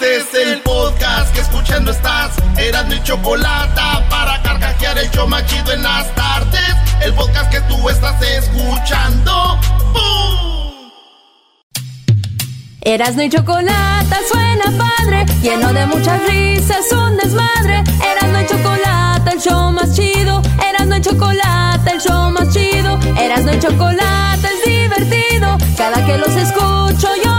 Este es el podcast que escuchando estás. Eran mi chocolate para carcajear el show machido en las tardes. El podcast que tú estás escuchando. ¡Bum! Erasmo y chocolate suena padre, lleno de muchas risas, un desmadre. Erasmo y chocolate, el show más chido. Erasmo y chocolate, el show más chido. Erasmo y chocolate es divertido. Cada que los escucho yo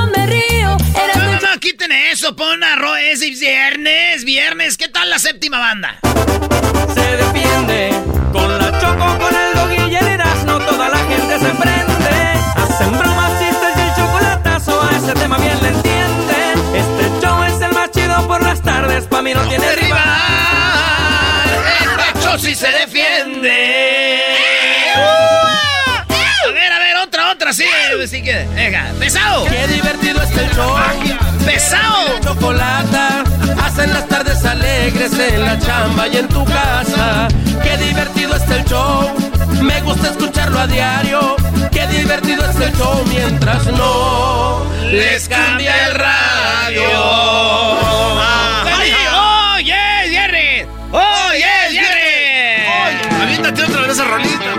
quiten eso, pon arroz, es viernes, viernes. ¿Qué tal la séptima banda? Se defiende con la choco, con el dog y el toda la gente se prende. Hacen bromas, chistes y el chocolatazo, a ese tema bien le entienden. Este show es el más chido por las tardes, pa' mí no tiene rival. Este show sí se defiende. Sí que, venga, pesado. Qué divertido es el show. Pesado. Chocolata, hacen las tardes alegres en la chamba y en tu casa. Qué divertido es el show. Me gusta escucharlo a diario. Qué divertido es el show mientras no Les cambia el radio. ¡Ay, oye, Jerry! ¡Oye, Jerry! Aviéntate otra vez esa rolita,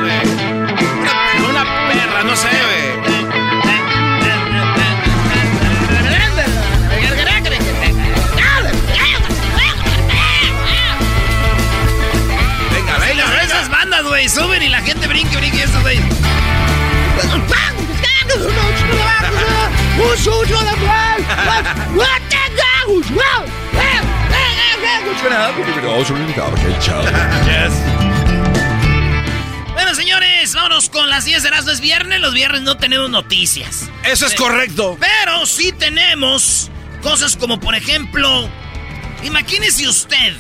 suben y la gente brinque, brinque y eso, güey. Bueno, señores, vámonos con las 10 de las es viernes. Los viernes no tenemos noticias. Eso es correcto. Pero sí tenemos cosas como, por ejemplo, imagínese usted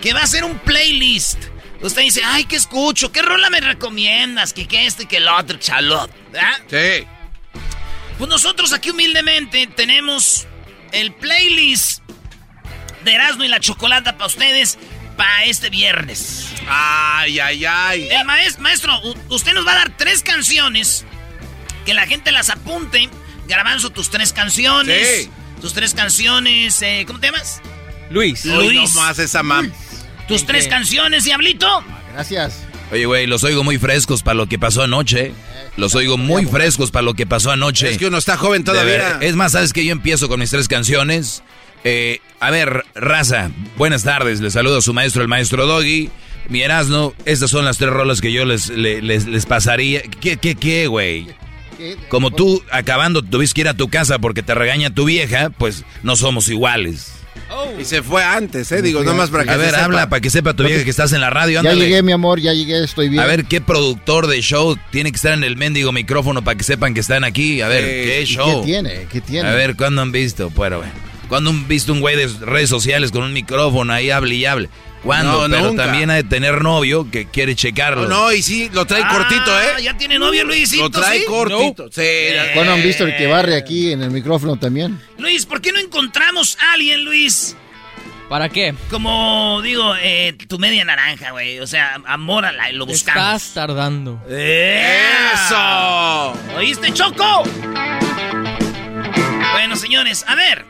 que va a hacer un playlist. Usted dice, ay, ¿qué escucho? ¿Qué rola me recomiendas? Que, que este, que el otro, chalot. ¿verdad? Sí. Pues nosotros aquí humildemente tenemos el playlist de Erasmo y la Chocolata para ustedes para este viernes. Ay, ay, ay. El maestro, maestro, usted nos va a dar tres canciones. Que la gente las apunte. Garbanzo, tus tres canciones. Sí. Tus tres canciones. eh, ¿Cómo te llamas? Luis. Hoy Luis. no más esa mam. Tus tres canciones, Diablito. Gracias. Oye, güey, los oigo muy frescos para lo que pasó anoche. Los oigo muy frescos para lo que pasó anoche. Es que uno está joven todavía. Es más, ¿sabes que Yo empiezo con mis tres canciones. Eh, a ver, raza, buenas tardes. Les saludo a su maestro, el maestro Doggy. Mi Erasmo, estas son las tres rolas que yo les, le- les, les pasaría. ¿Qué, qué, qué, güey? ¿Qué? Como tú, acabando, tuviste que ir a tu casa porque te regaña tu vieja, pues no somos iguales. Y se fue antes, ¿eh? Digo, nomás para que A se ver, sepa. habla para que sepa tu vieja que estás en la radio. Ya Ándale. llegué, mi amor, ya llegué, estoy bien. A ver, ¿qué productor de show tiene que estar en el mendigo micrófono para que sepan que están aquí? A ver, Sí, ¿qué ¿Y show? ¿Qué tiene? ¿Qué tiene? A ver, ¿cuándo han visto? Bueno, bueno. ¿Cuándo han visto un güey de redes sociales con un micrófono ahí hable y hable? ¿Cuándo? No, Pero nunca. también ha de tener novio que quiere checarlo. No, no, y sí, lo trae cortito, Ah, ¿eh? Ya tiene novio, Luisito. Lo trae ¿sí? cortito. Sí. ¿Cuándo han visto el que barre aquí en el micrófono también? Luis, ¿por qué no encontramos a alguien, Luis? ¿Para qué? Como digo, eh, tu media naranja, güey. O sea, amórala y lo buscamos. Estás tardando. ¡Eso! ¿Oíste, Choco? Bueno, señores, a ver.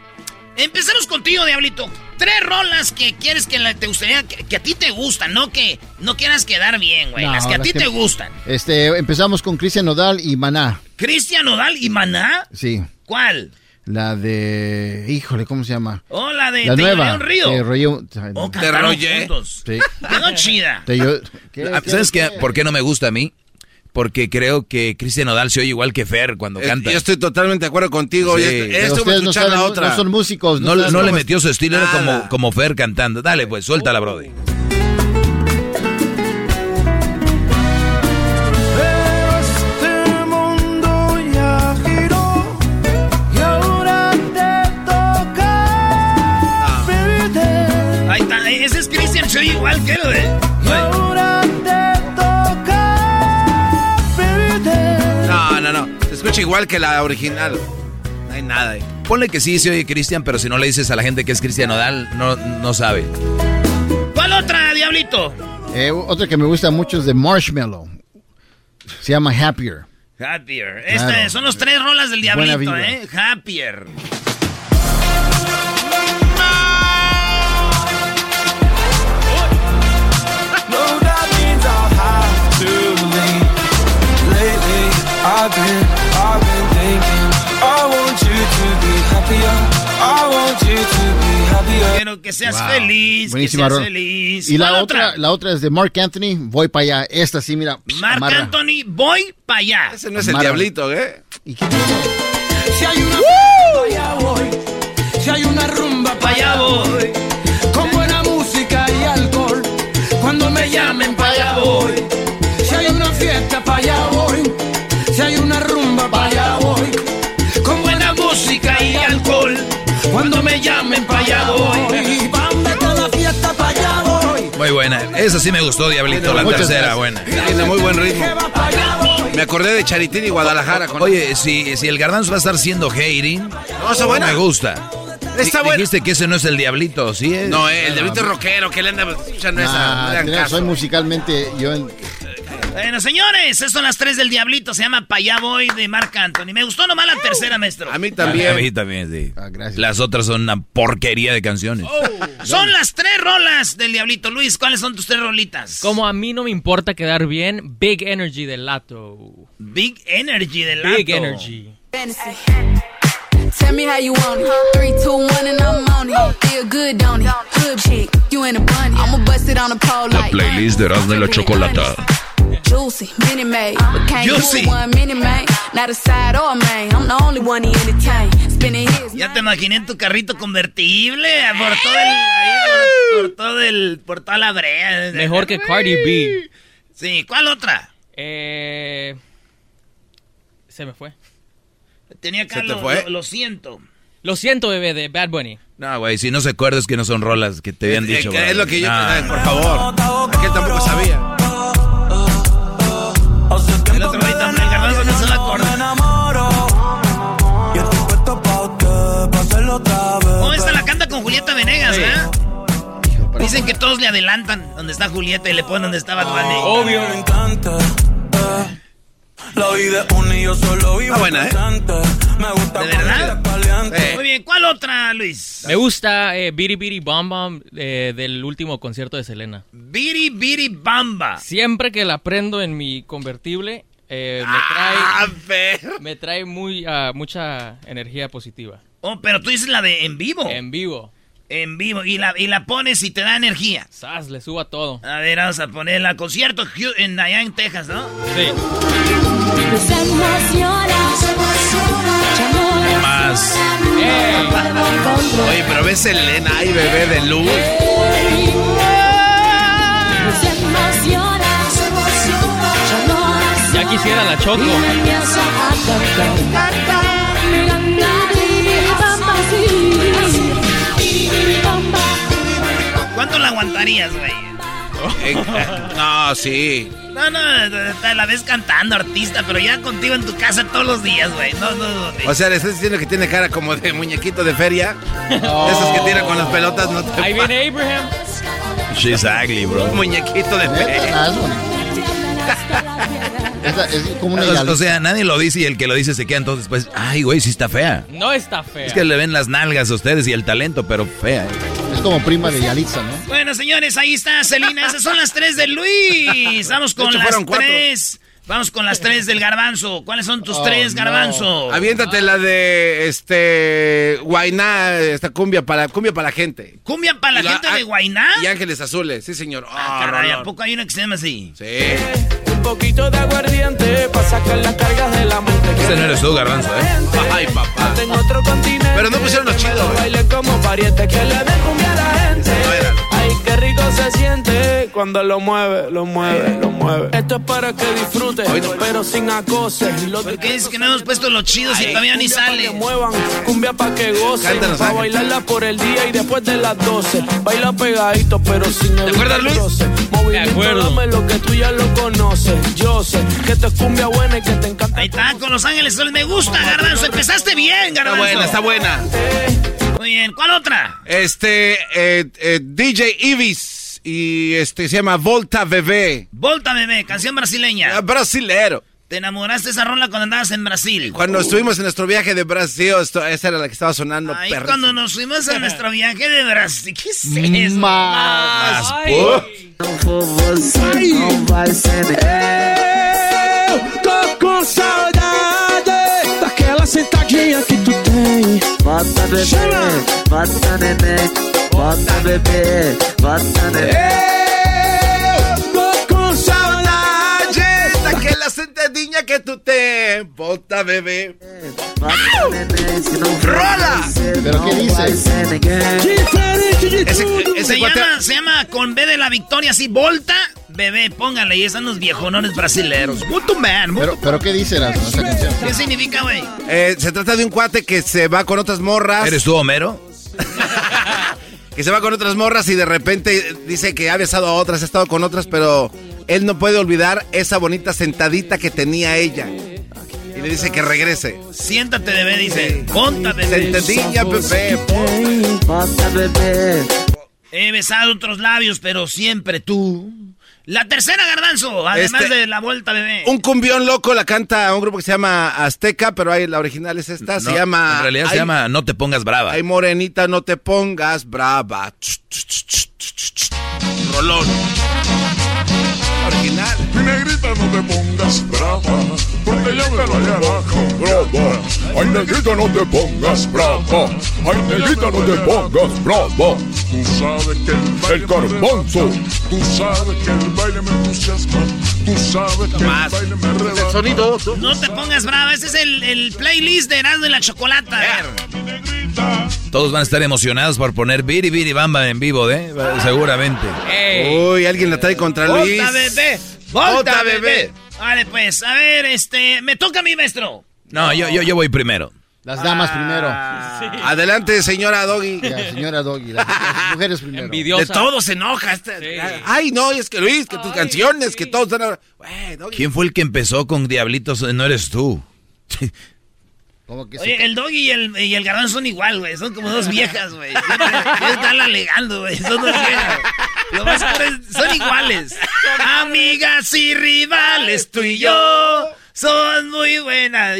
Empecemos contigo, Diablito. Tres rolas que quieres que la- te gustaría, que, que a ti te gustan, no que no quieras quedar bien, güey. No, las que a ti que- te gustan. Este, empezamos con Cristian Nodal y Maná. Cristian Nodal y Maná. Sí. ¿Cuál? La de. Híjole, ¿cómo se llama? Oh, la de La Te nueva. Un río. Te Río- Oh, Te rollé. juntos. Sí. Quedó chida. Te yo- ¿qué- Ah, qué- ¿Sabes qué? qué? ¿Por qué no me gusta a mí? Porque creo que Cristian Odal se oye igual que Fer cuando Eh, canta. Yo estoy totalmente de acuerdo contigo. Sí. esto- me no, saben, la otra. no son músicos. No, le- no metió su estilo, era como, como Fer cantando. Dale, pues, suéltala, Brody. Este mundo ya giró y ahora te toca vivir. Ahí está. Ese es Christian, se oye igual que escucha igual que la original. No hay nada ahí. Ponle que sí se oye Cristian, pero si no le dices a la gente que es Cristian Odal, no, no sabe. ¿Cuál otra, Diablito? Eh, otra que me gusta mucho es de Marshmallow. Se llama Happier. Happier. Claro. Este, son los tres rolas del Diablito. ¿eh? Happier. I've been, Quiero que seas Wow. feliz, Buenísima que seas feliz. Y la ¿Cuál otra, la otra es de Mark Anthony. Voy para allá. Esta sí, mira. Marc amarra. Anthony, voy para allá. Ese no es el diablito, ¿eh? ¿Y qué Si hay una allá voy. Si hay una rumba pa' allá voy. Con buena música y alcohol. Cuando me llamen pa' allá voy. Si hay una fiesta pa' allá voy. Si hay una buena. Esa sí me gustó, Diablito, la tercera, gracias. buena. Tiene muy buen ritmo. Me acordé de Charitín y Guadalajara. Con Oye, si, si el garbanzo va a estar siendo hating, No, está buena. me gusta. Está buena. Dijiste que ese no es el Diablito, ¿sí? es? No, eh, el diablito es rockero. que le anda escuchando esa? No soy musicalmente. Yo en- Bueno, señores, esas son las tres del Diablito. Se llama Pa' allá voy de Marc Anthony. Me gustó nomás la tercera, maestro. A mí A mí también. también, sí. Ah, gracias. Las otras son una porquería de canciones. Son las tres rolas del Diablito. Luis, ¿cuáles son tus tres rolitas? Como a mí no me importa quedar bien, Big Energy del Lato. Big Energy del Big Lato. Energy. Tell me how you want it. Three, two, one, and I'm on it. Feel good, don't it? Good chick, you in a bunny. I'ma bust it on the pole like. playlist de Erasmo y la Chocolata. Juicy. But can't Juicy. do it one minute, man. Not a side or a main. I'm the only one he entertain. Spinning his. Ya te imaginé en tu carrito convertible por todo el... por, por todo el... Por toda la brea. Mejor que Cardi B. Sí, ¿cuál otra? Eh, se me fue. Tenía ¿Se te lo, fue? lo- lo siento. Lo siento, bebé, de Bad Bunny. No, güey, si no se acuerda es que no son rolas que te habían dicho. que bro. es lo que yo. No, por favor. Aquel tampoco sabía. La acuerda. Oh, esta la canta con Julieta Venegas, ¿eh? Dicen que todos le adelantan donde está Julieta y le ponen donde estaba Bunny. Obvio. La vida es una y yo solo vivo Está buena, ¿eh? Me gusta ¿De verdad? caliente. Muy bien, ¿cuál otra, Luis? Me gusta eh, Biri Biri Bam Bam eh, del último concierto de Selena. Biri Biri Bamba. Siempre que la prendo en mi convertible, eh, me Ah, trae, me trae muy, ah, mucha energía positiva. Oh, pero tú dices la de en vivo. En vivo. En vivo. Y la, y la pones y te da energía. Sas, le suba todo. A ver, vamos a ponerla. Concierto en, allá en Texas, ¿no? Sí. Emociona. Más. Ey. Oye, pero ves Elena y bebé de luz. Emociona. Ya quisiera la choco. ¿Cuánto la aguantarías, güey? Eh, no, sí. No, no, te la ves cantando, artista, pero ya contigo en tu casa todos los días, güey. No, no, no. O sea, le estás diciendo que tiene cara como de muñequito de feria. Esos que tiran con las pelotas, no te Ahí viene Abraham. She's ugly, bro. Muñequito de feria. es como una O, sea, nadie lo dice y el que lo dice se queda entonces después. Ay, güey, sí está fea. No está fea. Es que le ven las nalgas a ustedes y el talento, pero fea. ¿eh? Es como prima de Yalitza, ¿no? Bueno, señores, ahí está, Celina. Esas son las tres de Luis. Vamos con hecho, las cuatro. tres Vamos con las tres del garbanzo. ¿Cuáles son tus tres, garbanzo? Aviéntate la de este Guainá, esta cumbia para cumbia para la gente. ¿Cumbia para la gente de Guainá? Y Ángeles Azules, sí señor. Ah, Ah, caray, ¿a poco hay una que se llama así? Sí. Un poquito de aguardiente para sacar las cargas de la mente. Ese no eres tú, garbanzo, ¿eh? Ay, papá. En otro continente. Pero no pusieron lo chido, güey. Baile como pariente que le den cumbia a la gente. No. Qué rico se siente cuando lo mueve, lo mueve, lo mueve. Esto es para que disfrutes, pero sin acoses. Lo ¿Por qué dices que no hemos puesto los chidos y todavía ni sale? Que muevan, cumbia pa' que gocen. Pa' bailarla por el día y después de las 12. Baila pegadito, pero sin el acuerdas, Luis? Movimiento, acuerdo. dame lo que tú ya lo conoces. Yo sé que esto es cumbia buena y que te encanta. Ahí está, con Los Ángeles. Me gusta, garbanzo. Empezaste bien, Está garbanzo. buena, está buena. Muy bien. ¿Cuál otra? Este eh, eh, DJ Ibis y este se llama Volta Bebé. Volta, bebé. Canción brasileña. Ah, Brasilero. ¿Te enamoraste de esa rola cuando andabas en Brasil? Cuando estuvimos en nuestro viaje de Brasil, esto- esa era la que estaba sonando. Ahí perrísimo. cuando nos fuimos a nuestro viaje de Brasil. ¿Qué es eso? Más. Oh. Tô com daquela sentadinha que tu tem. Bota bebê, bota neném, bota bebê, bota neném. Tô com saudade Daquela sentadinha que tu tem. Bota neném, se não for ¡Rola! ¿Pero não qué dice? vai ser ninguém. diferente de Ese, tudo. ese Se llama, se llama con B de la victoria, así, Volta, bebé, póngale. Y están los viejonones brasileros. Muito man, Pero, pero ¿qué dice la, canción? ¿Qué significa, güey? eh, se trata de un cuate que se va con otras morras. ¿Eres tú, Homero? que se va con otras morras y de repente dice que ha besado a otras, ha estado con otras, pero él no puede olvidar esa bonita sentadita que tenía ella. Y le dice que regrese. Siéntate, bebé, dice. Ponta, bebé. Sentadilla, bebé. Bota bebê, He besado otros labios, pero siempre tú. La tercera, garbanzo, además Este- de la vuelta, bebé. Un cumbión loco la canta un grupo que se llama Azteca, pero ahí la original es esta. se No, llama. En realidad se Ay, llama No te pongas brava. Ay, morenita, no te pongas brava. Rolón. Original. Mi negrita no te pongas brava, porque yo me voy abajo, brava. Ay, negrita no te pongas brava, ay, negrita no te pongas brava. Tú sabes que el baile el garbanzo, tú sabes que el baile me entusiasma, tú sabes que Más. el baile me arrebata. El sonido. No te pongas brava, ese es el, el playlist de Erasmo y la Chocolata. Todos van a estar emocionados por poner Biri Biri Bamba en vivo, ¿eh? Seguramente. Uy, alguien la trae contra Luis. Volta, bebé. Volta, Volta, bebé. bebé. Vale, pues, a ver, este, me toca a mí, maestro. No, yo, yo, yo voy primero. Las damas primero. Adelante, señora Doggy. Ya, señora Doggy. Las, mujeres primero. De Envidiosa. todo se enoja. esta- Ay, no, es que Luis, que tus canciones, que todos están Doggy. ¿Quién fue el que empezó con Diablitos? No eres tú. Como que se- Oye, el dog y el, y el garbanzo son igual, güey. Son como dos viejas, güey. Están alegando, güey. Son dos viejas. Lo más son iguales. Amigas y rivales, tú y yo. Son muy buenas.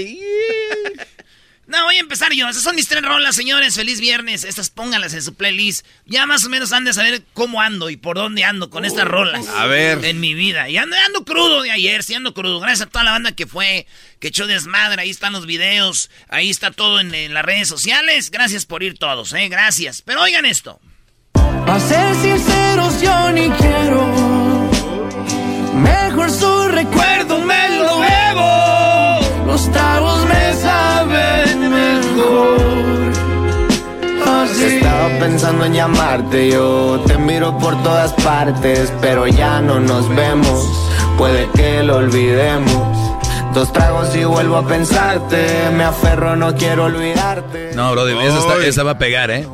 No, voy a empezar yo. Esas son mis tres rolas, señores. Feliz viernes. Estas pónganlas en su playlist. Ya más o menos han de saber cómo ando y por dónde ando con estas rolas. A ver. En mi vida. Y ando, ando crudo de ayer, sí ando crudo. Gracias a toda la banda que fue, que echó desmadre. Ahí están los videos. Ahí está todo en, en las redes sociales. Gracias por ir todos, eh. Gracias. Pero oigan esto. A ser sinceros, yo ni quiero. Mejor su recuerdo me lo bebo. Los tragos me saben mejor. Así. Estaba pensando en llamarte, yo te miro por todas partes, pero ya no nos vemos, puede que lo olvidemos. Dos tragos y vuelvo a pensarte, me aferro, no quiero olvidarte. No, bro, esa, está- esa va a pegar, ¿eh?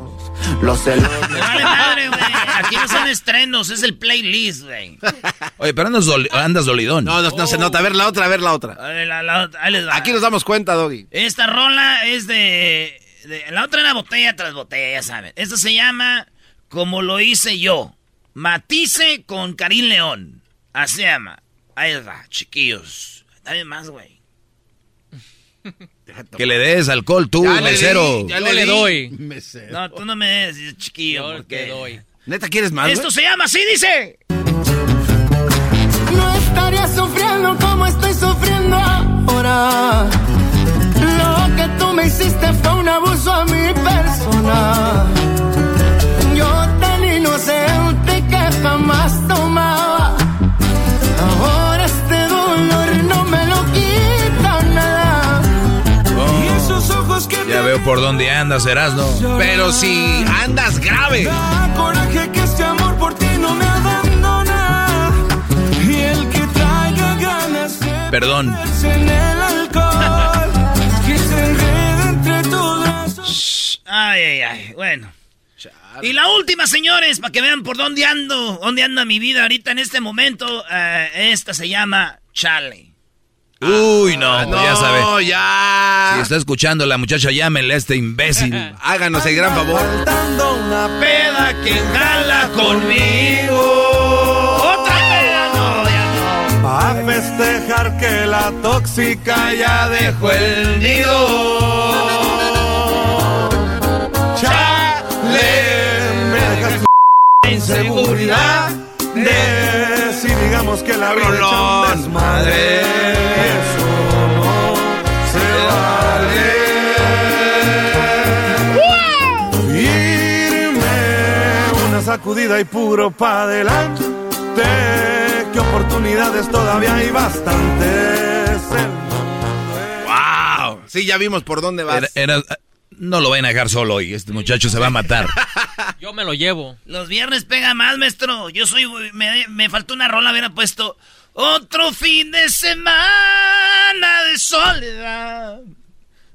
Los celos. Me vale madre, güey. Aquí no son estrenos, es el playlist, güey. Oye, pero andas, doli- andas dolidón. No, no, no se nota. A ver la otra, a ver la otra. A ver, la- la- ahí les va. Aquí nos damos cuenta, Doggy. Esta rola es de, de- La otra era botella tras botella, ya saben. Esta se llama Como lo hice yo. Matice con Karim León. Así se llama. Ahí va, chiquillos. Dame más, güey. Que le des alcohol tú, Ya le mesero. di, ya le di. doy. Mesero. No, tú no me des, chiquillo. Yo porque- te doy. ¿Neta quieres más? Esto güey? se llama así, dice. No estaría sufriendo como estoy sufriendo ahora. Lo que tú me hiciste fue un abuso a mi persona. Por dónde andas, Erasno. Pero si andas grave. Da coraje que este amor por ti no me abandona. Y el que traiga ganas de Perdón. perderse en el alcohol. que se enrede entre tus brazos. Ay, ay, ay. Bueno. Y la última, señores, para que vean por dónde ando, dónde anda mi vida ahorita en este momento. eh, esta se llama Charlie. Uy, no, Ah, pues ya sabe. No, ya. Si está escuchando la muchacha, llámenle a este imbécil. Háganos el gran favor. Faltando una Peda que jala conmigo. Otra peda, no, ya no. A festejar que la tóxica ya dejó el nido. Chale, me dejas inseguridad de digamos que la vida echa un desmadre. Eso no se vale. Irme una sacudida y puro pa' adelante. Que oportunidades todavía hay bastantes. ¡Wow! Sí, ya vimos por dónde vas. Era- era- no lo vayan a dejar solo hoy. Este muchacho se va a matar. Yo me lo llevo. Los viernes pega más, maestro. Yo soy. Me, me faltó una rola, hubiera puesto. Otro fin de semana de soledad.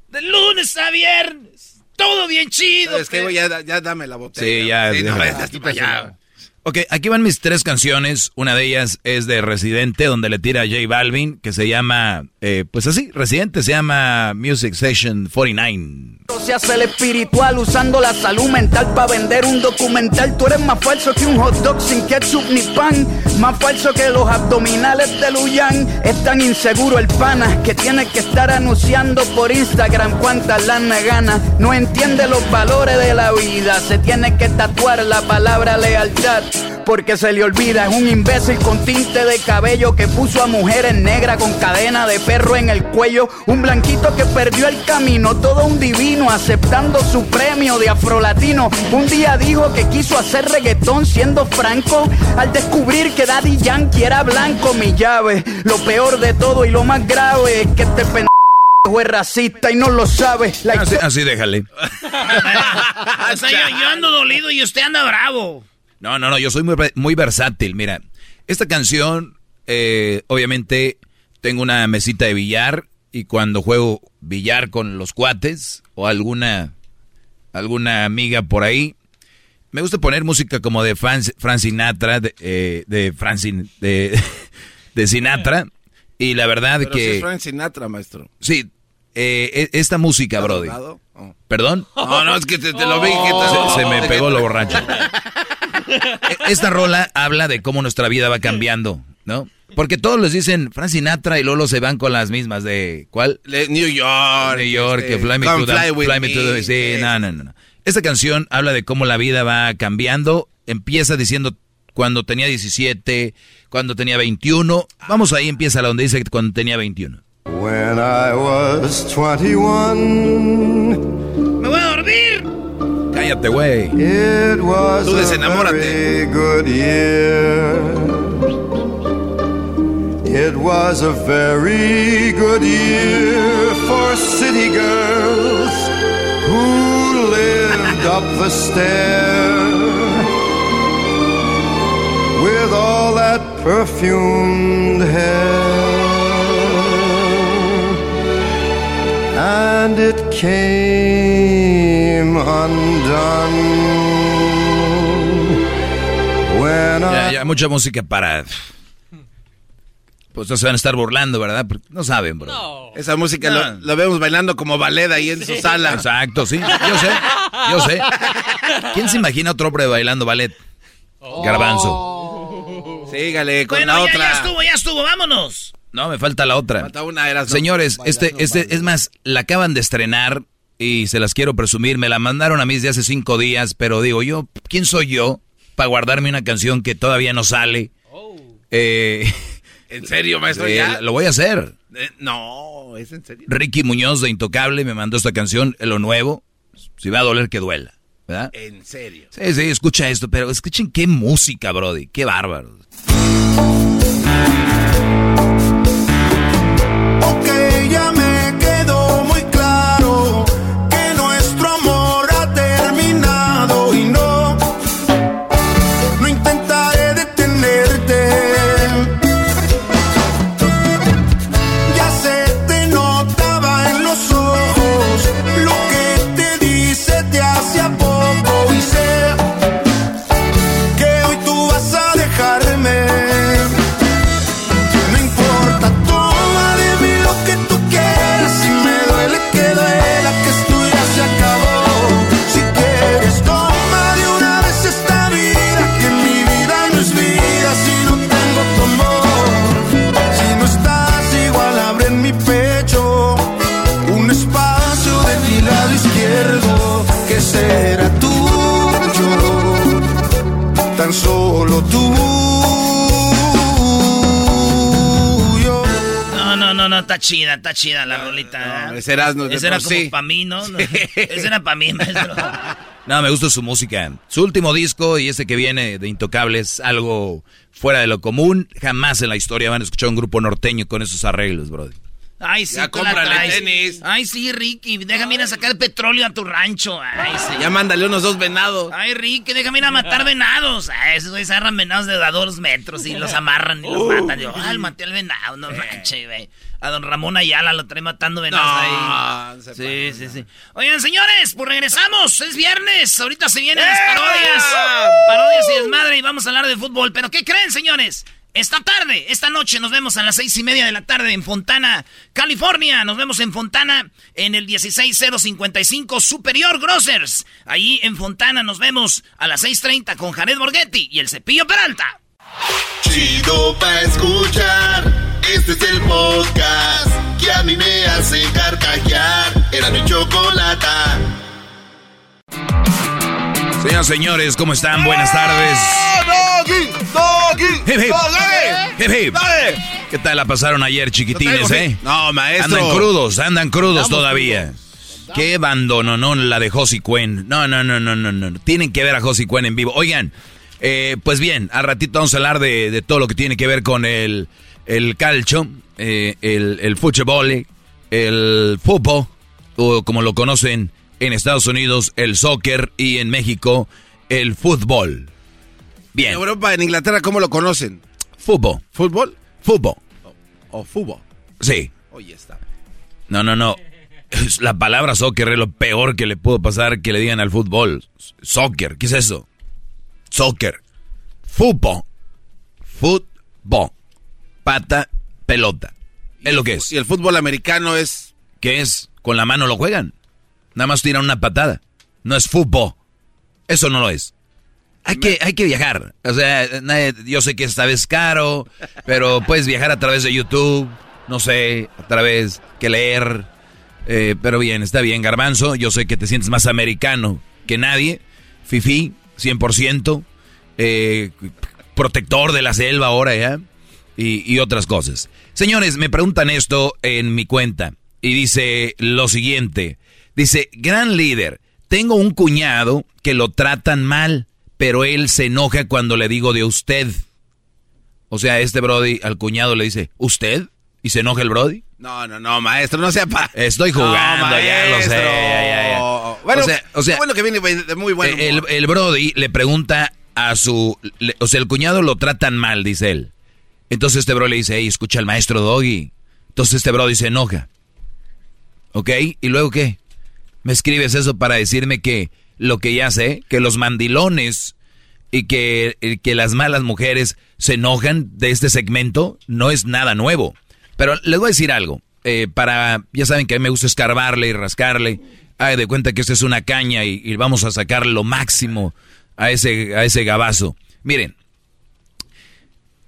De lunes a viernes. Todo bien chido. Es que güey, ya, ya dame la botella. Sí, ya, Sí, no, ya para allá. Ok, aquí van mis tres canciones. Una de ellas es de Residente, donde le tira a J Balvin, que se llama, eh, pues así, Residente, se llama Music Session 49. Se hace el espiritual usando la salud mental para vender un documental. Tú eres más falso que un hot dog sin ketchup ni pan. Más falso que los abdominales de Luyan. Es tan inseguro el pana que tiene que estar anunciando por Instagram cuántas lana gana. No entiende los valores de la vida. Se tiene que tatuar la palabra lealtad. Porque se le olvida, es un imbécil con tinte de cabello que puso a mujeres negras con cadena de perro en el cuello. Un blanquito que perdió el camino, todo un divino aceptando su premio de afrolatino. Un día dijo que quiso hacer reggaetón siendo franco. Al descubrir que Daddy Yankee era blanco, mi llave. Lo peor de todo y lo más grave es que este pendejo es racista y no lo sabe. La Así, así déjale. O sea, yo, yo ando dolido y usted anda bravo. No, no, no, yo soy muy, muy versátil. Mira, esta canción, eh, obviamente, tengo una mesita de billar y cuando juego billar con los cuates o alguna, alguna amiga por ahí, me gusta poner música como de Fran, Fran Sinatra, de, eh, de, Sin- de, de Sinatra. Y la verdad Pero si que... es Frank Sinatra, maestro. Sí, eh, e- esta música, ¿Estás Brody. Oh. ¿Perdón? No, no, es que te, te lo vi. que Se, te- se me pegó que- lo borracho. Esta rola habla de cómo nuestra vida va cambiando, ¿no? Porque todos les dicen Frank Sinatra y Lolo se van con las mismas de ¿cuál? Le- New York. New York, este, que Fly Me, Come to the, Fly With Fly Me to the- Me. Sí, no, no, no. Esta canción habla de cómo la vida va cambiando. Empieza diciendo cuando tenía 17, cuando tenía 21. Vamos ahí, empieza la donde dice que cuando tenía 21. When I was 21, ¡Me voy a dormir! Cállate, güey. it was Tú a desenamórate. very good year. It was a very good year for city girls who lived up the stair with all that perfumed hair. And it came undone when Ya, ya, mucha música para... Pues no se van a estar burlando, ¿verdad? Porque no saben, bro. Esa música No. lo, lo vemos bailando como ballet ahí en su sala. Exacto, sí. Yo sé, yo sé. ¿Quién se imagina otro hombre bailando ballet? Garbanzo. Sígale con Bueno, la ya, otra. ya estuvo, ya estuvo, vámonos. No, me falta la otra. Falta una, eras, no. Señores, este, este, es más, la acaban de estrenar y se las quiero presumir. Me la mandaron a mí desde hace cinco días, pero digo yo, ¿quién soy yo para guardarme una canción que todavía no sale? Eh, ¿En serio, maestro? Sí, ¿Ya? Lo voy a hacer. Eh, no, es en serio. Ricky Muñoz de Intocable me mandó esta canción, lo nuevo. Si va a doler, que duela. ¿Verdad? En serio. Sí, sí, escucha esto, pero escuchen qué música, Brody. Qué bárbaro. Tuyo. No, no, no, no, está chida, está chida la rolita. ese de Ese era como sí. para mí, ¿no? No, Ese era para mí, maestro. No, me gusta su música. Su último disco y este que viene de Intocable es algo fuera de lo común. Jamás en la historia van a escuchar un grupo norteño con esos arreglos, Brody. Ay, sí, Ya cómprale traes. tenis. Ay, sí, Ricky, déjame ir a sacar petróleo a tu rancho. Ay, sí. Ya mándale unos dos venados. Ay, Ricky, déjame ir a matar venados. Ay, esos güeyes agarran venados de a dos metros y los amarran y los Uh. matan. Yo, ay, maté al venado, no manches, güey. A don Ramón Ayala lo trae matando venados No, ahí. se Sí, sí, sí. Oigan, señores, pues regresamos. Es viernes. Ahorita se vienen las parodias. Parodias y desmadre y vamos a hablar de fútbol. Pero ¿qué creen, señores? Esta tarde, esta noche, nos vemos a las seis y media de la tarde en Fontana, California. Nos vemos en Fontana en el 16055 Superior Grocers. Ahí en Fontana nos vemos a las 6.30 con Jared Borghetti y el Cepillo Peralta. Chido pa' escuchar. Este es el podcast que a mí me hace carcajear. Era mi chocolata. Señoras, señores, ¿cómo están? Buenas tardes. Doggy, doggy, Hip, hip. doggy. Hip, hip. ¿Qué tal la pasaron ayer, chiquitines, eh? no, maestro. Andan crudos, andan crudos todavía. Qué abandono, no la de Josie Cuen. No, no, no, no, no, no. Tienen que ver a Josie Cuen en vivo. Oigan, eh, pues bien, al ratito vamos a hablar de, de todo lo que tiene que ver con el, el calcio, eh, el, el fútbol, el fútbol, o como lo conocen en Estados Unidos, el soccer y en México, el fútbol. Bien. En Europa, en Inglaterra, ¿cómo lo conocen? Fútbol. ¿Fútbol? Fútbol. ¿O fútbol? Sí. Oye, está. No, no, no. La palabra soccer es lo peor que le pudo pasar que le digan al fútbol. Soccer, ¿qué es eso? Soccer. Fútbol. Fútbol. Pata, pelota. Es lo que es. Y el fútbol americano es. ¿Qué es? Con la mano lo juegan. Nada más tiran una patada. No es fútbol. Eso no lo es. Hay que, hay que viajar. O sea, yo sé que esta vez es caro, pero puedes viajar a través de YouTube, no sé, a través que leer. Eh, pero bien, está bien, Garbanzo. Yo sé que te sientes más americano que nadie. Fifi, 100%. eh, protector de la selva ahora ya. Y, y otras cosas. Señores, me preguntan esto en mi cuenta. Y dice lo siguiente. Dice, gran líder, tengo un cuñado que lo tratan mal, pero él se enoja cuando le digo de usted. O sea, este Brody al cuñado le dice, ¿usted? ¿Y se enoja el Brody? No, no, no, maestro, no sea pa... Estoy jugando, No, ya lo sé. ya, ya. Bueno, o sea, o sea, qué bueno que viene de muy bueno. el, el Brody le pregunta a su... le- o sea, el cuñado lo tratan mal, dice él. Entonces este Brody le dice, hey, escucha al maestro Doggy. Entonces este Brody se enoja. ¿Ok? ¿Y luego qué? Me escribes eso para decirme que lo que ya sé, que los mandilones y que, que las malas mujeres se enojan de este segmento, no es nada nuevo. Pero les voy a decir algo. eh, para, ya saben que a mí me gusta escarbarle y rascarle. Haga de cuenta que esta es una caña y, y vamos a sacar lo máximo a ese, a ese gabazo. Miren,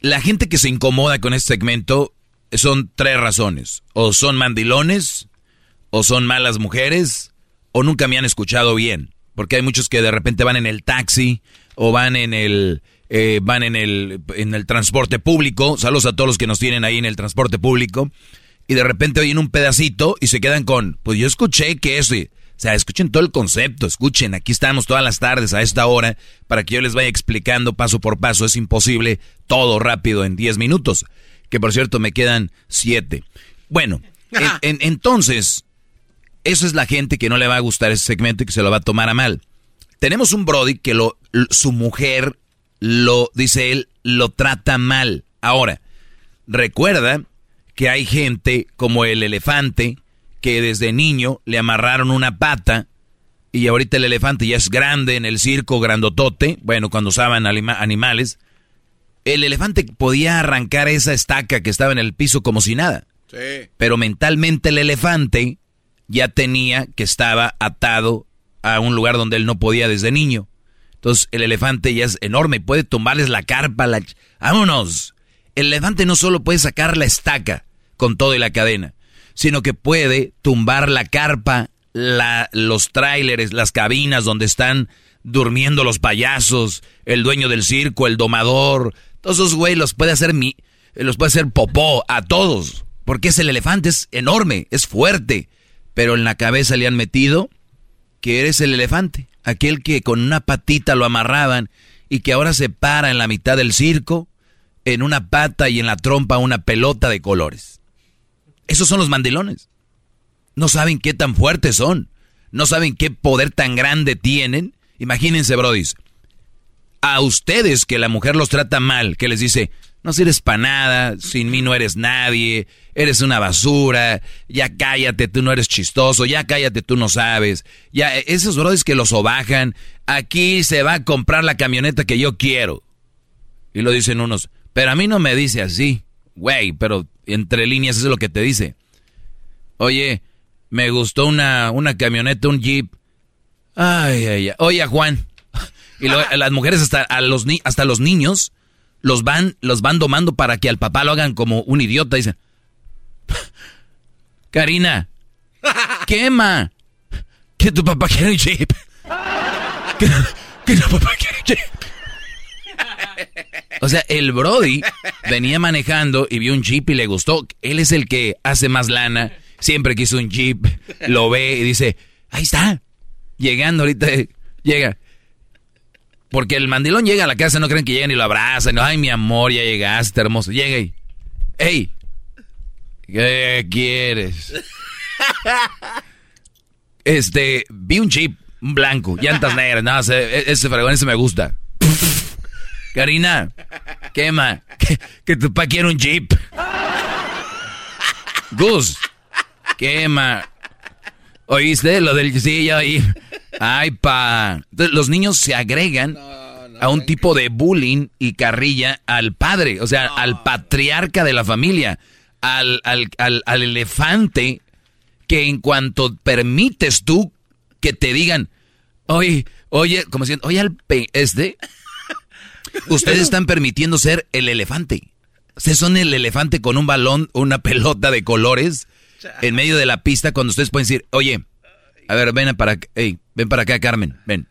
la gente que se incomoda con este segmento son tres razones. O son mandilones, o son malas mujeres, o nunca me han escuchado bien. Porque hay muchos que de repente van en el taxi, o van en el, eh, van en el, en el transporte público. Saludos a todos los que nos tienen ahí en el transporte público. Y de repente oyen un pedacito y se quedan con, pues yo escuché que eso. y- O sea, escuchen todo el concepto, escuchen, aquí estamos todas las tardes a esta hora para que yo les vaya explicando paso por paso. Es imposible todo rápido en 10 minutos, que por cierto me quedan 7. Bueno, en- en- entonces, eso es la gente que no le va a gustar ese segmento y que se lo va a tomar a mal. Tenemos un Brody que lo, su mujer lo, dice él, lo trata mal. Ahora, recuerda que hay gente como el elefante que desde niño le amarraron una pata y ahorita el elefante ya es grande en el circo, grandotote, bueno, cuando usaban anima- animales, el elefante podía arrancar esa estaca que estaba en el piso como si nada. Sí. Pero mentalmente el elefante ya tenía que estaba atado a un lugar donde él no podía desde niño. Entonces el elefante ya es enorme, puede tumbarles la carpa, la... ¡Vámonos! El elefante no solo puede sacar la estaca con todo y la cadena, sino que puede tumbar la carpa, la, los tráileres, las cabinas donde están durmiendo los payasos, el dueño del circo, el domador, todos esos güey los puede hacer mi, los puede hacer popó a todos, porque es el elefante, es enorme, es fuerte, pero en la cabeza le han metido que eres el elefante, aquel que con una patita lo amarraban y que ahora se para en la mitad del circo, en una pata y en la trompa una pelota de colores. Esos son los mandilones. No saben qué tan fuertes son. No saben qué poder tan grande tienen. Imagínense, brodis. A ustedes que la mujer los trata mal, que les dice, no sirves para nada, sin mí no eres nadie, eres una basura, ya cállate, tú no eres chistoso, ya cállate, tú no sabes. Ya, esos brodis que los sobajan, aquí se va a comprar la camioneta que yo quiero. Y lo dicen unos, pero a mí no me dice así, güey, pero entre líneas eso es lo que te dice. Oye, me gustó una, una camioneta, un jeep. Ay, ay, ay. Oye, Juan. Y las mujeres hasta a los hasta los niños los van los van domando para que al papá lo hagan como un idiota. Dicen, Karina, quema. Que tu papá quiere un jeep. Que, tu papá quiere un jeep. O sea, el Brody venía manejando y vio un Jeep y le gustó. Él es el que hace más lana. Siempre quiso un Jeep. Lo ve y dice, ahí está. Llegando ahorita, llega. Porque el mandilón llega a la casa, no creen que llegan y lo abrazan. Ay, mi amor, ya llegaste, hermoso. Llega y, hey, ¿qué quieres? Este, vi un Jeep, un blanco, llantas negras. No, ese, ese fregón, ese me gusta. Karina, quema, que, que tu papá quiere un jeep. Gus, quema. ¿Oíste lo del sí, ya oí? Ay, pa. Entonces, los niños se agregan a un tipo de bullying y carrilla al padre, o sea, al patriarca de la familia, al, al, al, al elefante que en cuanto permites tú que te digan, oye, oye, como si, oye, al pe este, ustedes están permitiendo ser el elefante. Ustedes son el elefante con un balón, una pelota de colores en medio de la pista cuando ustedes pueden decir, oye, a ver, ven para acá, hey, ven para acá, Carmen, ven.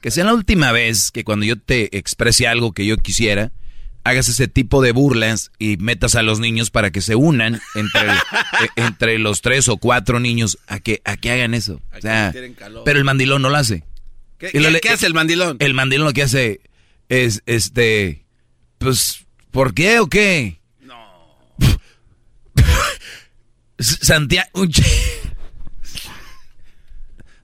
Que sea la última vez que cuando yo te exprese algo que yo quisiera, hagas ese tipo de burlas y metas a los niños para que se unan entre, eh, entre los tres o cuatro niños a que, a que hagan eso. O sea, pero el mandilón no lo hace. ¿Qué, Y lo qué- le- qué hace el mandilón? El mandilón lo que hace es, este, pues, ¿por qué o qué? No. Santiago...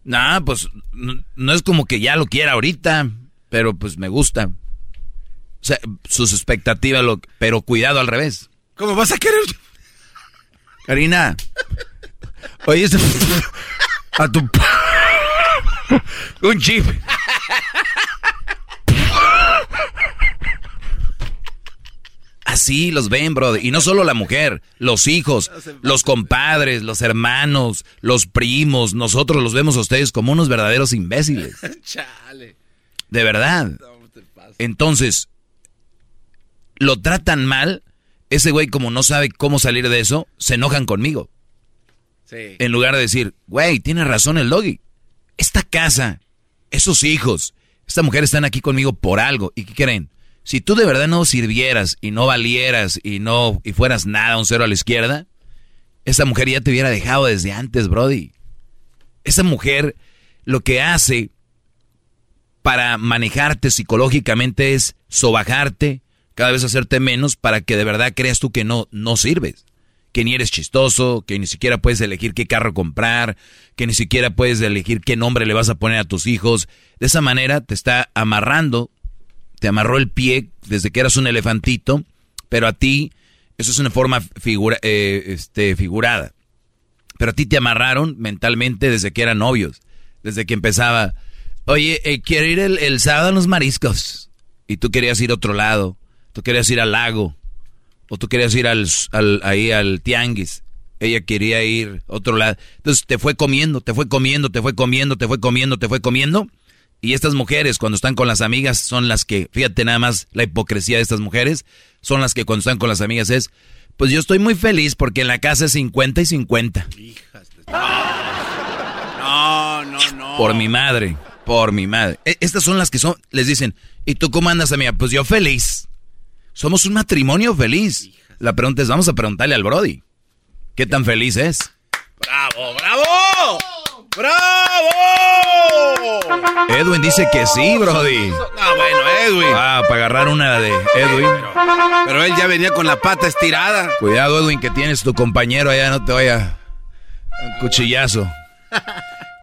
Nah, pues, no, no es como que ya lo quiera ahorita, pero pues me gusta. O sea, sus expectativas, lo, pero cuidado al revés. ¿Cómo vas a querer? Karina, oye, a tu... Un chip. Así los ven, bro. Y no solo la mujer, los hijos, los compadres, los hermanos, los primos. Nosotros los vemos a ustedes como unos verdaderos imbéciles. Chale. De verdad. Entonces, lo tratan mal. Ese güey, como no sabe cómo salir de eso, se enojan conmigo. Sí. En lugar de decir, güey, tiene razón el doggy. Esta casa, esos hijos, esta mujer están aquí conmigo por algo. ¿Y qué creen? Si tú de verdad no sirvieras y no valieras y no y fueras nada, un cero a la izquierda, esa mujer ya te hubiera dejado desde antes, Brody. Esa mujer lo que hace para manejarte psicológicamente es sobajarte, cada vez hacerte menos para que de verdad creas tú que no, no sirves. Que ni eres chistoso, que ni siquiera puedes elegir qué carro comprar, que ni siquiera puedes elegir qué nombre le vas a poner a tus hijos. De esa manera te está amarrando, te amarró el pie desde que eras un elefantito, pero a ti, eso es una forma eh, este, figurada. Pero a ti te amarraron mentalmente desde que eran novios, desde que empezaba, oye, eh, quiero ir el, sábado a los mariscos. Y tú querías ir a otro lado tú querías ir al lago, o tú querías ir al, ahí al tianguis, ella quería ir a otro lado. Entonces te fue comiendo, te fue comiendo, te fue comiendo, te fue comiendo, te fue comiendo. Y estas mujeres cuando están con las amigas son las que, fíjate nada más la hipocresía de estas mujeres, son las que cuando están con las amigas es, pues yo estoy muy feliz porque en la casa es 50 y 50. No, no, no. Por mi madre, por mi madre. E, estas son las que son, les dicen, ¿y tú cómo andas, amiga? Pues yo feliz. Somos un matrimonio feliz. La pregunta es, vamos a preguntarle al Brody. ¿Qué tan feliz es? ¡Bravo, bravo! ¡Bravo! Edwin dice que sí, Brody. Ah, bueno, Edwin. Ah, para agarrar una de Edwin. Pero, él ya venía con la pata estirada. Cuidado, Edwin, que tienes tu compañero allá, no te vaya un cuchillazo.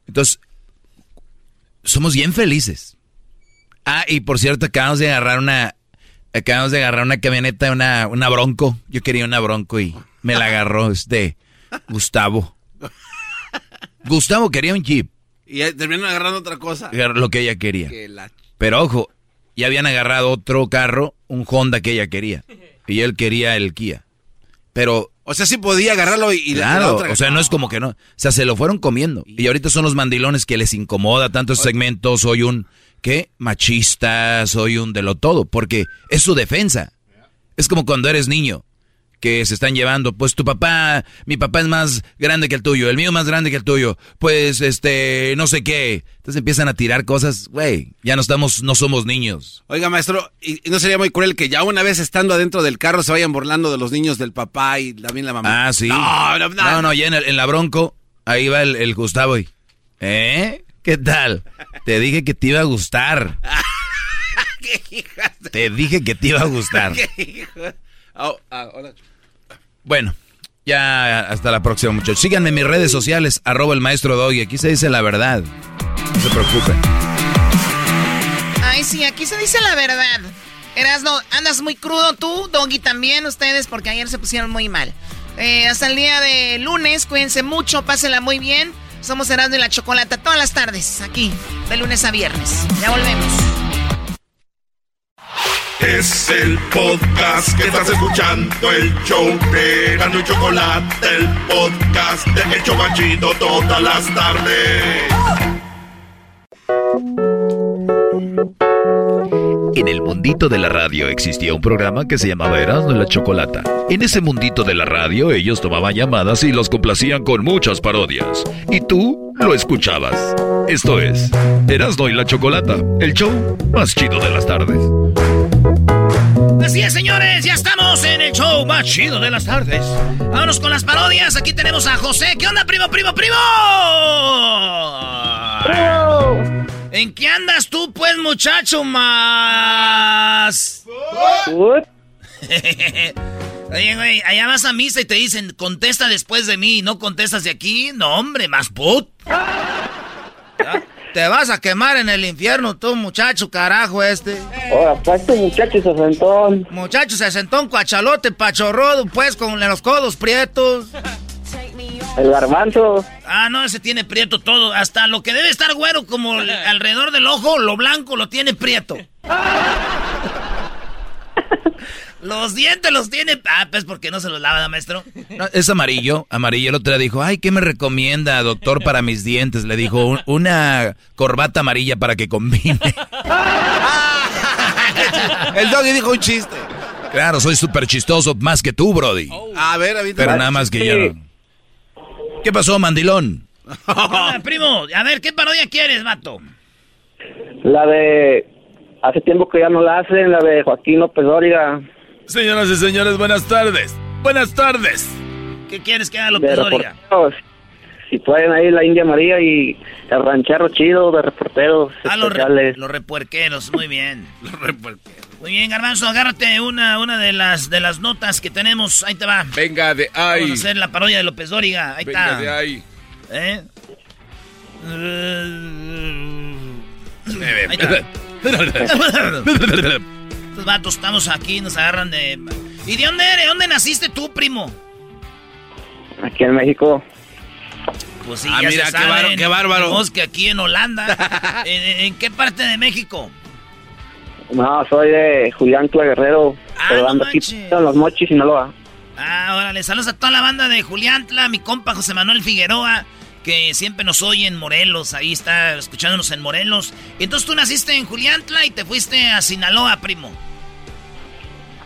Entonces, somos bien felices. Ah, y por cierto, acabamos de agarrar una Acabamos de agarrar una camioneta, una, una bronco. Yo quería una bronco y me la agarró este Gustavo. Gustavo quería un jeep. Y terminaron agarrando otra cosa. Lo que ella quería. Pero ojo, ya habían agarrado otro carro, un Honda que ella quería. Y él quería el Kia. Pero... O sea, sí podía agarrarlo y, claro, o sea, no es como que no. O sea, se lo fueron comiendo. Y ahorita son los mandilones que les incomoda tanto ese segmento. Soy un ¿qué? Machista, soy un de lo todo, porque es su defensa. Es como cuando eres niño, que se están llevando, pues tu papá, mi papá es más grande que el tuyo, el mío más grande que el tuyo, pues este, no sé qué. Entonces empiezan a tirar cosas, güey, ya no estamos, no somos niños. Oiga, maestro, ¿y no sería muy cruel que ya una vez estando adentro del carro se vayan burlando de los niños del papá y también la mamá? Ah, sí. No, no, no, no, ya en, la bronco, ahí va el, el Gustavo y, ¿eh? ¿Qué tal? Te dije que te iba a gustar. Te dije que te iba a gustar. Oh, ah, bueno, ya hasta la próxima, muchachos. Síganme en mis redes sociales, arroba el maestro Doggy. Aquí se dice la verdad. No se preocupen. Ay, sí, aquí se dice la verdad. Erasno, andas muy crudo tú, Doggy también, ustedes, porque ayer se pusieron muy mal. Eh, hasta el día de lunes, cuídense mucho, pásenla muy bien. Somos Erasmo y la Chocolata todas las tardes, aquí, de lunes a viernes. Ya volvemos. Es el podcast que estás escuchando, el show de Erasmo y Chocolate, el podcast de El Chocachito todas las tardes. En el mundito de la radio existía un programa que se llamaba Erasmo y la Chocolata. En ese mundito de la radio ellos tomaban llamadas y los complacían con muchas parodias. Y tú lo escuchabas. Esto es Erasmo y la Chocolata, el show más chido de las tardes. Así es, señores, ya estamos en el show más chido de las tardes. Vámonos con las parodias. Aquí tenemos a José. ¿Qué onda, primo, primo, primo? ¿En qué andas tú, pues, muchacho, más? Oye, güey, allá vas a misa y te dicen, contesta después de mí y no contestas de aquí. No, hombre, más put. Te vas a quemar en el infierno, tú, muchacho, carajo, este. Ahora, pues, tu muchacho sesentón. Muchacho sesentón, cuachalote, pachorrodo, pues, con los codos prietos. El garbanzo. Ah, no, ese tiene prieto todo. Hasta lo que debe estar güero como alrededor del ojo, lo blanco lo tiene prieto. Los dientes los tiene. Ah, pues porque no se los lava, maestro. es amarillo. Amarillo. El otro día dijo, ay, ¿qué me recomienda, doctor, para mis dientes? Le dijo, una corbata amarilla para que combine. el doggy dijo un chiste. Claro, soy súper chistoso, más que tú, Brody. A ver, a Pero nada más que yo. ¿Qué pasó, mandilón? primo, a ver, ¿qué parodia quieres, vato? La de Hace tiempo que ya no la hacen, la de Joaquín López Dóriga. Señoras y señores, buenas tardes. Buenas tardes. ¿Qué quieres que haga López Dóriga? reporteros. Si pueden ahí la India María y el ranchero chido de reporteros Ah, los, re- especiales. los repuerqueros, muy bien. los repuerqueros. Muy bien, Garbanzo, agárrate una, una de las de las notas que tenemos. Ahí te va. Venga de ahí. Vamos a hacer la parodia de López Dóriga. Ahí Venga está. de ahí. ¿Eh? Ahí está. Estos vatos estamos aquí, nos agarran de... ¿Y de dónde eres? ¿Dónde naciste tú, primo? Aquí en México. Pues sí, Ah, ya mira, se qué saben. bárbaro, qué bárbaro. Que aquí en Holanda. ¿En, en qué parte de México? No, soy de Julián Tla Guerrero, pero ando aquí en Los Mochis, Sinaloa. Ah, órale, saludos a toda la banda de Juliantla, mi compa José Manuel Figueroa, que siempre nos oye en Morelos, ahí está escuchándonos en Morelos. Entonces tú naciste en Juliantla y te fuiste a Sinaloa, primo.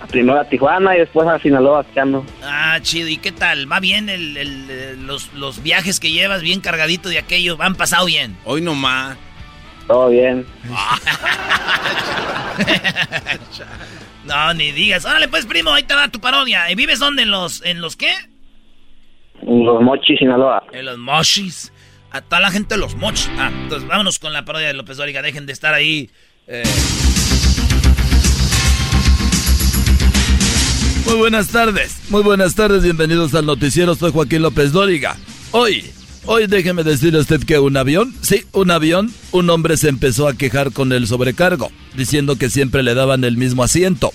Primero a Tijuana y después a Sinaloa, ando. Ah, chido, ¿y qué tal? ¿Va bien el, el- eh, los, los viajes que llevas, bien cargadito de aquello? ¿Han pasado bien? Hoy nomás. Todo bien. No, ni digas. Órale, pues, primo, ahí te va tu parodia. ¿Y vives dónde? ¿En los, en los qué? En Los Mochis, Sinaloa. En los mochis. A toda la gente de los mochis. Ah, entonces vámonos con la parodia de López Dóriga. Dejen de estar ahí. eh, Muy buenas tardes, muy buenas tardes, bienvenidos al noticiero, soy Joaquín López Dóriga. Hoy, hoy déjeme decirle a usted que un avión, sí, un avión, un hombre se empezó a quejar con el sobrecargo, diciendo que siempre le daban el mismo asiento,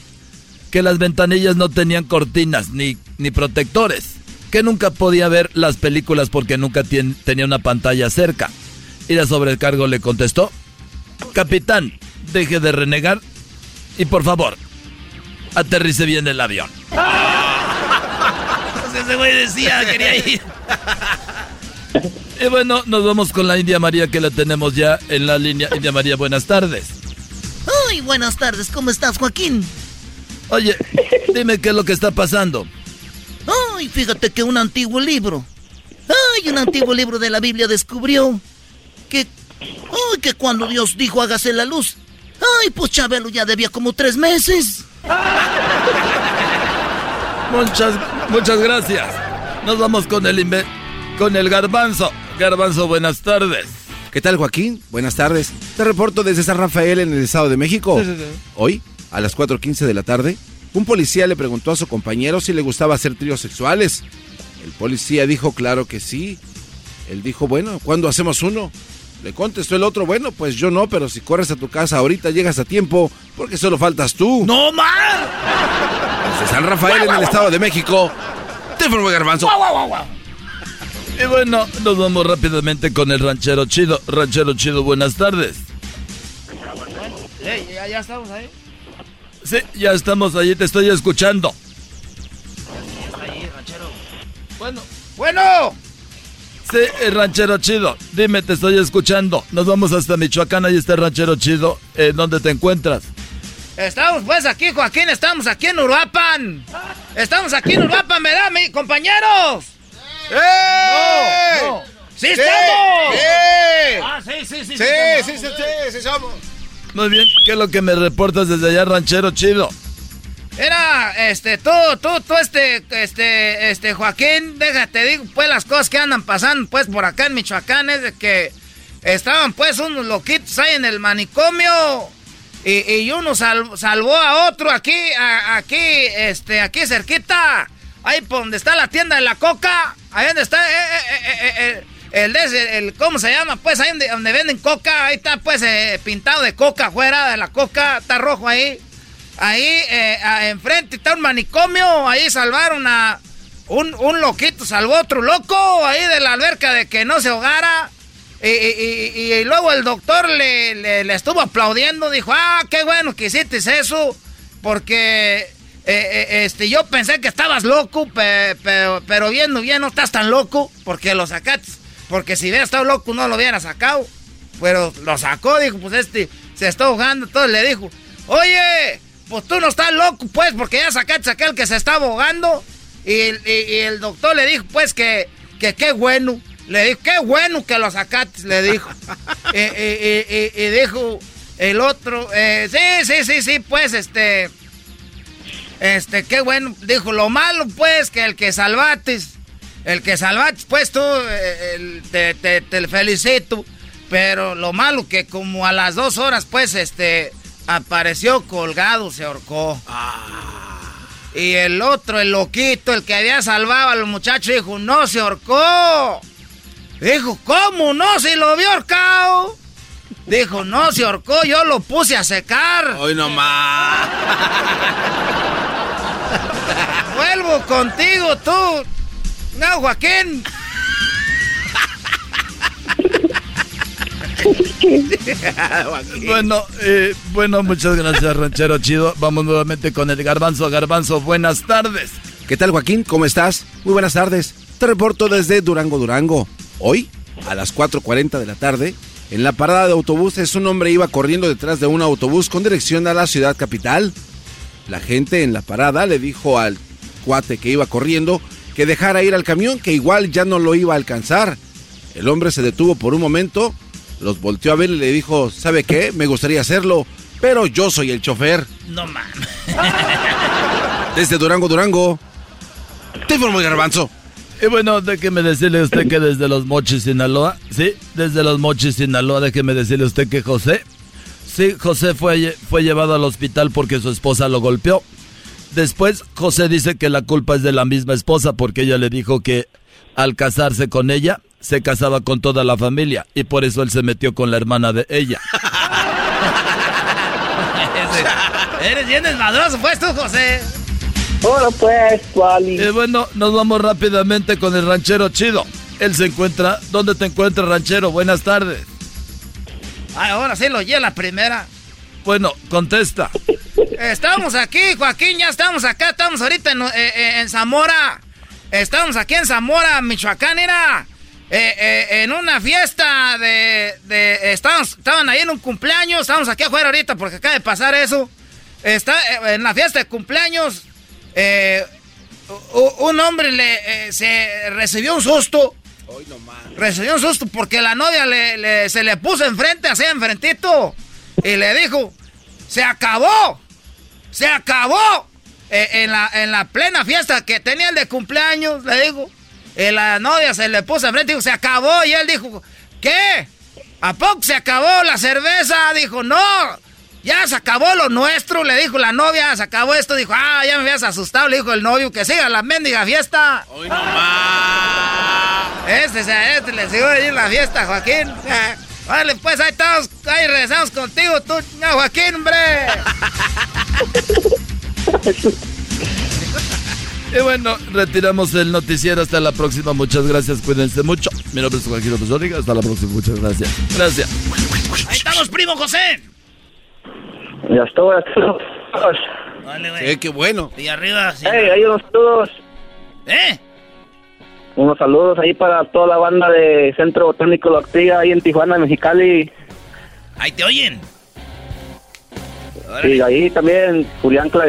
que las ventanillas no tenían cortinas ni, ni protectores, que nunca podía ver las películas porque nunca tenía una pantalla cerca. Y la sobrecargo le contestó, capitán, deje de renegar y por favor, aterrice bien el avión. Pues ese güey decía, quería ir. Y bueno, nos vamos con la India María que la tenemos ya en la línea. India María, buenas tardes. Ay, buenas tardes, ¿cómo estás, Joaquín? Oye, dime qué es lo que está pasando. Ay, fíjate que un antiguo libro. Ay, un antiguo libro de la Biblia descubrió que. Ay, que cuando Dios dijo hágase la luz. Ay, pues Chabelo ya debía como tres meses. Muchas, muchas gracias. Nos vamos con el inve- con el garbanzo. Garbanzo, buenas tardes. ¿Qué tal, Joaquín? Buenas tardes. Te reporto desde San Rafael en el Estado de México. Hoy, a las 4.15 de la tarde, un policía le preguntó a su compañero si le gustaba hacer tríos sexuales. El policía dijo, claro que sí. Él dijo, bueno, ¿cuándo hacemos uno? Le contestó el otro, bueno, pues yo no, pero si corres a tu casa ahorita llegas a tiempo, porque solo faltas tú. ¡No más! Desde San Rafael en el Estado de México, te informó Garbanzo. Y bueno, nos vamos rápidamente con el ranchero chido. Ranchero chido, buenas tardes. ya, ya estamos ahí. Sí, ya estamos allí, te estoy escuchando. Bueno. Bueno. Sí, ranchero chido. Dime, te estoy escuchando. Nos vamos hasta Michoacán, ahí está el ranchero chido. ¿En dónde te encuentras? Estamos pues aquí, Joaquín, estamos aquí en Uruapan. Estamos aquí en Uruapan, ¿verdad, mis compañeros? ¡Eh! No, no. ¡Sí, ¡Sí! estamos! ¡Sí! Ah, sí, sí, sí. Sí, sí, sí, sí, sí. Muy bien, ¿qué es lo que me reportas desde allá, ranchero chido? Era, este, tú, tú, tú, este, este, este, Joaquín, déjate, digo, pues las cosas que andan pasando, pues, por acá en Michoacán es de que estaban, pues, unos loquitos ahí en el manicomio y, y uno sal- salvó a otro aquí, a- aquí, este, aquí cerquita, ahí por donde está la tienda de la coca, ahí donde está, eh, eh, eh, eh, eh, el, ese, el, ¿cómo se llama? Pues ahí donde, donde venden coca, ahí está, pues, eh, pintado de coca afuera de la coca, está rojo ahí. Ahí, eh, enfrente está un manicomio. Ahí salvaron a un, un loquito, salvó otro loco ahí de la alberca de que no se ahogara. Y, luego el doctor le, le- estuvo aplaudiendo. Dijo, ah, qué bueno que hiciste eso. Porque eh, eh, este, yo pensé que estabas loco, pe- pero, pero viendo bien no estás tan loco. Porque lo sacaste. Porque si hubiera estado loco no lo hubiera sacado. Pero lo sacó, dijo, pues este se está ahogando. Entonces le dijo, oye, pues tú no estás loco, pues, porque ya sacaste a aquel que se estaba ahogando. Y, el- y- y el doctor le dijo, pues, que, que qué bueno. Le dijo, qué bueno que lo sacaste, le dijo. y, dijo, el otro, eh, sí, sí, sí, sí, pues, este, este, qué bueno, dijo, lo malo, pues, que el que salvates, el que salvates, pues tú, eh, te, te, te felicito, pero lo malo que como a las dos horas, pues, este, apareció colgado, se ahorcó. Y el otro, el loquito, el que había salvado a los muchachos, dijo, no se ahorcó. Dijo, ¿cómo no? Si lo vio ahorcado. Dijo, no se ahorcó, yo lo puse a secar. Hoy nomás. Vuelvo contigo, tú. No, Joaquín. bueno, eh, bueno, muchas gracias, ranchero chido. Vamos nuevamente con el garbanzo. Garbanzo, buenas tardes. ¿Qué tal, Joaquín? ¿Cómo estás? Muy buenas tardes. Te reporto desde Durango, Durango. Hoy, a las 4.40 de la tarde, en la parada de autobuses, un hombre iba corriendo detrás de un autobús con dirección a la ciudad capital. La gente en la parada le dijo al cuate que iba corriendo que dejara ir al camión, que igual ya no lo iba a alcanzar. El hombre se detuvo por un momento, los volteó a ver y le dijo, ¿sabe qué? Me gustaría hacerlo, pero yo soy el chofer. No mames. Desde Durango, Durango. Te informo, Garbanzo. Y bueno, déjeme decirle a usted que desde los Mochis, Sinaloa, sí, desde los Mochis, Sinaloa, déjeme decirle a usted que José, sí, José fue, fue llevado al hospital porque su esposa lo golpeó. Después, José dice que la culpa es de la misma esposa porque ella le dijo que al casarse con ella, se casaba con toda la familia y por eso él se metió con la hermana de ella. Eres bien desmadroso, pues tú, José. Hola, pues, Wally. Y bueno, nos vamos rápidamente con el ranchero chido. Él se encuentra. ¿Dónde te encuentras, ranchero? Buenas tardes. Ay, ahora sí lo oye la primera. Bueno, contesta. Estamos aquí, Joaquín, ya estamos acá, estamos ahorita en, eh, eh, en Zamora. Estamos aquí en Zamora, Michoacán, era eh, eh, en una fiesta de... de estamos, estaban ahí en un cumpleaños, estamos aquí afuera ahorita porque acaba de pasar eso. Está eh, en la fiesta de cumpleaños, eh, un hombre le, eh, se recibió un susto. Recibió un susto porque la novia le, le- se le puso enfrente, así enfrentito, y le dijo, se acabó, se acabó. Eh, en, la, en la plena fiesta que tenía el de cumpleaños, le dijo, y la novia se le puso enfrente y dijo, se acabó, y él dijo, ¿qué? ¿A poco se acabó la cerveza? Dijo, no, ya se acabó lo nuestro, le dijo la novia, se acabó esto, dijo, ah, ya me habías asustado, le dijo el novio, que siga la mendiga fiesta. Hoy nomás. Este, se- este le siguió ahí la fiesta, Joaquín. Vale, pues ahí estamos, ahí regresamos contigo, tú, no, Joaquín, hombre. Y bueno, retiramos el noticiero. Hasta la próxima. Muchas gracias. Cuídense mucho. Mi nombre es Joaquín López. Hasta la próxima. Muchas gracias. Gracias. Ahí estamos, primo José. Ya estuvo, ya estuvo. Vale, güey. Eh, qué bueno. Y arriba, sí. Hey, hay unos saludos. ¿Eh? Unos saludos ahí para toda la banda de Centro Botánico La Ortiga, ahí en Tijuana, Mexicali. Ahí te oyen. Y ahí también Julián Cla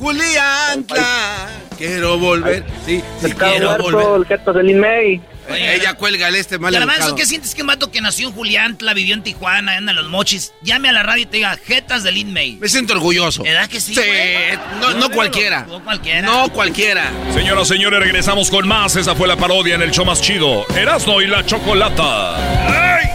Cla. Quiero volver. Sí, sí quiero Muerto, volver. el Geto de Lin May. Ella cuelga el este mal Garbanzo. ¿qué sientes que un vato que nació en Juliantla, vivió en Tijuana, anda en los mochis, llame a la radio y te diga, jetas de Lin May? Me siento orgulloso. ¿Verdad que sí? Sí, güey? no, no cualquiera. No cualquiera. No cualquiera. Señoras, señores, regresamos con más. Esa fue la parodia en el show más chido. Erasno y la Chocolata. ¡Ay!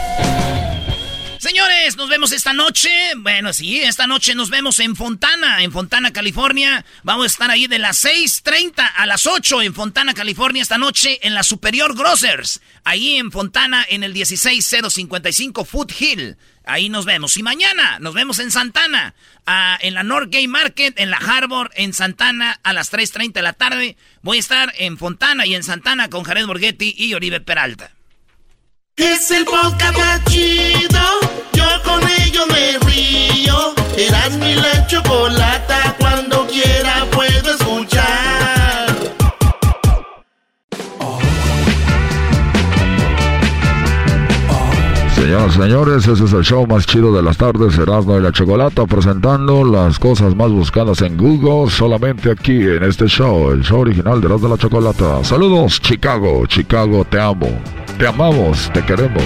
Señores, nos vemos esta noche. Bueno, sí, esta noche nos vemos en Fontana, en Fontana, California. Vamos a estar ahí de las 6.30 a las 8 en Fontana, California, esta noche en la Superior Grocers. Ahí en Fontana, en el 16055 Foot Hill. Ahí nos vemos. Y mañana nos vemos en Santana, en la North Gay Market, en la Harbor, en Santana, a las 3.30 de la tarde. Voy a estar en Fontana y en Santana con Jared Borghetti y Oribe Peralta. Es el podcast. Con ello me río. Eras mi la chocolata. Cuando quiera puedo escuchar. Señoras y señores, ese es el show más chido de las tardes, Erasmo y la Chocolata, presentando las cosas más buscadas en Google, solamente aquí en este show, el show original de Erasmo y la Chocolata. Saludos, Chicago, Chicago, te amo, te amamos, te queremos.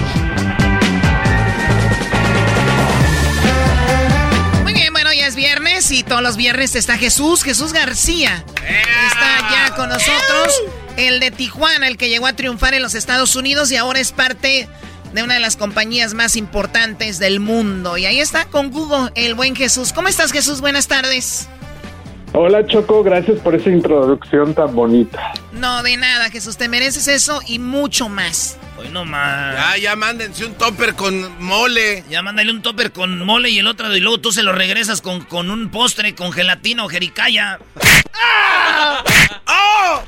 Y todos los viernes está Jesús, Jesús García. Está ya con nosotros. El de Tijuana, el que llegó a triunfar en los Estados Unidos y ahora es parte de una de las compañías más importantes del mundo. Y ahí está con Google, el buen Jesús. ¿Cómo estás, Jesús? Buenas tardes. Hola Choco, gracias por esa introducción tan bonita. No, de nada, Jesús, te mereces eso y mucho más. Hoy no más. Ya, ya mándense un topper con mole. Ya mándale un topper con mole y el otro, y luego tú se lo regresas con, con un postre con gelatina o jericaya. ¡Ah! ¡Oh!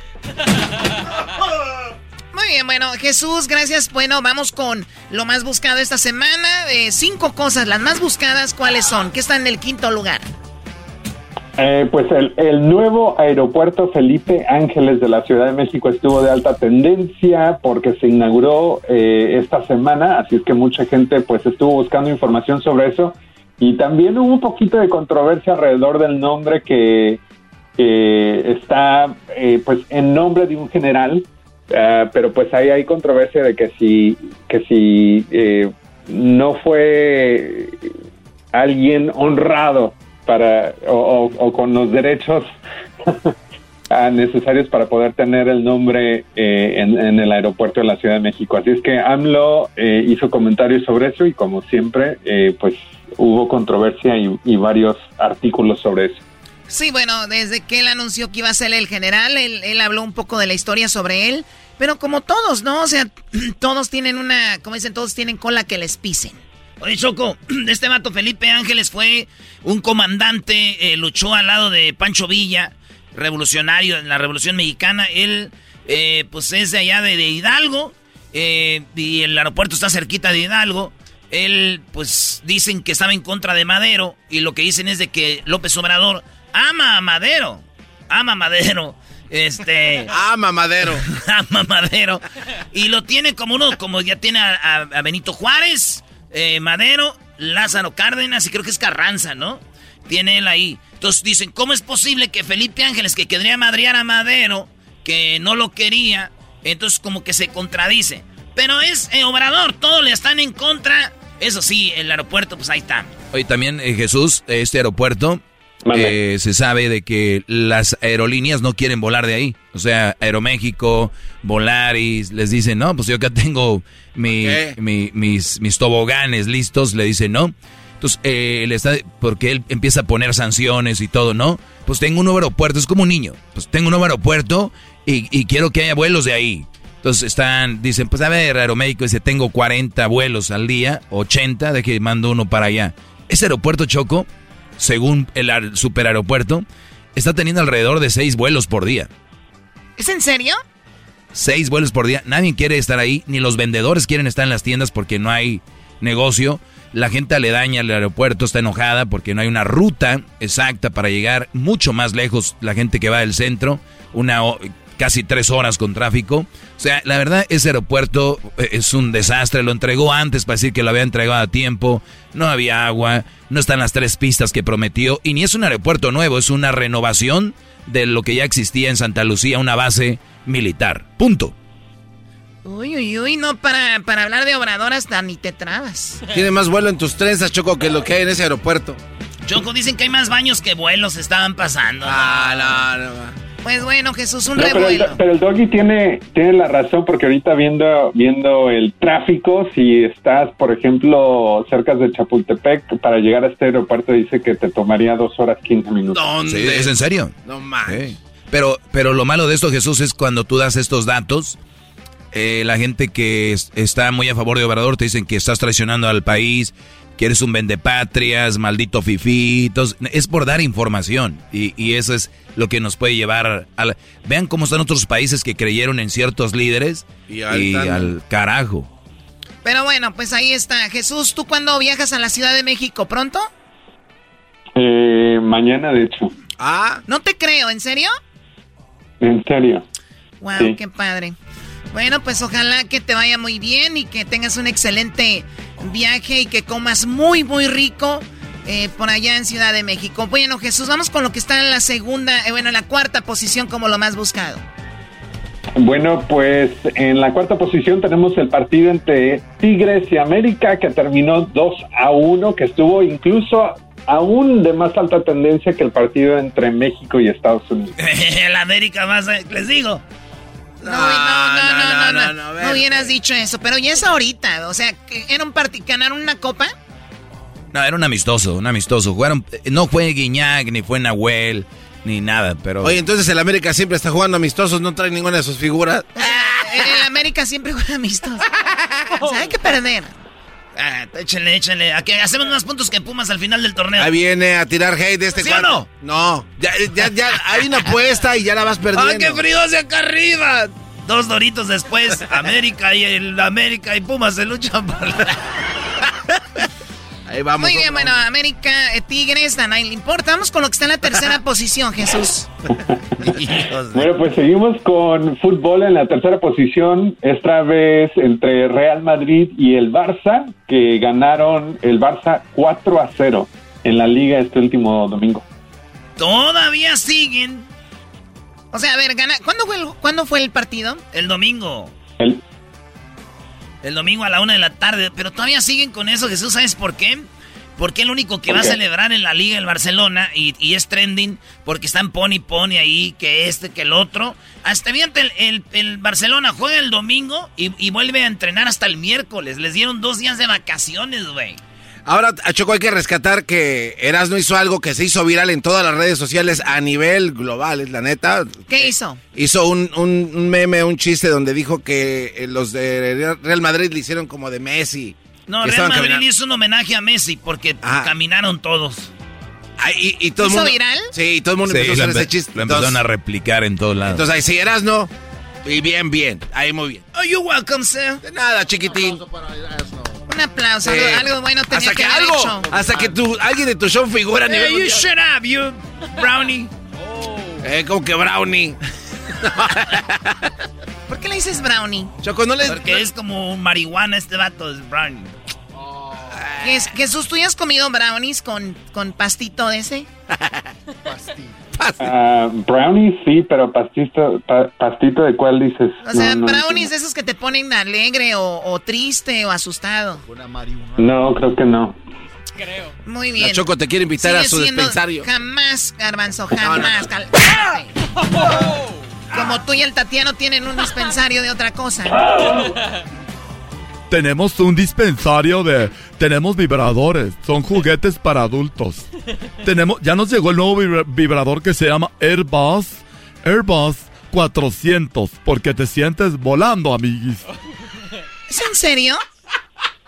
Muy bien, bueno, Jesús, gracias. Bueno, vamos con lo más buscado esta semana. Eh, cinco cosas, las más buscadas, ¿cuáles son? ¿Qué está en el quinto lugar? Eh, pues el, nuevo aeropuerto Felipe Ángeles de la Ciudad de México estuvo de alta tendencia porque se inauguró eh, esta semana, así es que mucha gente pues estuvo buscando información sobre eso. Y también hubo un poquito de controversia alrededor del nombre que, que está eh, pues en nombre de un general, uh, pero pues ahí hay controversia de que si que si eh, no fue alguien honrado para o, con los derechos necesarios para poder tener el nombre eh, en, el aeropuerto de la Ciudad de México. Así es que AMLO eh, hizo comentarios sobre eso y como siempre, eh, pues hubo controversia y, y, varios artículos sobre eso. Sí, bueno, desde que él anunció que iba a ser el general, él, él habló un poco de la historia sobre él, pero como todos, ¿no? O sea, todos tienen una, como dicen, todos tienen cola que les pisen. Oye, Choco, este vato Felipe Ángeles fue un comandante, eh, luchó al lado de Pancho Villa, revolucionario en la Revolución Mexicana. Él, eh, pues es de allá de, de Hidalgo, eh, y el aeropuerto está cerquita de Hidalgo. Él, pues dicen que estaba en contra de Madero, y lo que dicen es de que López Obrador ama a Madero, ama a Madero. Este. ama Madero. ama Madero. Y lo tiene como uno, como ya tiene a, a, a Benito Juárez eh, Madero, Lázaro Cárdenas y creo que es Carranza, ¿no? Tiene él ahí. Entonces dicen, ¿cómo es posible que Felipe Ángeles, que quería madrear a Madero, que no lo quería, entonces como que se contradice? Pero es eh, Obrador, todos le están en contra. Eso sí, el aeropuerto, pues ahí está. Oye, también eh, Jesús, este aeropuerto, eh, se sabe de que las aerolíneas no quieren volar de ahí. O sea, Aeroméxico, Volaris, les dicen, no, pues yo acá tengo mi, mi, mis, mis toboganes listos, le dicen, no. Entonces, eh, él está, porque él empieza a poner sanciones y todo, ¿no? Pues tengo un nuevo aeropuerto, es como un niño. Pues tengo un nuevo aeropuerto y, y quiero que haya vuelos de ahí. Entonces están, dicen, pues a ver, Aeroméxico dice, tengo 40 vuelos al día, 80, de que mando uno para allá. Ese aeropuerto Choco, según el superaeropuerto, está teniendo alrededor de 6 vuelos por día. ¿Es en serio? 6 vuelos por día. Nadie quiere estar ahí, ni los vendedores quieren estar en las tiendas porque no hay negocio. La gente aledaña al aeropuerto está enojada porque no hay una ruta exacta para llegar mucho más lejos. La gente que va del centro, una casi tres horas con tráfico. O sea, la verdad, ese aeropuerto es un desastre. Lo entregó antes para decir que lo había entregado a tiempo. No había agua, no están las tres pistas que prometió. Y ni es un aeropuerto nuevo, es una renovación de lo que ya existía en Santa Lucía, una base militar. Punto. Uy, uy, uy, no, para, para hablar de Obrador hasta ni te trabas. Tiene más vuelo en tus trenzas, Choco, que lo que hay en ese aeropuerto. Choco, dicen que hay más baños que vuelos estaban pasando. Ah, no, no. Pues bueno, Jesús, un no, revuelo. Pero el, pero el, doggy tiene, tiene la razón porque ahorita viendo, viendo el tráfico, si estás, por ejemplo, cerca de Chapultepec, para llegar a este aeropuerto dice que te tomaría dos horas 15 minutos. ¿Dónde? Sí, ¿Es en serio? No más. Sí. Pero, pero lo malo de esto, Jesús, es cuando tú das estos datos, eh, la gente que es, está muy a favor de Obrador te dicen que estás traicionando al país, que eres un vendepatrias, maldito fifitos. Es por dar información. Y, y, eso es lo que nos puede llevar a la... Vean cómo están otros países que creyeron en ciertos líderes y, y al carajo. Pero bueno, pues ahí está. Jesús, ¿tú cuándo viajas a la Ciudad de México? ¿Pronto? Eh, mañana, de hecho. Ah. No te creo, ¿en serio? En serio. Wow, sí. qué padre. Bueno, pues ojalá que te vaya muy bien y que tengas un excelente viaje y que comas muy, muy rico eh, por allá en Ciudad de México. Bueno, Jesús, vamos con lo que está en la segunda, eh, bueno, en la cuarta posición como lo más buscado. Bueno, pues en la cuarta posición tenemos el partido entre Tigres y América que terminó 2 a 1, que estuvo incluso aún de más alta tendencia que el partido entre México y Estados Unidos. el América más, eh, les digo. No, no, no, no, no, no, hubieras dicho eso, pero ya es ahorita, o sea, era un partido, ganaron una copa. No, era un amistoso, un amistoso. Jugaron, no fue Guiñac, ni fue Nahuel, ni nada, pero... Oye, entonces el América siempre está jugando amistosos, no trae ninguna de sus figuras. el América siempre juega amistosos. O sea, hay que perder. Ah. A que hacemos más puntos que Pumas al final del torneo. Ahí viene a tirar hate de este ¿Sí o no? No, ya, ya, ya hay una apuesta y ya la vas perdiendo. ¡Ah, qué frío hacia acá arriba! Dos doritos después, América y el América y Pumas se luchan por la... Ahí vamos. Muy bien, bueno, América, eh, Tigres, a nadie le importa. Vamos con lo que está en la tercera posición, Jesús. Bueno, pues seguimos con fútbol en la tercera posición, esta vez entre Real Madrid y el Barça, que ganaron el Barça 4 a 0 en la liga este último domingo. Todavía siguen. O sea, a ver, gana. ¿Cuándo fue el, ¿cuándo fue el partido? El domingo. El, El domingo a la una de la tarde. Pero todavía siguen con eso, Jesús. ¿Sabes por qué? Porque el único que va a celebrar en la liga el Barcelona y, y es trending porque están pony pony ahí, que este, que el otro. Hasta bien, el, el, el Barcelona juega el domingo y, y vuelve a entrenar hasta el miércoles. Les dieron dos días de vacaciones, güey. Ahora, a Choco, hay que rescatar que Erasmo hizo algo que se hizo viral en todas las redes sociales a nivel global, es la neta. ¿Qué hizo? Hizo un, un- un meme, un chiste donde dijo que eh, los de Real Madrid le hicieron como de Messi. No, Real Madrid caminando. hizo un homenaje a Messi porque caminaron todos. Ah, y, y todo el ¿Hizo mundo, viral? Sí, y todo el mundo Sí, empezó a hacer ese chiste. lo empezaron Entonces- a replicar en todos lados. Entonces ahí sí, Erasmo. Y bien, bien. Ahí muy bien. Oh, you're welcome, sir. De nada, chiquitín. Un aplauso, Sí. algo, bueno tenía hasta que, que, haber algo, hecho. hasta que tu, alguien de tu show figura a nivel Hey, you mundial. shut up, you brownie. Eh, como que Brownie. ¿Por qué le dices brownie? Choco, no le... Porque es como marihuana este vato, es brownie. Jes- Jesús, ¿tú ya has comido brownies con, con pastito de ese? ah, brownie sí, pero pastito, pa- pastito de cuál dices. O sea, No, no brownies de esos que te ponen alegre o, o triste o asustado. No, creo que no. Muy bien. La Choco te quiere invitar a su dispensario. Jamás, Garbanzo, no, jamás. no. cal- Como tú y el Tatiano tienen un dispensario de otra cosa. Tenemos un dispensario de... Tenemos vibradores. Son juguetes para adultos. Tenemos... Ya nos llegó el nuevo vibra- vibrador que se llama Airbus. Airbus 400. Porque te sientes volando, amiguis. ¿Es en serio?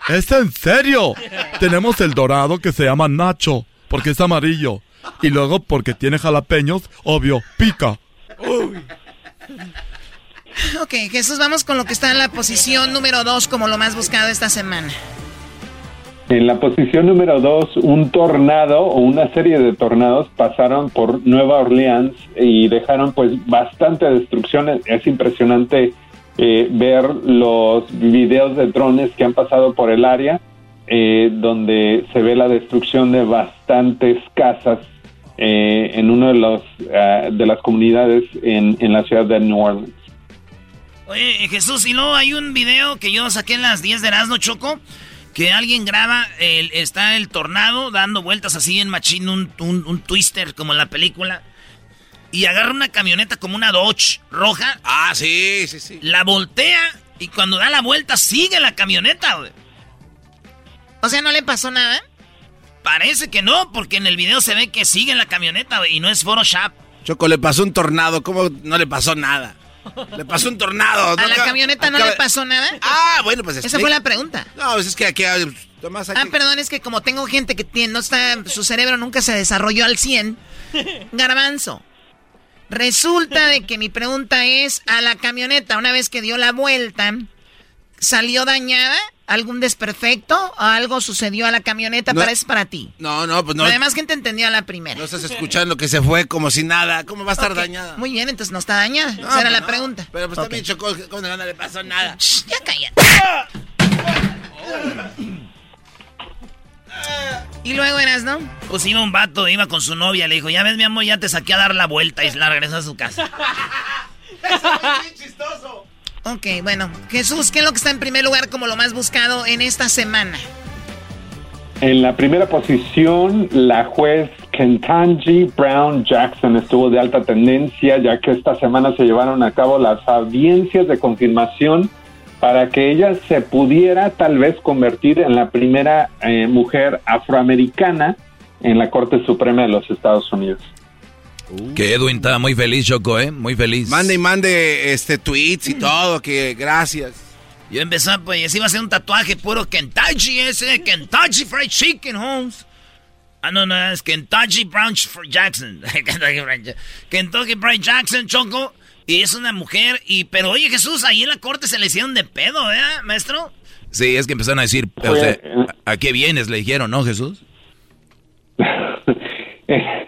¿Es en serio? Tenemos el dorado que se llama Nacho. Porque es amarillo. Y luego porque tiene jalapeños, obvio, pica. Ok, Jesús, vamos con lo que está en la posición número 2 como lo más buscado esta semana. En la posición número dos, un tornado o una serie de tornados pasaron por Nueva Orleans y dejaron pues bastante destrucción. Es- Es impresionante eh, ver los videos de drones que han pasado por el área, eh, donde se ve la destrucción de bastantes casas eh, en una de, los, ah, de las comunidades en, en la ciudad de New Orleans. Oye, Jesús, y luego hay un video que yo saqué en las 10 de Erasmo Choco, que alguien graba, el, está el tornado dando vueltas así en machín, un, un, un twister como en la película, y agarra una camioneta como una Dodge roja. Ah, sí, sí, sí. La voltea y cuando da la vuelta sigue la camioneta, güey. O sea, ¿no le pasó nada? Parece que no, porque en el video se ve que sigue la camioneta, güey, y no es Photoshop. Choco, le pasó un tornado. ¿Cómo no le pasó nada? Le pasó un tornado. ¿A la camioneta no le pasó nada? Ah, bueno, pues Esa explica. fue la pregunta. No, pues es que aquí... Tomás, aquí... Ah, perdón, es que como tengo gente que tiene, no está, su cerebro nunca se desarrolló al 100. Garbanzo. Resulta de que mi pregunta es, a la camioneta, una vez que dio la vuelta, ¿salió dañada? ¿Algún desperfecto? ¿O algo sucedió a la camioneta? No. Para es para ti. No, no, pues no. Lo demás gente entendió a la primera. No estás escuchando que se fue como si nada. ¿Cómo va a estar dañada? Muy bien, entonces no está dañada. No, Esa era pues la no. pregunta. Pero pues Ok. también Choco, ¿cómo no le pasó nada? Shh, ya cállate. Y luego eras, ¿no? Pues iba un vato, iba con su novia, le dijo, ya ves mi amor, ya te saqué a dar la vuelta y la regresó a su casa. Ok, bueno. Jesús, ¿qué es lo que está en primer lugar como lo más buscado en esta semana? En la primera posición, la juez Kentanji Brown Jackson estuvo de alta tendencia, ya que esta semana se llevaron a cabo las audiencias de confirmación para que ella se pudiera tal vez convertir en la primera eh, mujer afroamericana en la Corte Suprema de los Estados Unidos. Que Edwin estaba muy feliz, Choco, ¿eh? Muy feliz. Mande y mande este tweets y todo, que gracias. Yo empecé, pues, iba a hacer un tatuaje puro Kentucky ese, Kentucky Fried Chicken, Holmes. Ah, no, no, es Kentucky Brown for Jackson. Kentucky Fried, Kentucky Fried Jackson, Choco. Y es una mujer, y pero oye Jesús, ahí en la corte se le hicieron de pedo, ¿eh, maestro? Sí, es que empezaron a decir, o sea, ¿a qué vienes? Le dijeron, ¿no, Jesús?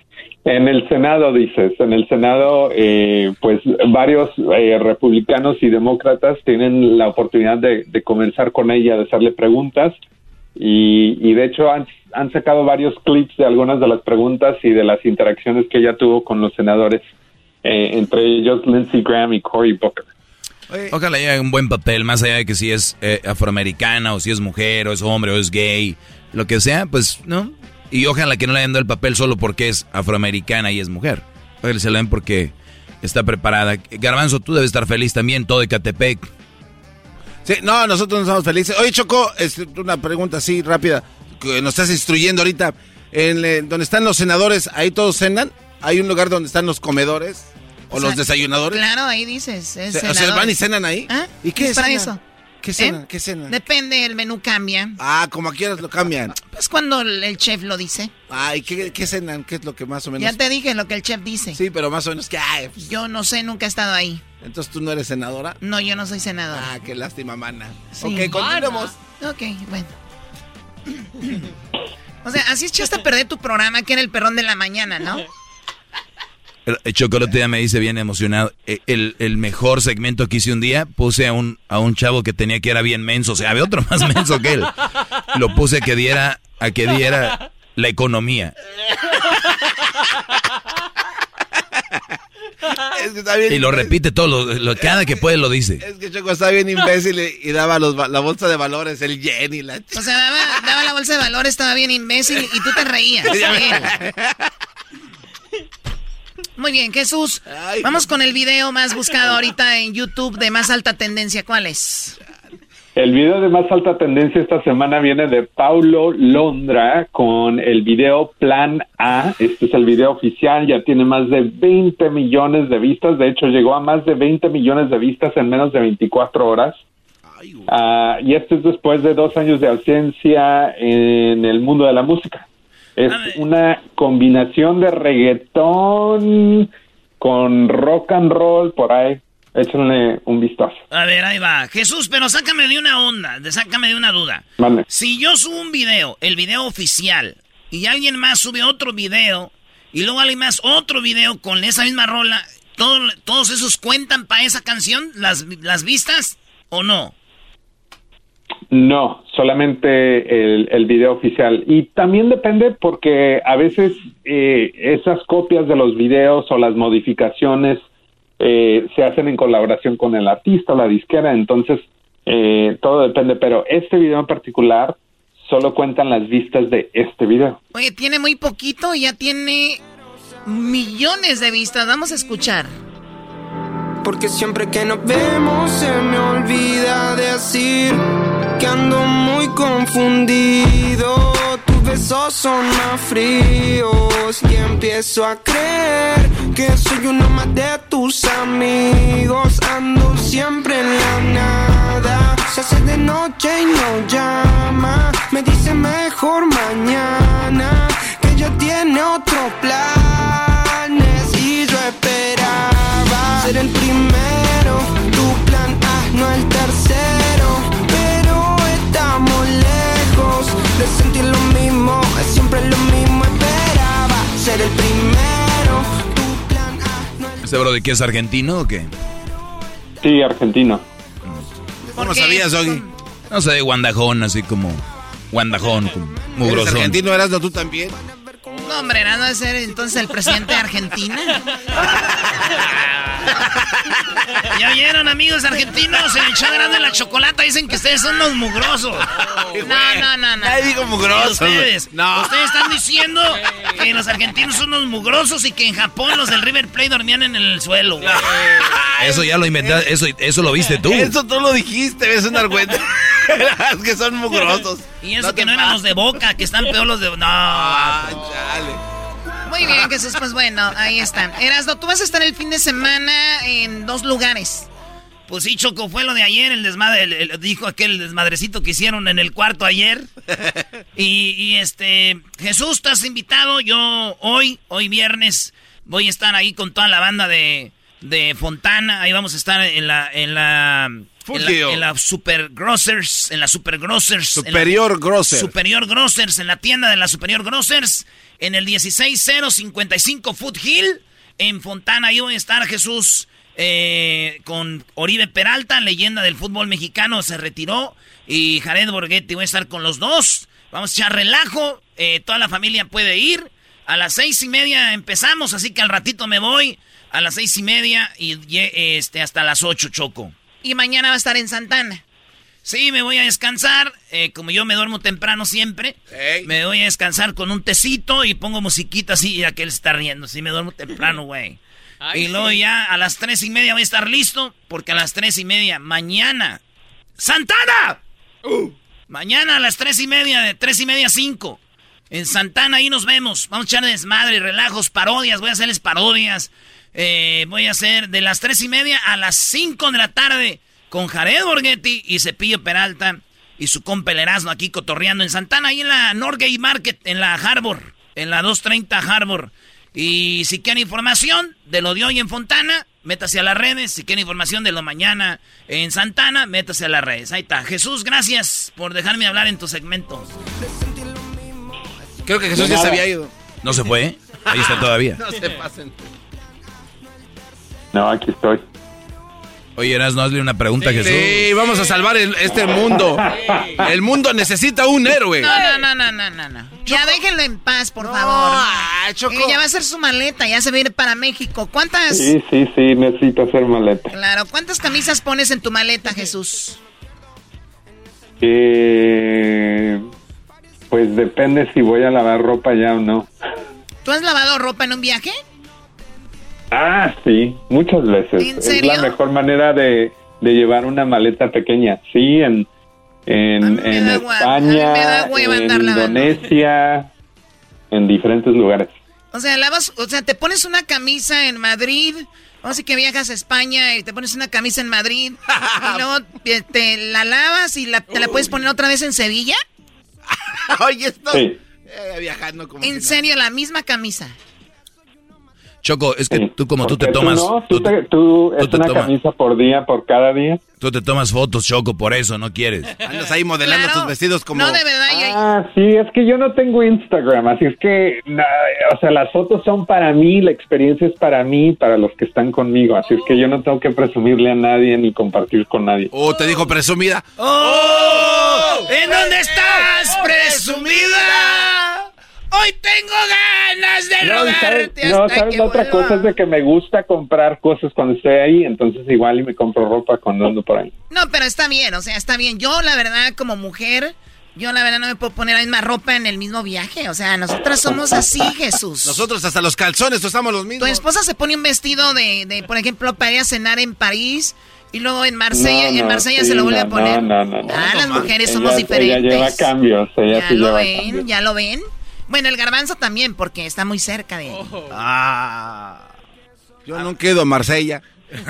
En el Senado, dices, en el Senado, eh, pues varios eh, republicanos y demócratas tienen la oportunidad de, de conversar con ella, de hacerle preguntas. Y, y de hecho han, han, sacado varios clips de algunas de las preguntas y de las interacciones que ella tuvo con los senadores, eh, entre ellos Lindsey Graham y Cory Booker. Ojalá haya un buen papel, más allá de que si es eh, afroamericana o si es mujer o es hombre o es gay, lo que sea, pues, ¿no? Y ojalá que no le hayan dado el papel solo porque es afroamericana y es mujer. Ojalá se la den porque está preparada. Garbanzo, tú debes estar feliz también, todo de Catepec. Sí, no, nosotros no estamos felices. Oye, Choco, es una pregunta así rápida que nos estás instruyendo ahorita. En eh, donde están los senadores, ¿ahí todos cenan? ¿Hay un lugar donde están los comedores? ¿O, O los sea, desayunadores? Claro, ahí dices. es O sea. ¿van y cenan ahí? ¿Ah? ¿Y qué es para cenan? eso? ¿Qué ¿Eh? cenan? ¿Qué cenan? Depende, el menú cambia. Ah, como quieras lo cambian. Pues cuando el chef lo dice. Ah, ¿y qué, qué cenan? ¿Qué es lo que más o menos? Ya te dije lo que el chef dice. Sí, pero más o menos ¿qué hay? Yo no sé, nunca he estado ahí. Entonces tú no eres senadora. No, yo no soy senadora. Ah, qué lástima, mana. Sí. Ok, continuemos. Ok, bueno. O sea, así echaste a perder tu programa que era el perrón de la mañana, ¿no? El, el Chocolate ya me dice bien emocionado. eh, El, el mejor segmento que hice un día, puse a un, a un chavo que tenía que era bien menso. O sea, había otro más menso que él. Lo puse a que diera, a que diera la economía. Es que está bien Y lo imbécil. repite todo, lo, lo- cada que puede lo dice. Es que Choco está bien imbécil y, y daba los, la bolsa de valores, el yen y la... O sea, daba, daba la bolsa de valores, estaba bien imbécil y tú te reías. Muy bien, Jesús. Vamos con el video más buscado ahorita en YouTube de más alta tendencia. ¿Cuál es? El video de más alta tendencia esta semana viene de Paulo Londra con el video Plan A. Este es el video oficial, ya tiene más de 20 millones de vistas. De hecho, llegó a más de 20 millones de vistas en menos de 24 horas. Ah, y esto es después de dos años de ausencia en el mundo de la música. Es una combinación de reggaetón con rock and roll por ahí. Échenle un vistazo. A ver, ahí va. Jesús, pero sácame de una onda, sácame de una duda. Mande. Si yo subo un video, el video oficial, y alguien más sube otro video, y luego alguien más otro video con esa misma rola, ¿todo- ¿todos esos cuentan para esa canción, las, las vistas, o no? No, solamente el, el video oficial. Y también depende porque a veces eh, esas copias de los videos o las modificaciones eh, se hacen en colaboración con el artista o la disquera, entonces eh, todo depende. Pero este video en particular solo cuentan las vistas de este video. Oye, tiene muy poquito y ya tiene millones de vistas. Vamos a escuchar. Porque siempre que nos vemos se me olvida decir que ando muy confundido. Tus besos son más fríos y empiezo a creer que soy uno más de tus amigos. Ando siempre en la nada. Se hace de noche y no llama. Me dice mejor mañana que ella tiene otros planes y yo esperaba ser el el primero, tu plan A, no el ¿Este bro de qué es argentino o qué? Sí, argentino. ¿Cómo sabías, Doggy? No sé, guandajón, así como guandajón, como ¿Eres mugrosón. argentino, eras no tú también? No, hombre, ¿no de ser entonces el presidente de Argentina? ¿Ya oyeron, amigos argentinos? En el show de Erasmo y la Chocolata dicen que ustedes son unos mugrosos. No, no, no, no. Nadie digo mugrosos. Ustedes, No. ustedes están diciendo que los argentinos son unos mugrosos y que en Japón los del River Plate dormían en el suelo. Eso ya lo inventaste, eso, eso lo viste tú. Eso tú lo dijiste, es una argüente. es que son mugrosos. Y eso que no eran los de Boca, que están peor los de... No. Muy bien, Jesús, pues bueno, ahí están. Erasno, tú vas a estar el fin de semana en dos lugares. Pues sí, Choco, fue lo de ayer, el desmadre, el- el- dijo aquel desmadrecito que hicieron en el cuarto ayer. Y, y, este, Jesús, estás invitado. Yo hoy, hoy viernes, voy a estar ahí con toda la banda de, de Fontana. Ahí vamos a estar en la, en la, en la, en la Super Grocers, en la Super Grocers. la- Superior Grosser. Superior Grocers, en la tienda de la Superior Grocers, en el 16055 Foothill, en Fontana. Ahí voy a estar Jesús eh, con Oribe Peralta, leyenda del fútbol mexicano, se retiró. Y Jared Borghetti, voy a estar con los dos. Vamos a echar relajo, eh, toda la familia puede ir. A las seis y media empezamos, así que al ratito me voy. A las seis y media y este, hasta las ocho, Choco. Y mañana va a estar en Santana. Sí, me voy a descansar. eh, como yo me duermo temprano siempre, me voy a descansar con un tecito y pongo musiquita así, y aquel está riendo. Sí, me duermo temprano, güey. Ay, Y luego ya a las tres y media voy a estar listo, porque a las tres y media, mañana. ¡Santana! Mañana a las tres y media, de tres y media a cinco. En Santana, ahí nos vemos. Vamos a echar desmadre, relajos, parodias. Voy a hacerles parodias. Eh, voy a hacer de las tres y media a las cinco de la tarde con Jared Borghetti y Cepillo Peralta y su compa el Erasmo aquí cotorreando en Santana, ahí en la Norgate Market, en la Harbor, en la 230 Harbor. Y si quieren información de lo de hoy en Fontana, métase a las redes. Si quieren información de lo mañana en Santana, métase a las redes. Ahí está. Jesús, gracias por dejarme hablar en tu segmento. Creo que Jesús ya se había ido. ¿No se fue? Ahí está todavía. No se pasen. No, aquí estoy. Oye, Erasno, hazle una pregunta a Jesús. Sí, vamos a salvar el- este mundo. El mundo necesita un héroe. No, no, no, no, no, no, no. Ya déjenlo en paz, por favor. Eh, ya va a hacer su maleta, ya se va a ir para México. ¿Cuántas? Sí, sí, sí, necesito hacer maleta. Claro, ¿cuántas camisas pones en tu maleta, Jesús? Eh, pues depende si voy a lavar ropa ya o no. ¿Tú has lavado ropa en un viaje? Ah, sí, muchas veces. ¿En Es la mejor manera de, de llevar una maleta pequeña. Sí, en, en, en España, en. Indonesia, en diferentes lugares. O sea, lavas, o sea, te pones una camisa en Madrid, o sea que viajas a España y te pones una camisa en Madrid y luego te, te la lavas y la, te la puedes poner otra vez en Sevilla. Oye, esto. Sí. Eh, viajando como. En serio, la misma camisa. Choco, es que tú como tú te tomas... no, tú, te- tú- es te una tomas- camisa por día, por cada día. Tú te tomas fotos, Choco, por eso no quieres. Andas ahí modelando tus vestidos como. No, de verdad, Ah, sí, es que yo no tengo Instagram, así es que, na- o sea, las fotos son para mí, la experiencia es para mí, para los que están conmigo, así es que yo no tengo que presumirle a nadie ni compartir con nadie. Oh, te dijo presumida. ¡Oh! ¿En dónde estás, presumida? Hoy tengo ganas de No, ¿sabes? robarte No, hasta ¿sabes? que La otra vuelva. cosa es de que me gusta comprar cosas cuando estoy ahí, entonces igual y me compro ropa cuando ando por ahí. No, pero está bien, o sea, está bien. Yo, la verdad, como mujer, yo la verdad no me puedo poner la misma ropa en el mismo viaje. O sea, nosotras somos así, Jesús. Nosotros hasta los calzones usamos los Tu mismos. esposa se pone un vestido de, de, por ejemplo, para ir a cenar en París y luego en Marsella, No, y en no, Marsella sí, se lo vuelve no, a poner. No, no, no. Ah, no, las no, mujeres ella- somos diferentes. Ella lleva cambios, ella Ya sí lo lleva ven, cambios. ya lo ven. Bueno, el garbanzo también, porque está muy cerca de ahí. Ah. Yo no quedo a Marsella.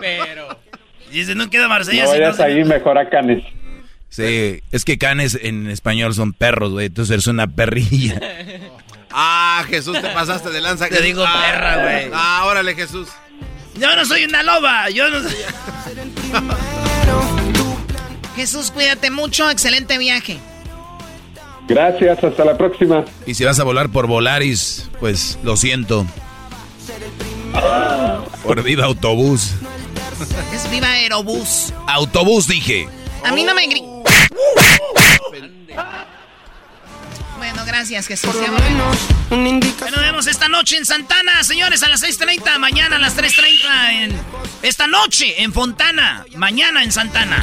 Pero. Dice, no queda Marsella. No si vayas no se- ahí, mejor a Canes. Sí, es que canes en español son perros, güey. Entonces eres una perrilla. Ah, Jesús, te pasaste de lanza. Te digo Ah, perra, güey. Ah, órale, Jesús. Yo no soy una loba. Yo no soy. Jesús, cuídate mucho, excelente viaje. Gracias, hasta la próxima. Y si vas a volar por Volaris, pues lo siento. Por viva autobús. Es viva Aerobús. Autobús, dije. A mí no me gri- Bueno, gracias, Jesús. Bueno, nos vemos esta noche en Santana, señores, a las 6.30. Mañana a las 3.30 en... Esta noche en Fontana. Mañana en Santana.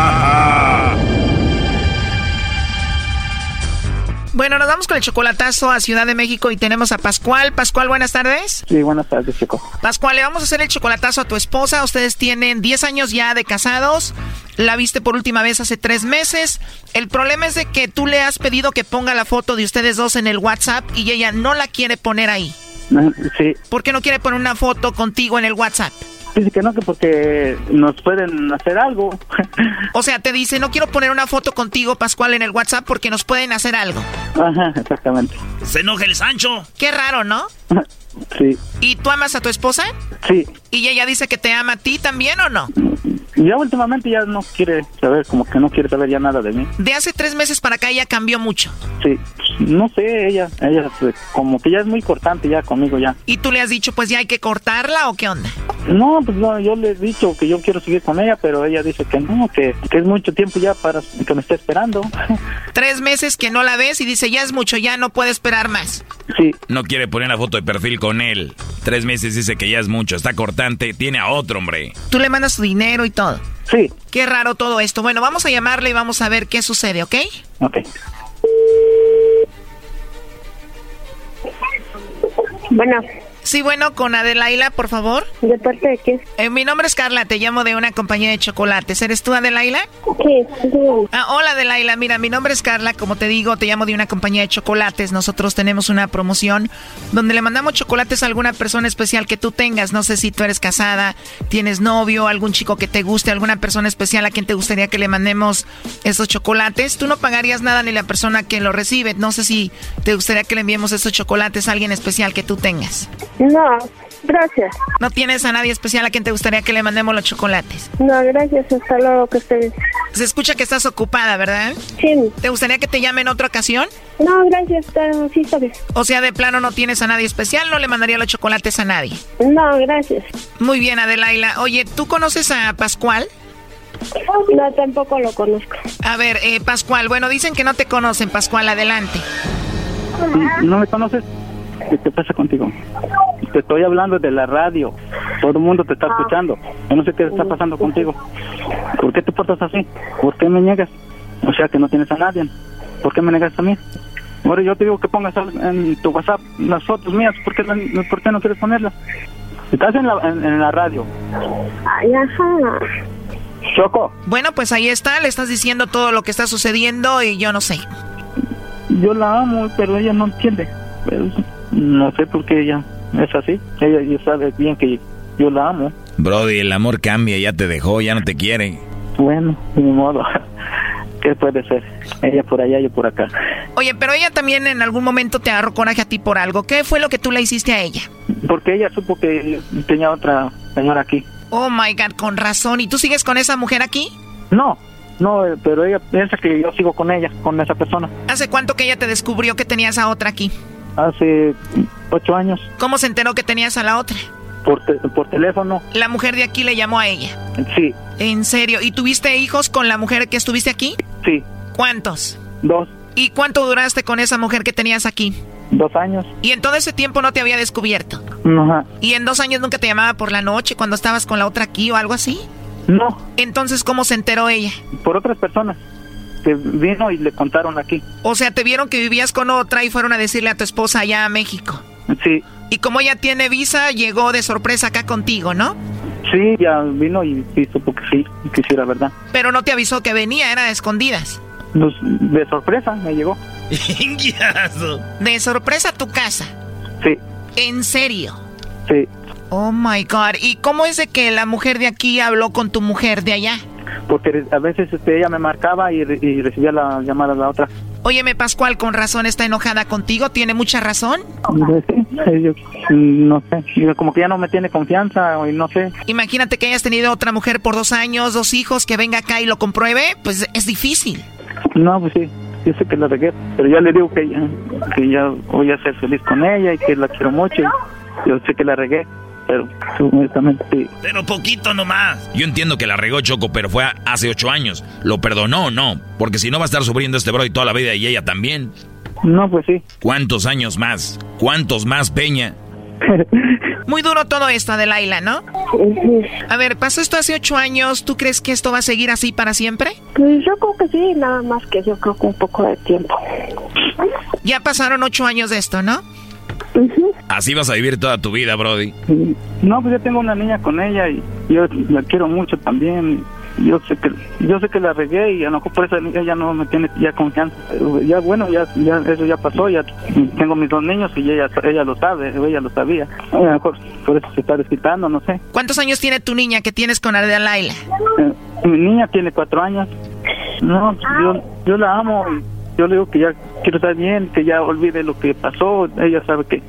Bueno, nos vamos con el chocolatazo a Ciudad de México y tenemos a Pascual. Pascual, buenas tardes. Sí, buenas tardes, chico. Pascual, le vamos a hacer el chocolatazo a tu esposa. Ustedes tienen 10 años ya de casados. La viste por última vez hace tres meses. El problema es de que tú le has pedido que ponga la foto de ustedes dos en el WhatsApp y ella no la quiere poner ahí. Sí. ¿Por qué no quiere poner una foto contigo en el WhatsApp? Dice que no, que porque nos pueden hacer algo. o sea, te dice, no quiero poner una foto contigo, Pascual, en el WhatsApp porque nos pueden hacer algo. Ajá, exactamente. Se enoja el Sancho. Qué raro, ¿no? Sí. ¿Y tú amas a tu esposa? Sí. ¿Y ella dice que te ama a ti también o no? Ya últimamente ya no quiere saber, como que no quiere saber ya nada de mí. De hace tres meses para acá ella cambió mucho. Sí, no sé, ella, ella pues, como que ya es muy cortante ya conmigo ya. ¿Y tú le has dicho pues ya hay que cortarla o qué onda? No, pues no, yo le he dicho que yo quiero seguir con ella, pero ella dice que no, que, que es mucho tiempo ya para que me esté esperando. Tres meses que no la ves y dice ya es mucho, ya no puede esperar más. Sí. No quiere poner la foto de perfil con él. Tres meses dice que ya es mucho, está cortante, tiene a otro hombre. Tú le mandas su dinero y todo. Sí. Qué raro todo esto. Bueno, vamos a llamarle y vamos a ver qué sucede, ¿ok? Ok. Bueno. Sí, bueno, con Adelaila, por favor. ¿De parte de quién? Eh, mi nombre es Carla, te llamo de una compañía de chocolates. ¿Eres tú, Adelaila? Sí, Ah, hola, Adelaila. Mira, mi nombre es Carla. Como te digo, te llamo de una compañía de chocolates. Nosotros tenemos una promoción donde le mandamos chocolates a alguna persona especial que tú tengas. No sé si tú eres casada, tienes novio, algún chico que te guste, alguna persona especial a quien te gustaría que le mandemos esos chocolates. Tú no pagarías nada ni la persona que lo recibe. No sé si te gustaría que le enviemos esos chocolates a alguien especial que tú tengas. No, gracias. ¿No tienes a nadie especial a quien te gustaría que le mandemos los chocolates? No, gracias. Hasta luego que estés. Se escucha que estás ocupada, ¿verdad? Sí. ¿Te gustaría que te llame en otra ocasión? No, gracias. Sí, bien. O sea, de plano no tienes a nadie especial, no le mandaría los chocolates a nadie. No, gracias. Muy bien, Adelaila. Oye, ¿tú conoces a Pascual? No, tampoco lo conozco. A ver, eh, Pascual, bueno, dicen que no te conocen, Pascual, adelante. ¿No me conoces? ¿Qué te pasa contigo? Te estoy hablando de la radio. Todo el mundo te está escuchando. Yo no sé qué está pasando contigo. ¿Por qué te portas así? ¿Por qué me niegas? O sea que no tienes a nadie. ¿Por qué me negas a mí? Ahora yo te digo que pongas en tu WhatsApp las fotos mías. ¿Por qué, no- por qué no quieres ponerlas? Estás en la, en, en la radio. Ay, ajá. Choco, Bueno, pues ahí está, le estás diciendo todo lo que está sucediendo y yo no sé. yo la amo, pero ella no entiende. Pero no sé por qué ella es así. Ella ya sabe bien que yo la amo. Brody, el amor cambia, ya te dejó, ya no te quiere. Bueno, ni modo. ¿Qué puede ser? Ella por allá, yo por acá. Oye, pero ella también en algún momento te agarró coraje a ti por algo. ¿Qué fue lo que tú le hiciste a ella? Porque ella supo que tenía otra señora aquí. Oh my God, con razón. ¿Y tú sigues con esa mujer aquí? No, no, eh, pero ella piensa que yo sigo con ella, con esa persona. ¿Hace cuánto que ella te descubrió que tenías a otra aquí? Hace ocho años, ¿Cómo se enteró que tenías a la otra? por, te- por teléfono. La mujer de aquí le llamó a ella. Sí, ¿En serio? ¿Y tuviste hijos con la mujer que estuviste aquí? sí, ¿Cuántos? dos, ¿Y cuánto duraste con esa mujer que tenías aquí? dos años. Y en todo ese tiempo no te había descubierto. Ajá. ¿Y en dos años nunca te llamaba por la noche cuando estabas con la otra aquí o algo así? No, Entonces, ¿cómo se enteró ella? por otras personas que vino y le contaron aquí. O sea, te vieron que vivías con otra y fueron a decirle a tu esposa allá a México. Sí, Y como ella tiene visa, llegó de sorpresa acá contigo, ¿no? sí, ya vino y, y supo que sí, que sí era verdad. Pero no te avisó que venía, era de escondidas. Pues, de sorpresa me llegó. De sorpresa a tu casa. Sí, ¿En serio? sí. Oh my God. ¿Y cómo es de que la mujer de aquí habló con tu mujer de allá? Porque a veces este, ella me marcaba y, y recibía la llamada de la otra. Óyeme, Pascual, con razón está enojada contigo. ¿Tiene mucha razón? Sí, yo, no sé, como que ya no me tiene confianza y no sé. Imagínate que hayas tenido otra mujer por dos años, dos hijos, que venga acá y lo compruebe. Pues es difícil. No, pues sí, yo sé que la regué, pero ya le digo que ya, que ya voy a ser feliz con ella y que la quiero mucho. Yo sé que la regué, pero honestamente sí. Pero poquito nomás. Yo entiendo que la regó Choco, pero fue hace ocho años. ¿Lo perdonó o no? Porque si no va a estar sufriendo este Brody toda la vida y ella también. No, pues sí. ¿Cuántos años más? ¿Cuántos más, Peña? Muy duro todo esto, Adelaila, ¿no? A ver, pasó esto hace ocho años. ¿Tú crees que esto va a seguir así para siempre? Pues yo creo que sí, nada más que yo creo que un poco de tiempo. Ya pasaron ocho años de esto, ¿no? Así vas a vivir toda tu vida, Brody. No, pues yo tengo una niña con ella y yo la quiero mucho también. Yo sé que yo sé que la regué y a lo mejor por eso ella no me tiene ya confianza. Ya bueno, ya, ya eso ya pasó, ya tengo mis dos niños y ella ella lo sabe, ella lo sabía. A lo mejor por eso se está desquitando, no sé. ¿Cuántos años tiene tu niña que tienes con Adelaila? Eh, mi niña tiene cuatro años. No, yo, yo la amo y yo le digo que ya quiero estar bien, que ya olvide lo que pasó. Ella sabe que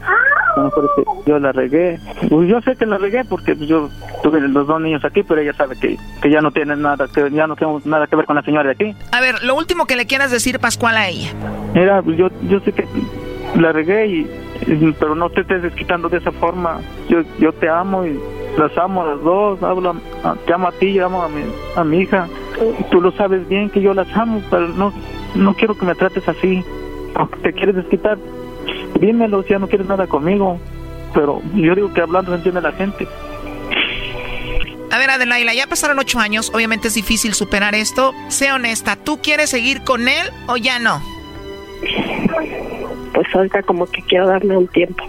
a lo mejor es que yo la regué. Pues yo sé que la regué porque yo tuve los dos niños aquí, pero ella sabe que, que ya no tiene nada que ya no tengo nada que ver con la señora de aquí. A ver, lo último que le quieras decir, Pascual, a ella. Mira, yo yo sé que la regué y pero no te estés desquitando de esa forma. Yo yo te amo y las amo a las dos. Hablo, a- te amo a ti, yo amo a mi a mi hija. Tú lo sabes bien que yo las amo, pero no no quiero que me trates así. Te quieres desquitar, dímelo si ya no quieres nada conmigo. Pero yo digo que hablando se entiende la gente. A ver, Adelaila, ya pasaron ocho años. Obviamente es difícil superar esto. Sé honesta, ¿tú quieres seguir con él o ya no? Pues ahorita como que quiero darme un tiempo.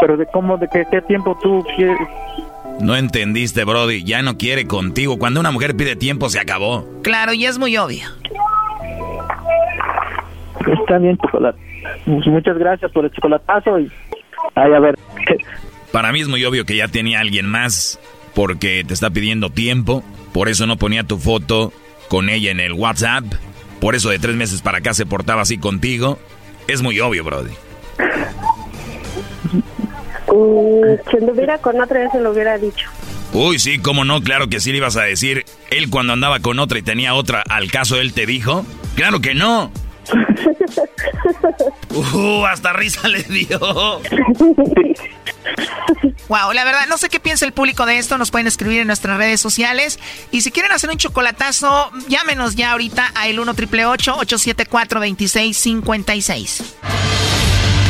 Pero de cómo, de qué, qué tiempo tú quieres... No entendiste, Brody. Ya no quiere contigo. Cuando una mujer pide tiempo, se acabó. Claro, y es muy obvio. Está bien, chocolate. Pues Muchas gracias por el chocolatazo y... Ay, a ver. Para mí es muy obvio que ya tenía alguien más porque te está pidiendo tiempo. Por eso no ponía tu foto con ella en el WhatsApp. Por eso de tres meses para acá se portaba así contigo. Es muy obvio, Brody. Mm, si anduviera con otra vez se lo hubiera dicho. Uy, sí, cómo no, claro que sí le ibas a decir. Él cuando andaba con otra y tenía otra, ¿al caso él te dijo? Claro que no. Uh, hasta risa le dio. Wow, la verdad, no sé qué piensa el público de esto. Nos pueden escribir en nuestras redes sociales. Y si quieren hacer un chocolatazo, llámenos ya ahorita a el 1 triple 874 2656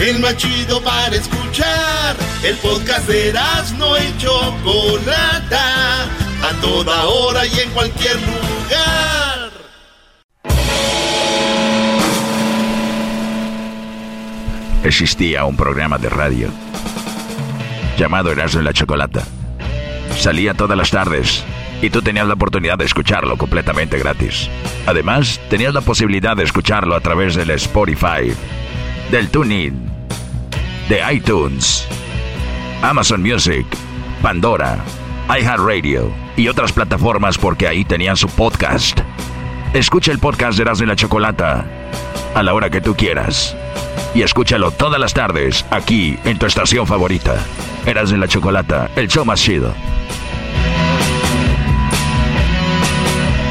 El más chido para escuchar. El podcast de Erasmo y Chocolata. A toda hora y en cualquier lugar. Existía un programa de radio llamado Erasmo y la Chocolata. Salía todas las tardes y tú tenías la oportunidad de escucharlo completamente gratis. Además, tenías la posibilidad de escucharlo a través del Spotify, del TuneIn, de iTunes, Amazon Music, Pandora, iHeartRadio y otras plataformas porque ahí tenían su podcast. Escucha el podcast de Erasmo y la Chocolata a la hora que tú quieras. Y escúchalo todas las tardes aquí en tu estación favorita. Erasmo y la Chocolata, el show más chido.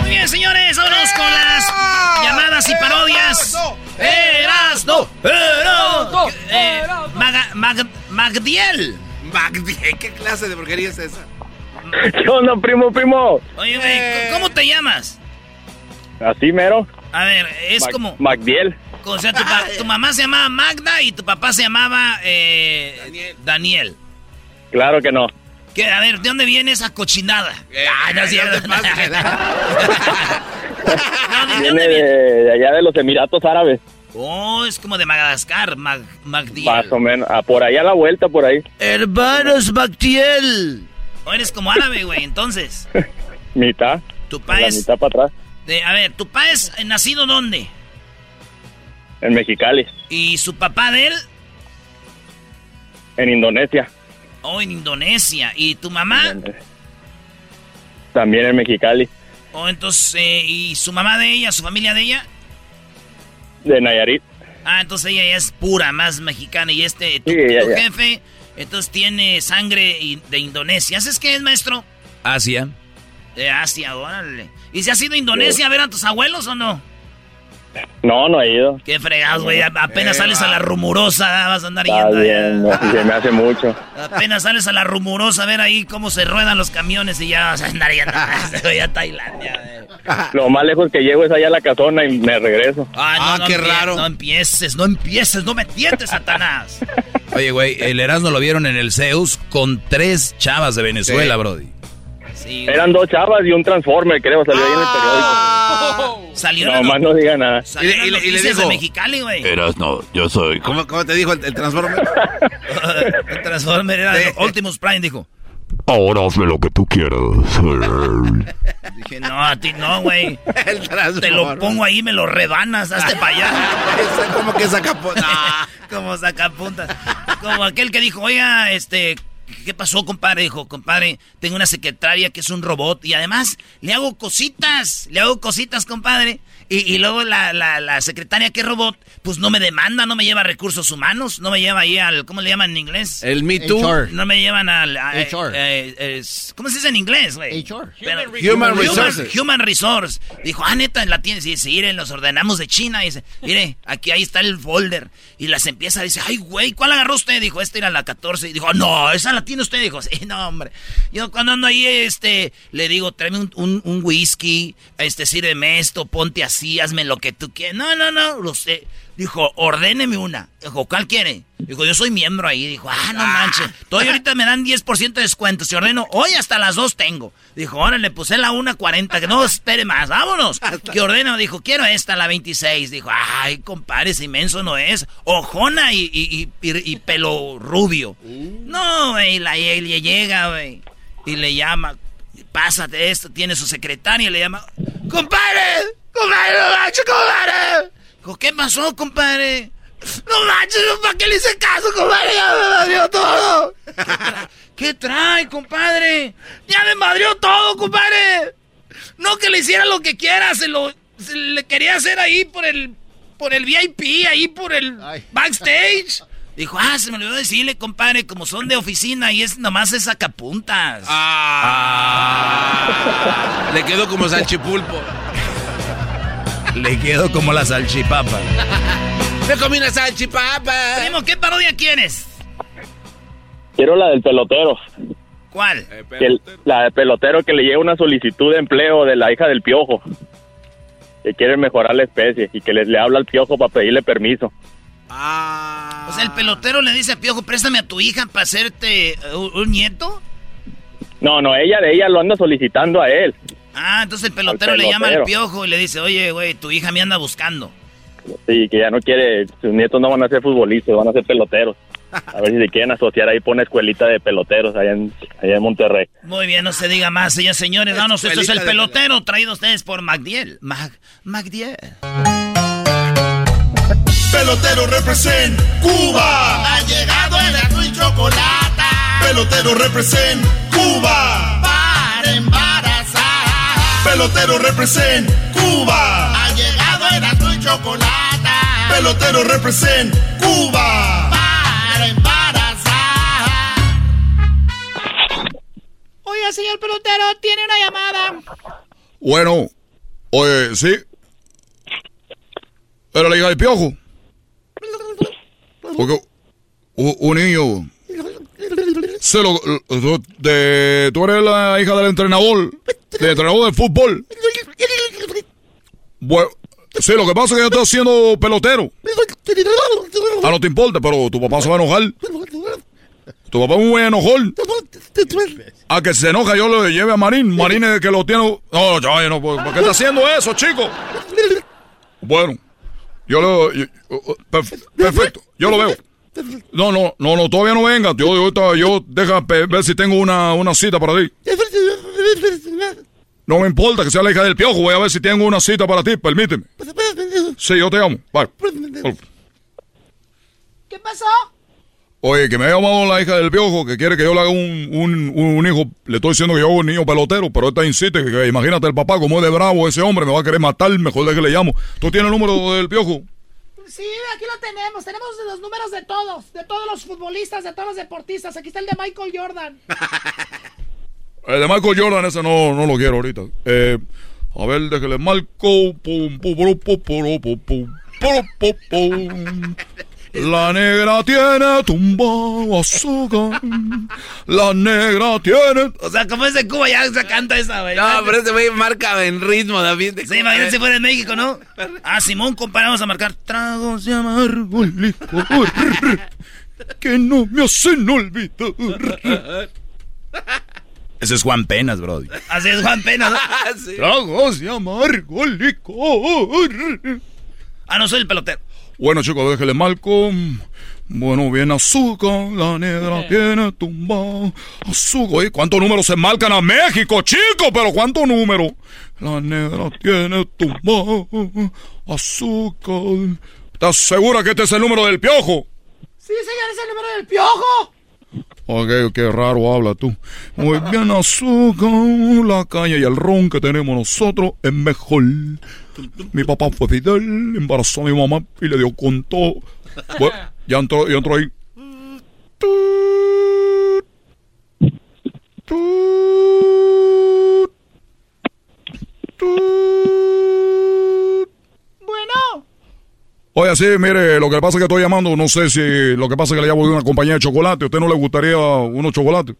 Muy bien, señores, vámonos con las llamadas y parodias. Erasno, Erasno, eh, Maga- Mag- Magdiel. Magdiel, ¿qué clase de porquería es esa? ¿Qué onda, primo, primo? Oye, güey, ¿cómo te llamas? Así mero. A ver, es como... Magdiel. O sea, tu, pa- tu mamá se llamaba Magda y tu papá se llamaba eh, Daniel. Claro que no. ¿Qué? A ver, ¿de dónde viene esa cochinada? ah, no es cierto. Viene de, de allá de los Emiratos Árabes. Oh, es como de Madagascar, Mag, Magdiel. Más o menos. Ah, por allá a la vuelta, por ahí. Hermanos Magdiel. O eres como árabe, güey, entonces. Mitad. Tu pa La mitad para atrás. De- a ver, ¿tu papá es nacido dónde? En Mexicali. ¿Y su papá de él? En Indonesia. Oh, en Indonesia. ¿Y tu mamá? También en Mexicali. Oh, entonces, eh, ¿y su mamá de ella, su familia de ella? De Nayarit. Ah, entonces ella ya es pura, más mexicana. Y este, tu, Sí, ya, tu ya. jefe, entonces tiene sangre de Indonesia. ¿Sabes qué es, maestro? Asia. De Asia, órale. ¿Y si has ido a Indonesia a ver a tus abuelos o no? No, no he ido. Qué fregados, güey. Apenas sales a la rumorosa, vas a andar Está yendo allá. bien, no, se me hace mucho. Apenas sales a la rumorosa a ver ahí cómo se ruedan los camiones y ya vas a andar yendo a Tailandia. Lo más lejos que llego es allá a la casona y me regreso. Ah, no, no empie- No empieces, no empieces, no me tientes, Satanás. Oye, güey, el Erasmo lo vieron en el Zeus con tres chavas de Venezuela, Sí. Brody. Eran dos chavas y un transformer, creo, salió ahí en el periódico. Salió No, más no diga nada. Salieron y le- y le dijo- de Mexicali, güey. Erasno, yo soy. ¿Cómo, cómo te dijo el, el Transformer? El Transformer era Optimus Prime, dijo. Ahora hazme lo que tú quieras. Dije, no, a ti no, güey. El Te lo Transformer. pongo ahí, me lo rebanas, hazte para allá. ¿Cómo que saca Como sacapuntas. Como aquel que dijo, oiga, este, ¿qué pasó, compadre? Dijo, compadre, tengo una secretaria que es un robot y además le hago cositas, le hago cositas, compadre. Y, luego la, la, secretaria que robot, pues no me demanda, no me lleva recursos humanos, no me lleva ahí al, ¿cómo le llaman en inglés? El Me Too. No me llevan al... HR. Eh, ¿Cómo se dice en inglés, güey? HR. Human, Resources. Human, Resource. Dijo, ah, neta, la tienes. Y dice, miren, los ordenamos de China. Y dice, mire, aquí ahí está el folder. Y las empieza, dice, ay, güey, ¿cuál agarró usted? Dijo, esta era la 14. Y dijo, no, esa la tiene usted. Dijo, sí, no, hombre. Yo cuando ando ahí, este, le digo, tráeme un, un, un whisky, este, sírveme esto, ponte así, hazme lo que tú quieras. No, no, no, lo sé. Dijo, ordéneme una. Dijo, ¿cuál quiere? Dijo, yo soy miembro ahí. Dijo, ah, no manches. Todavía ahorita me dan 10% de descuento. Si ordeno, hoy hasta las dos tengo. Dijo, ahora le puse la 1.40, que no espere más. Vámonos. Que ordeno, dijo, quiero esta, la 26. Dijo, ay, compadre, ese inmenso no es. Ojona y, y, y, pelo rubio. No, güey, la, le llega, güey. Y le llama, pásate esto, tiene su secretaria, le llama, compadre, compadre, no compadre. ¿qué pasó, compadre? No manches, ¿para qué le hice caso, compadre? Ya me madrió todo. ¿Qué trae, compadre? Ya me madrió todo, compadre. No que le hiciera lo que quiera, se lo le quería hacer ahí por el por el VIP, ahí por el backstage. Dijo, ah, se me olvidó decirle, compadre, como son de oficina y es nomás es sacapuntas. Ah. Le quedó como salchipulpo. Le quedó como la salchipapa. Me comí una salchipapa. Primo, ¿qué parodia quieres? Quiero la del pelotero. ¿Cuál? la del pelotero que le llega una solicitud de empleo de la hija del piojo. Que quiere mejorar la especie y que les le habla al piojo para pedirle permiso. Ah. O sea, el pelotero le dice a Piojo, préstame a tu hija para hacerte un, nieto. No, no, ella de ella lo anda solicitando a él. Ah, entonces el pelotero, le llama al piojo y le dice, oye, güey, tu hija me anda buscando. Sí, que ya no quiere, sus nietos no van a ser futbolistas, van a ser peloteros. A ver si se quieren asociar ahí, pone escuelita de peloteros allá en, allá en Monterrey. Muy bien, no se diga más, señores, señores. Vamos, esto es el pelotero, traído ustedes por Magdiel. Mag, Magdiel. Pelotero represent Cuba. Ha llegado el azul y chocolate. Pelotero represent Cuba. Pelotero represent Cuba. Ha llegado el azul y chocolate. Pelotero represent Cuba. Para embarazar. Oye, señor pelotero, tiene una llamada. Bueno, oye, sí. Era la hija del piojo. Porque un, niño. Se lo, de, tú eres la hija del entrenador. Del entrenador de fútbol. Bueno, sí, lo que pasa es que yo estoy haciendo pelotero. Ah, no te importa, pero tu papá se va a enojar. Tu papá es muy enojón. A que se enoja, yo lo lleve a Marín. Marín es que lo tiene. No, ya, no, ¿por qué está haciendo eso, chico? Bueno. Yo lo. perfecto, yo lo veo. No, no, no, no, todavía no venga. Yo, yo, yo deja ver si tengo una, una cita para ti. No me importa que sea la hija del piojo, voy a ver si tengo una cita para ti, permíteme. Sí, yo te amo. Bye. ¿Qué pasó? Oye, que me ha llamado la hija del piojo que quiere que yo le haga un, un, un hijo. Le estoy diciendo que yo hago un niño pelotero, pero esta insiste que, imagínate el papá como es de bravo ese hombre, me va a querer matar, mejor de que le llamo. ¿Tú tienes el número del piojo? Sí, aquí lo tenemos. Tenemos los números de todos, de todos los futbolistas, de todos los deportistas. Aquí está el de Michael Jordan. el de Michael Jordan, ese no, no lo quiero ahorita. Eh, a ver, déjale marco. Pum, pum, pum, pum, pum, pum, pum, pum, pum. La negra tiene tumbado azúcar. La negra tiene. O sea, como es de Cuba, ya se canta esa, güey. No, pero ese güey marca en ritmo, David. Sí, imagínate si fuera en México, ¿no? Ah, Simón, comparamos a marcar tragos de amargo licor. que no me hacen olvidar. Ese es Juan Penas, bro. Así es Juan Penas. Tragos de amargo licor. Ah, no soy el pelotero. Bueno, chicos, déjele marco. Bueno, bien azúcar, la negra tiene tumba. Azúcar, ¿y cuántos números se marcan a México, chicos? Pero ¿cuántos números? La negra tiene tumba. Azúcar. ¿Estás segura que este es el número del piojo? Sí, señor, es el número del piojo. Ok, qué raro habla tú. Muy bien, azúcar, la caña y el ron que tenemos nosotros es mejor. Mi papá fue Fidel, embarazó a mi mamá y le dio con todo. Bueno, ya entró, ya entró ahí. Bueno. Oye, sí, mire, lo que pasa es que estoy llamando, no sé si lo que pasa es que le llamo de una compañía de chocolate. ¿A usted no le gustaría unos chocolates?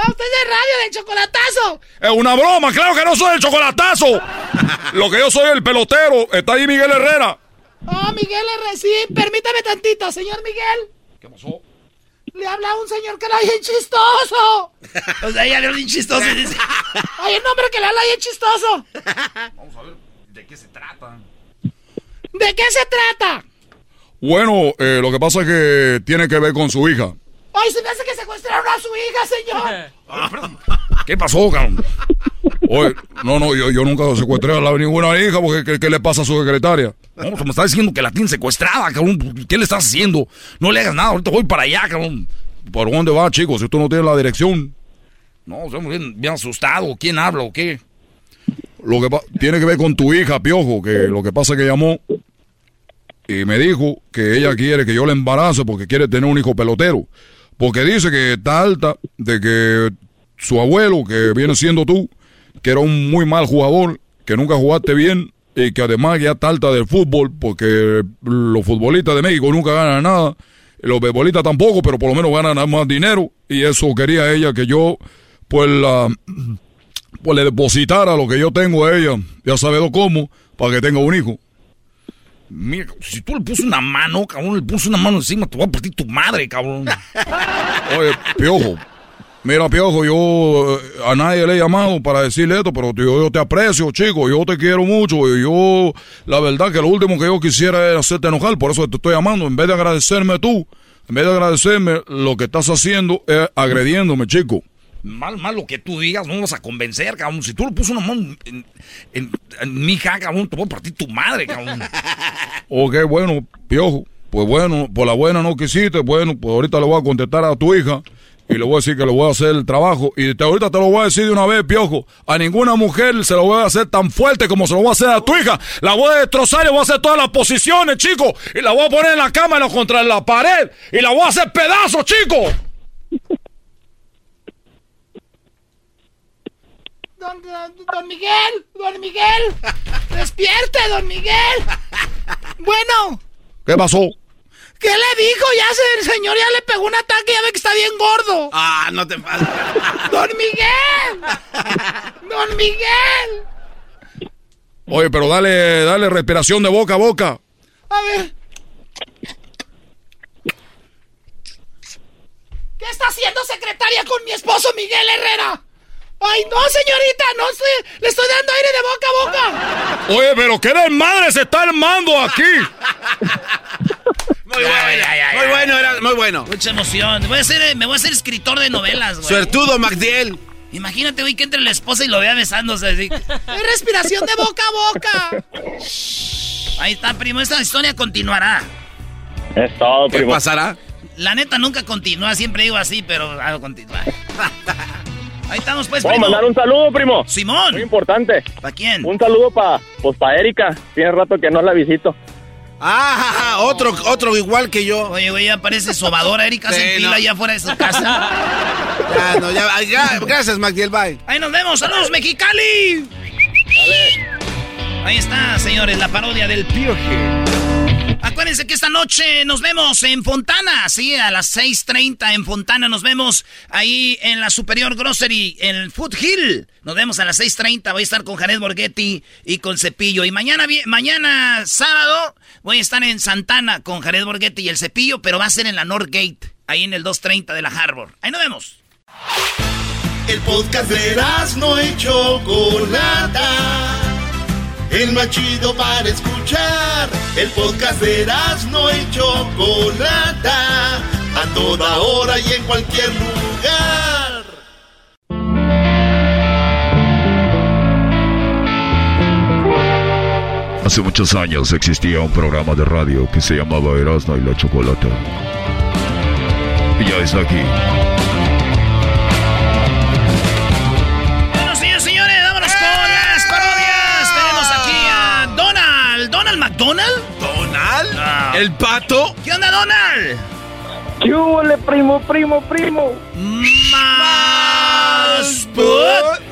Ah, usted es de radio del chocolatazo. Es una broma, claro que no soy el chocolatazo. Lo que yo soy el pelotero. Está ahí Miguel Herrera. Oh, Miguel R. Sí, permítame tantito, señor Miguel. ¿Qué pasó? Le habla un señor que le bien chistoso. O sea, ella le habla bien chistoso y dice... Hay un hombre que le habla bien chistoso. Vamos a ver de qué se trata. ¿De qué se trata? Bueno, eh, lo que pasa es que tiene que ver con su hija. Ay, se me hace que secuestraron a su hija, señor. ¿Qué pasó, cabrón? Oye, no, no, yo, yo nunca secuestré a la, ninguna hija porque ¿qué, le pasa a su secretaria? No, me está diciendo que la tiene secuestrada, cabrón. ¿Qué le estás haciendo? No le hagas nada, ahorita voy para allá, cabrón. ¿Por dónde va, chicos? Si tú no tienes la dirección. No, estoy bien, bien asustado. ¿Quién habla o qué? Lo que tiene que ver con tu hija, Piojo, que lo que pasa es que llamó y me dijo que ella quiere que yo la embarace porque quiere tener un hijo pelotero. Porque dice que está alta de que su abuelo, que viene siendo tú, que era un muy mal jugador, que nunca jugaste bien y que además ya está alta del fútbol porque los futbolistas de México nunca ganan nada. Los beisbolistas tampoco, pero por lo menos ganan más dinero. Y eso quería ella que yo, pues, la, pues le depositara lo que yo tengo a ella, ya sabe cómo, para que tenga un hijo. Mira, si tú le puso una mano, cabrón, le puso una mano encima, te voy a partir tu madre, cabrón. Oye, Piojo, mira, Piojo, yo eh, a nadie le he llamado para decirle esto, pero yo, yo te aprecio, chico, yo te quiero mucho, y yo, la verdad que lo último que yo quisiera es hacerte enojar, por eso te estoy llamando, en vez de agradecerme tú, en vez de agradecerme, lo que estás haciendo es agrediéndome, chico. Mal, mal lo que tú digas, no vas a convencer, cabrón. Si tú le puso una mano en, mi hija, cabrón, te voy a partir tu madre, cabrón. Ok, bueno, Piojo, pues bueno, por la buena no quisiste, bueno, pues ahorita le voy a contestar a tu hija y le voy a decir que le voy a hacer el trabajo. Y te- ahorita te lo voy a decir de una vez, Piojo, a ninguna mujer se lo voy a hacer tan fuerte como se lo voy a hacer a tu hija. La voy a destrozar y voy a hacer todas las posiciones, chico. Y la voy a poner en la cama contra la pared y la voy a hacer pedazos, chico. Don, don, don Miguel, don Miguel. Despierte, don Miguel. Bueno, ¿Qué pasó? ¿qué le dijo? Ya se, el señor ya le pegó un ataque, ya ve que está bien gordo. Ah, no te pases. Don Miguel. Don Miguel. Oye, pero dale, dale respiración de boca a boca. A ver. ¿Qué está haciendo secretaria con mi esposo Miguel Herrera? Ay, no, señorita, no estoy, le estoy dando aire de boca a boca. Oye, pero qué desmadre se está armando aquí. Muy bueno, muy bueno, era muy bueno. Mucha emoción. Voy a ser, me voy a ser escritor de novelas, güey. Suertudo, Magdiel. Imagínate, güey, que entre la esposa y lo vea besándose así. Es respiración de boca a boca. Ahí está, primo. Esta historia continuará. Es todo, ¿Qué primo. pasará? La neta nunca continúa. Siempre digo así, pero algo continúa. Ahí estamos, pues, ¿Puedo primo. mandar un saludo, primo? Simón. Muy importante. ¿Para quién? Un saludo para pues, pa Erika. Tiene rato que no la visito. Ah, otro, otro igual que yo. Oye, güey, ya parece sobadora. Erika se Sí, enfila no. allá afuera de su casa. Ya, no, ya, ya, gracias, Magdiel, bye. Ahí nos vemos. ¡Saludos, Mexicali! Ahí está, señores, la parodia del Pioje. Acuérdense que esta noche nos vemos en Fontana, sí, a las 6.30 en Fontana nos vemos ahí en la Superior Grocery, en el Food Hill. Nos vemos a las 6.30, voy a estar con Jared Borghetti y con Cepillo. Y mañana, mañana sábado voy a estar en Santana con Jared Borghetti y el Cepillo, pero va a ser en la Northgate, ahí en el 230 de la Harbor. Ahí nos vemos. El podcast de no y Chocolata. El más chido para escuchar. El podcast de no y Chocolata. A toda hora y en cualquier lugar. Hace muchos años existía un programa de radio que se llamaba Erasmo y la Chocolata. Y ya está aquí. ¿Donald? ¿Donald? ¿El pato? ¿Qué onda, Donald? ¿Qué hubo, primo, primo, primo? Más put.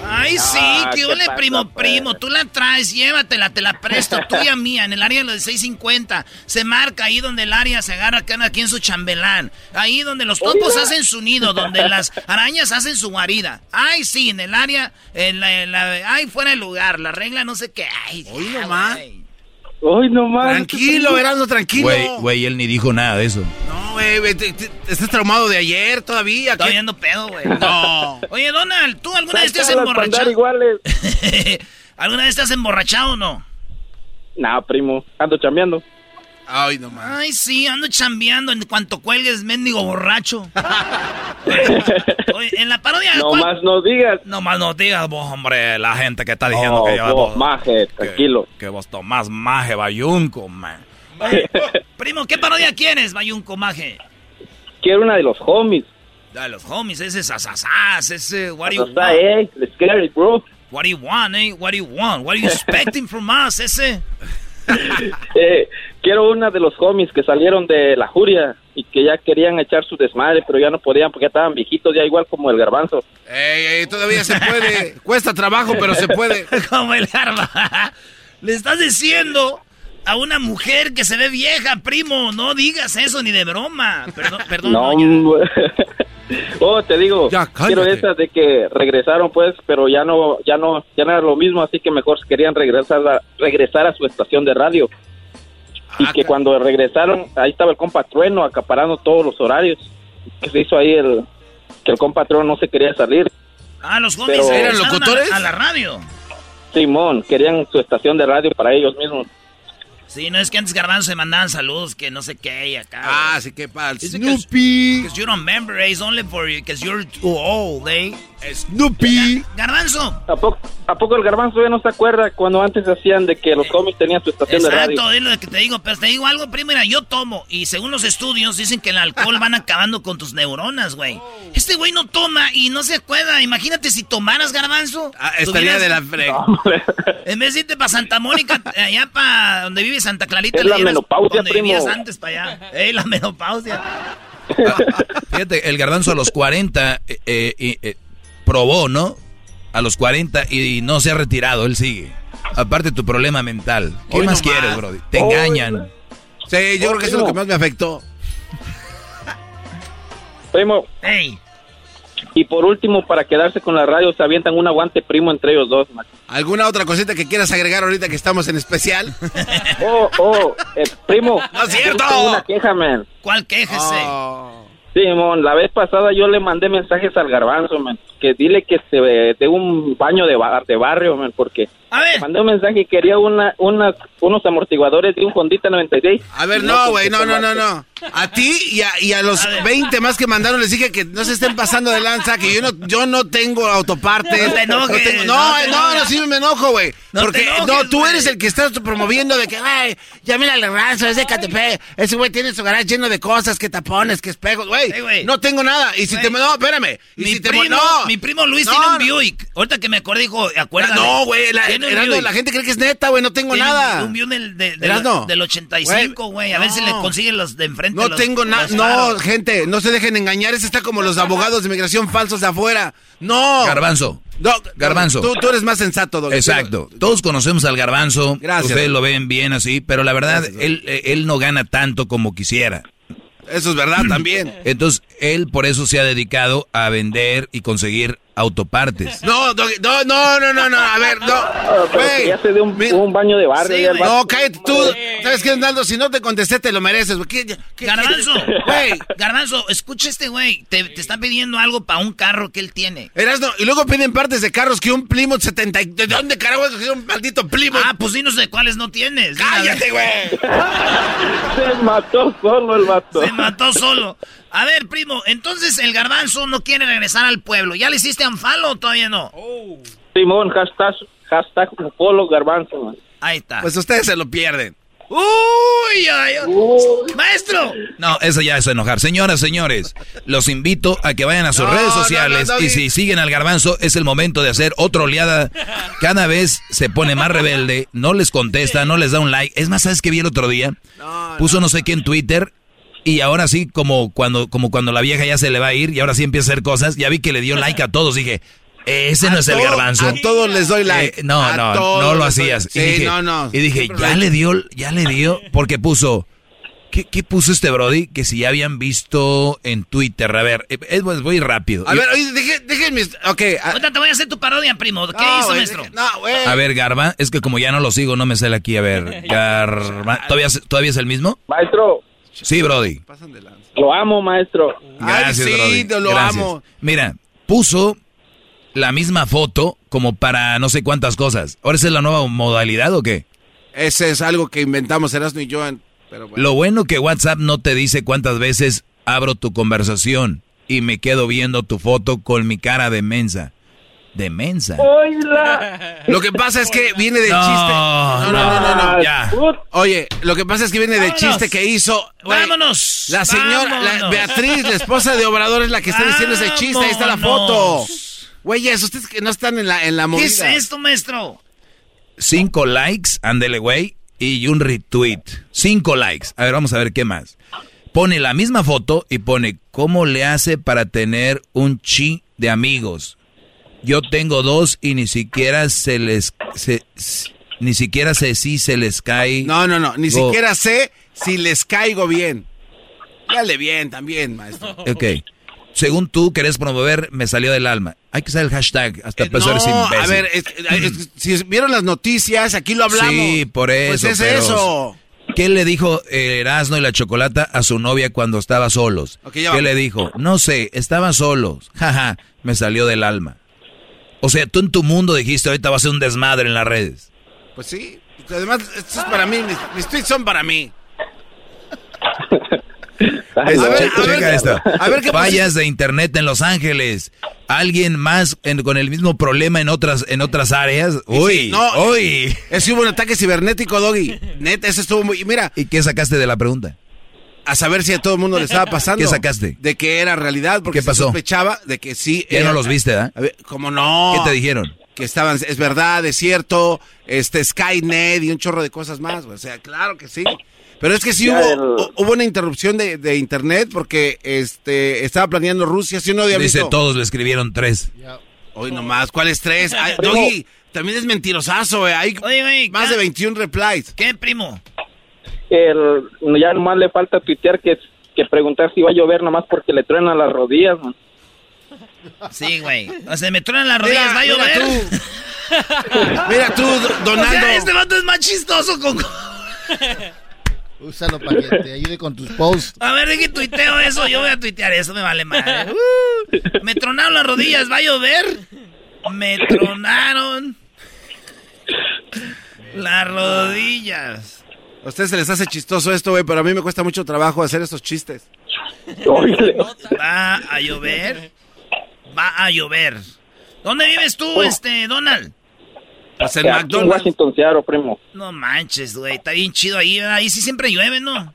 Ay, sí, Ah, qué ¿qué ole, pasa, primo, pues? primo. Tú la traes, llévatela, te la presto, tuya mía, en el área de los 650. Se marca ahí donde el área se agarra acá aquí en su chambelán. Ahí donde los topos Oiga. hacen su nido, donde las arañas hacen su guarida. Ay, sí, en el área, en la, en la- ay, fuera de lugar, la regla no sé qué. Ay, Hoy ya, güey. Hoy nomás. Tranquilo, Erasmo, tranquilo. Güey, güey, él ni dijo nada de eso. No, güey, estás traumado de ayer todavía. Estoy ¿qué? viendo pedo, güey. No. Oye, Donald, ¿tú alguna vez te has emborrachado? iguales. ¿Alguna vez te has emborrachado o no? Nah, primo, ando chambeando. Ay, no más. Ay, sí, ando chambeando en cuanto cuelgues, mendigo borracho. Oye, en la parodia... No ¿cuál- más no digas. No más no digas vos, hombre, la gente que está diciendo Oh, que yo... vos, maje, tranquilo. Que vos tomás maje bayunco, man. Oye, primo, ¿qué parodia quieres, bayunco maje? Quiero una de los homies. De los homies, ese sasasas, ese... What do you want? eh, let's get it, bro. What do you want, eh? What do you want? What are you expecting from us, ese? Eh, quiero una de los homies que salieron de la juria y que ya querían echar su desmadre, pero ya no podían porque ya estaban viejitos, ya igual como el garbanzo. Ey, ey, todavía se puede. Cuesta trabajo, pero se puede. Como el arma. Le estás diciendo a una mujer que se ve vieja, primo. No digas eso ni de broma. Perdón, perdón. No, doña. oh, te digo, Ya, quiero esas de que regresaron pues, pero ya no, ya no, ya no era lo mismo, así que mejor querían regresar a, regresar a su estación de radio. Y Ah, que cuando regresaron, ahí estaba el compa Trueno acaparando todos los horarios. Que se hizo ahí el, que el compa Trueno no se quería salir. Ah, los regresaron ¿Eran locutores? A, a la radio. Simón, querían su estación de radio para ellos mismos. Sí, no es que antes Garbanzo se mandaban saludos que no sé qué y acá. Ah, güey. sí que para el Dice que- Snoopy. Because you don't remember, eh, it's only for you, because you're too old, eh. Snoopy. Garbanzo. ¿A poco, ¿A poco el garbanzo ya no se acuerda cuando antes hacían de que los cómics tenían su estación de radio? Exacto, es lo que te digo, pero te digo algo, primo, mira, yo tomo, y según los estudios dicen que el alcohol van acabando con tus neuronas, güey. Este güey no toma y no se acuerda, imagínate si tomaras garbanzo. Ah, estaría tuvieras- de la frega. En vez de irte para Santa Mónica, allá para donde vive Santa Clarita, Es le la menopausia, donde primo. vivías antes para allá. Ey, la menopausia. Fíjate, el garbanzo a los 40 eh, eh, eh, probó, ¿no? A los 40 y no se ha retirado, él sigue. Aparte tu problema mental. ¿Qué Hoy más no quieres, más. Brody? Te engañan. Sí, yo creo que eso es lo que más me afectó. Primo, Ey, y por último, para quedarse con la radio, se avientan un aguante primo entre ellos dos. ¿Alguna otra cosita que quieras agregar ahorita que estamos en especial? Oh, oh, eh, primo. ¡No es cierto! tengo una queja, man. ¿cuál quejese? Oh. Sí, mon, la vez pasada yo le mandé mensajes al garbanzo, man, que dile que se dé un baño de, bar- de barrio, man, porque A ver, mandé un mensaje y quería una, unas, unos amortiguadores de un Hondita 96. A ver, no, güey, no, no, no, no. A ti y a, y a los A ver. 20 más que mandaron les dije que no se estén pasando de lanza, que yo no, yo no tengo autopartes. No te enojes, tengo- no no, te no, sí me enojo, güey. No te Porque enojes, no, tú eres el que estás promoviendo de que, ay, ya mira el ranzo, es de Catepec. Ese güey tiene su garage lleno de cosas, que tapones, que espejos, güey. Sí, no tengo nada. Y si Güey. te, no, espérame. Y mi si te, primo, no. mi primo Luis No, tiene un. Buick. Ahorita que me acordé, dijo, acuérdate. No, güey, la, Buick. la gente cree que es neta, güey, no tengo Tiene nada. Un del, de- de- Erasmo. del 85, güey. A ver si le consiguen los de enfrente. No los- tengo nada. No, gente, no se dejen engañar. Ese está como los abogados de migración falsos de afuera. No. Garbanzo. No, Garbanzo. Tú, tú eres más sensato, Doc. Exacto. Todos conocemos al garbanzo. Gracias. Ustedes lo ven bien así, pero la verdad, Gracias, él, él no gana tanto como quisiera. Eso es verdad también. Entonces, él por eso se ha dedicado a vender y conseguir autopartes. No, no, no, no, no, no. A ver, no. Ah, Güey. ya se dé un, baño de barrio. Sí, ya. No, cállate tú. ¿Sabes qué, Naldo? Si no te contesté, te lo mereces. ¿Qué- qué- Garbanzo, Güey. Garbanzo, escucha este güey. Te, te está pidiendo algo para un carro que él tiene. Erasno, y luego piden partes de carros que un Plymouth 70. y- ¿De dónde carajo es un maldito Plymouth? Ah, pues dinos de cuáles no tienes. ¡Cállate, güey! Se mató solo el vato. Se mató solo. A ver, primo, entonces el garbanzo no quiere regresar al pueblo. ¿Ya le hiciste anfalo o todavía no? Simón, hashtag, hashtag Polo Garbanzo, man. Ahí está. Pues ustedes se lo pierden. Uy, ay, ay. Maestro. No, eso ya es enojar. Señoras, señores, los invito a que vayan a sus No, redes no, sociales no, no, y si siguen al garbanzo es el momento de hacer otra oleada. Cada vez se pone más rebelde, no les contesta, no les da un like. Es más, ¿sabes qué vi el otro día? Puso no sé qué en Twitter y ahora sí, como cuando, como cuando la vieja ya se le va a ir y ahora sí empieza a hacer cosas, ya vi que le dio like a todos. Dije, ese no es el garbanzo. a todos les doy like. Eh, no, A no, todos no lo hacías. Sí, y dije, no, no. Y dije, ya like. le dio, ya le dio, porque puso, ¿qué, qué puso este Brody? Que si ya habían visto en Twitter. A ver, eh, es, pues, voy rápido. A ver, oye, deje- déjenme. Ok. Ahorita te voy a hacer tu parodia, primo. ¿Qué No, hizo, maestro? deje- No, güey. A ver, Garba, es que como ya no lo sigo, no me sale aquí. A ver, Garba, ¿todavía, ¿todavía es el mismo? Maestro, Sí, Brody. lo amo, maestro. Gracias, sí, Brody. te lo Gracias. amo. Mira, puso la misma foto como para no sé cuántas cosas. ¿Ahora esa es la nueva modalidad o qué? Ese es algo que inventamos Erasmo y yo. Pero bueno. Lo bueno que WhatsApp no te dice cuántas veces abro tu conversación y me quedo viendo tu foto con mi cara de mensa. De mensa. Lo que pasa es que viene del No, chiste. No, no, no, no, no. Ya. Oye, lo que pasa es que viene del Vámonos. chiste que hizo. Vámonos. La señora, la. Beatriz, la esposa de Obrador, es la que está diciendo ese chiste. Ahí está la foto. Güeyes, ustedes que no están en la, en la movida. ¿Qué es esto, maestro? Cinco likes, ándele, güey, y un retweet. Cinco likes. A ver, vamos a ver qué más. Pone la misma foto y pone cómo le hace para tener un chi de amigos. Yo tengo dos y ni siquiera se les... se- ni siquiera sé si se les cae... No, no, no. Ni Go. siquiera sé si les caigo bien. Dale bien también, maestro. Ok. Según tú querés promover, me salió del alma. Hay que usar el hashtag hasta Eh, No, imbécil. a ver, es- es- si vieron las noticias, aquí lo hablamos. Sí, por eso. Pues es pero- eso. ¿Qué le dijo eh, Erasmo y la Chocolata a su novia cuando estaba solos? ¿Qué le dijo? No sé, estaban solos. Jaja, me salió del alma. O sea, tú en tu mundo dijiste, ahorita va a ser un desmadre en las redes. Pues sí. Además, esto es para mí. Mis, mis tweets son para mí. A ver, a ver, checa esto. a ver qué Fallas de internet en Los Ángeles. Alguien más en- con el mismo problema en otras en otras áreas. Uy, no, uy. Es hubo un ataque cibernético, Doggy. Neta, ese estuvo muy. Mira, ¿Y qué sacaste de la pregunta? A saber si a todo el mundo le estaba pasando. ¿Qué sacaste? De que era realidad, porque ¿Qué pasó? se sospechaba de que sí. Ya era- no los viste, ¿ah? A ver, ¿Cómo no? ¿Qué te dijeron? Que estaban, es verdad, es cierto, este Skynet y un chorro de cosas más. O sea, claro que sí. Pero es que sí hubo, el- hubo una interrupción de, de internet porque este estaba planeando Rusia, ¿sí o no, Dice Diablito? todos le escribieron tres. Hoy nomás, ¿cuáles tres? Ay, Primo. Doggy, también es mentirosazo, güey. Hay Oye, más de 21 replies. ¿Qué, primo? El, ya nomás le falta tuitear que, que preguntar si va a llover nomás porque le truenan las rodillas. man. Sí, güey. O sea, me truenan las rodillas, va a mira llover. tú. Mira tú, O sea, Donaldo. este vato es más chistoso con... Úsalo para que te ayude con tus posts. A ver, de que tuiteo eso, yo voy a tuitear eso, me vale madre. Uh, me tronaron las rodillas, ¿va a llover? Me tronaron las rodillas. A ustedes se les hace chistoso esto, güey, pero a mí me cuesta mucho trabajo hacer estos chistes. ¿Va a llover? Va a llover. ¿Dónde vives tú, este, Donald? Pues en McDonald's. Washington, Seattle, primo. No manches, güey, está bien chido ahí, ¿verdad? ahí sí siempre llueve, ¿no?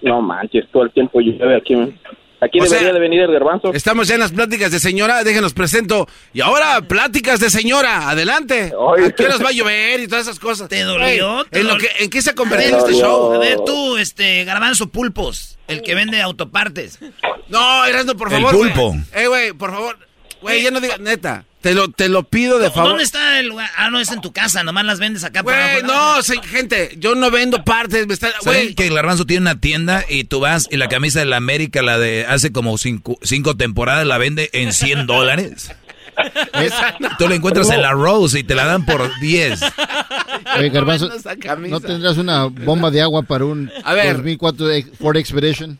No manches, todo el tiempo llueve aquí. man. Aquí O debería sea, de venir el garbanzo. Estamos ya en las pláticas de señora, déjenos presento. Y ahora, pláticas de señora, adelante. ¿A qué horas va a llover y todas esas cosas? ¿Te dolió? Güey, ¿Te ¿en, lo dol- que, ¿En qué se ha convertido ver, este show? A ver, tú, este, Garbanzo Pulpos, el que vende autopartes. No, Erasmo, por El favor. güey. pulpo. Eh, güey, por favor. Güey, ya no digas, neta. Te lo, te lo pido de favor. ¿Dónde está el lugar? Ah, no, es en tu casa, nomás las vendes acá Güey, no, gente, yo no vendo partes. Me está, ¿Saben güey, que el garbanzo tiene una tienda y tú vas y la camisa de la América, la de hace como cinco, cinco temporadas, la vende en 100 dólares? Tú la encuentras en la Rose y te la dan por 10. Oye, Garbanzo, esa. ¿no tendrás una bomba de agua para un A ver. 2004 ex- Ford Expedition?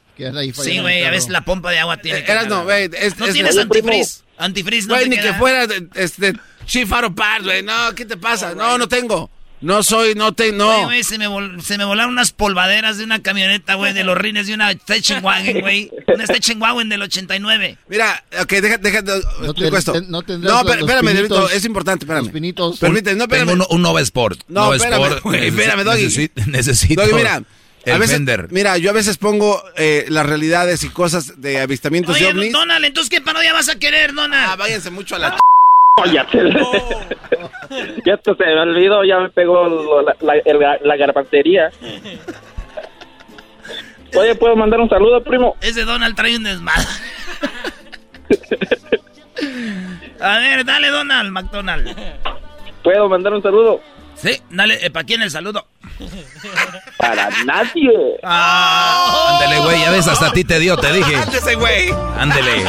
Sí, güey, a veces la pompa de agua tiene que... Erasmo, güey. es- ¿No es- tienes es- antifreeze? Antifreeze no Güey, ni queda? que fuera este, Chief Auto Parts, güey. No, ¿qué te pasa? No, no tengo. No soy, no te, no. Oye, güey, se me, vol- se me volaron unas polvaderas de una camioneta, güey, de los rines de una Station Wagon, güey. Una Station Wagon del 89. Mira, ok, deja, deja, explico te- esto. te- no no, los- espérame, pinitos. Es importante, espérame. Pinitos. Permíteme, no, espérame. Tengo un, un Nova Sport. No, Nova espérame, Sport. espérame, Doggy. necesi- Necesito Doggy, mira, el a veces, Fender. mira, yo a veces pongo eh, las realidades y cosas de avistamientos de Oye, ovnis. Donald, entonces, ¿qué parodia vas a querer, Donald? Ah, váyanse mucho a la... ya te... ya te se me olvidó, ya me pegó lo- la, la garbantería. Oye, ¿puedo mandar un saludo, primo? Ese Donald trae un desmadre. A ver, dale, Donald, McDonald. ¿Puedo mandar un saludo? Sí, dale, ¿para quién el saludo? Para nadie. Ándele, güey, ya ves, hasta a ti te dio, te dije. Ándese, güey. Ándele.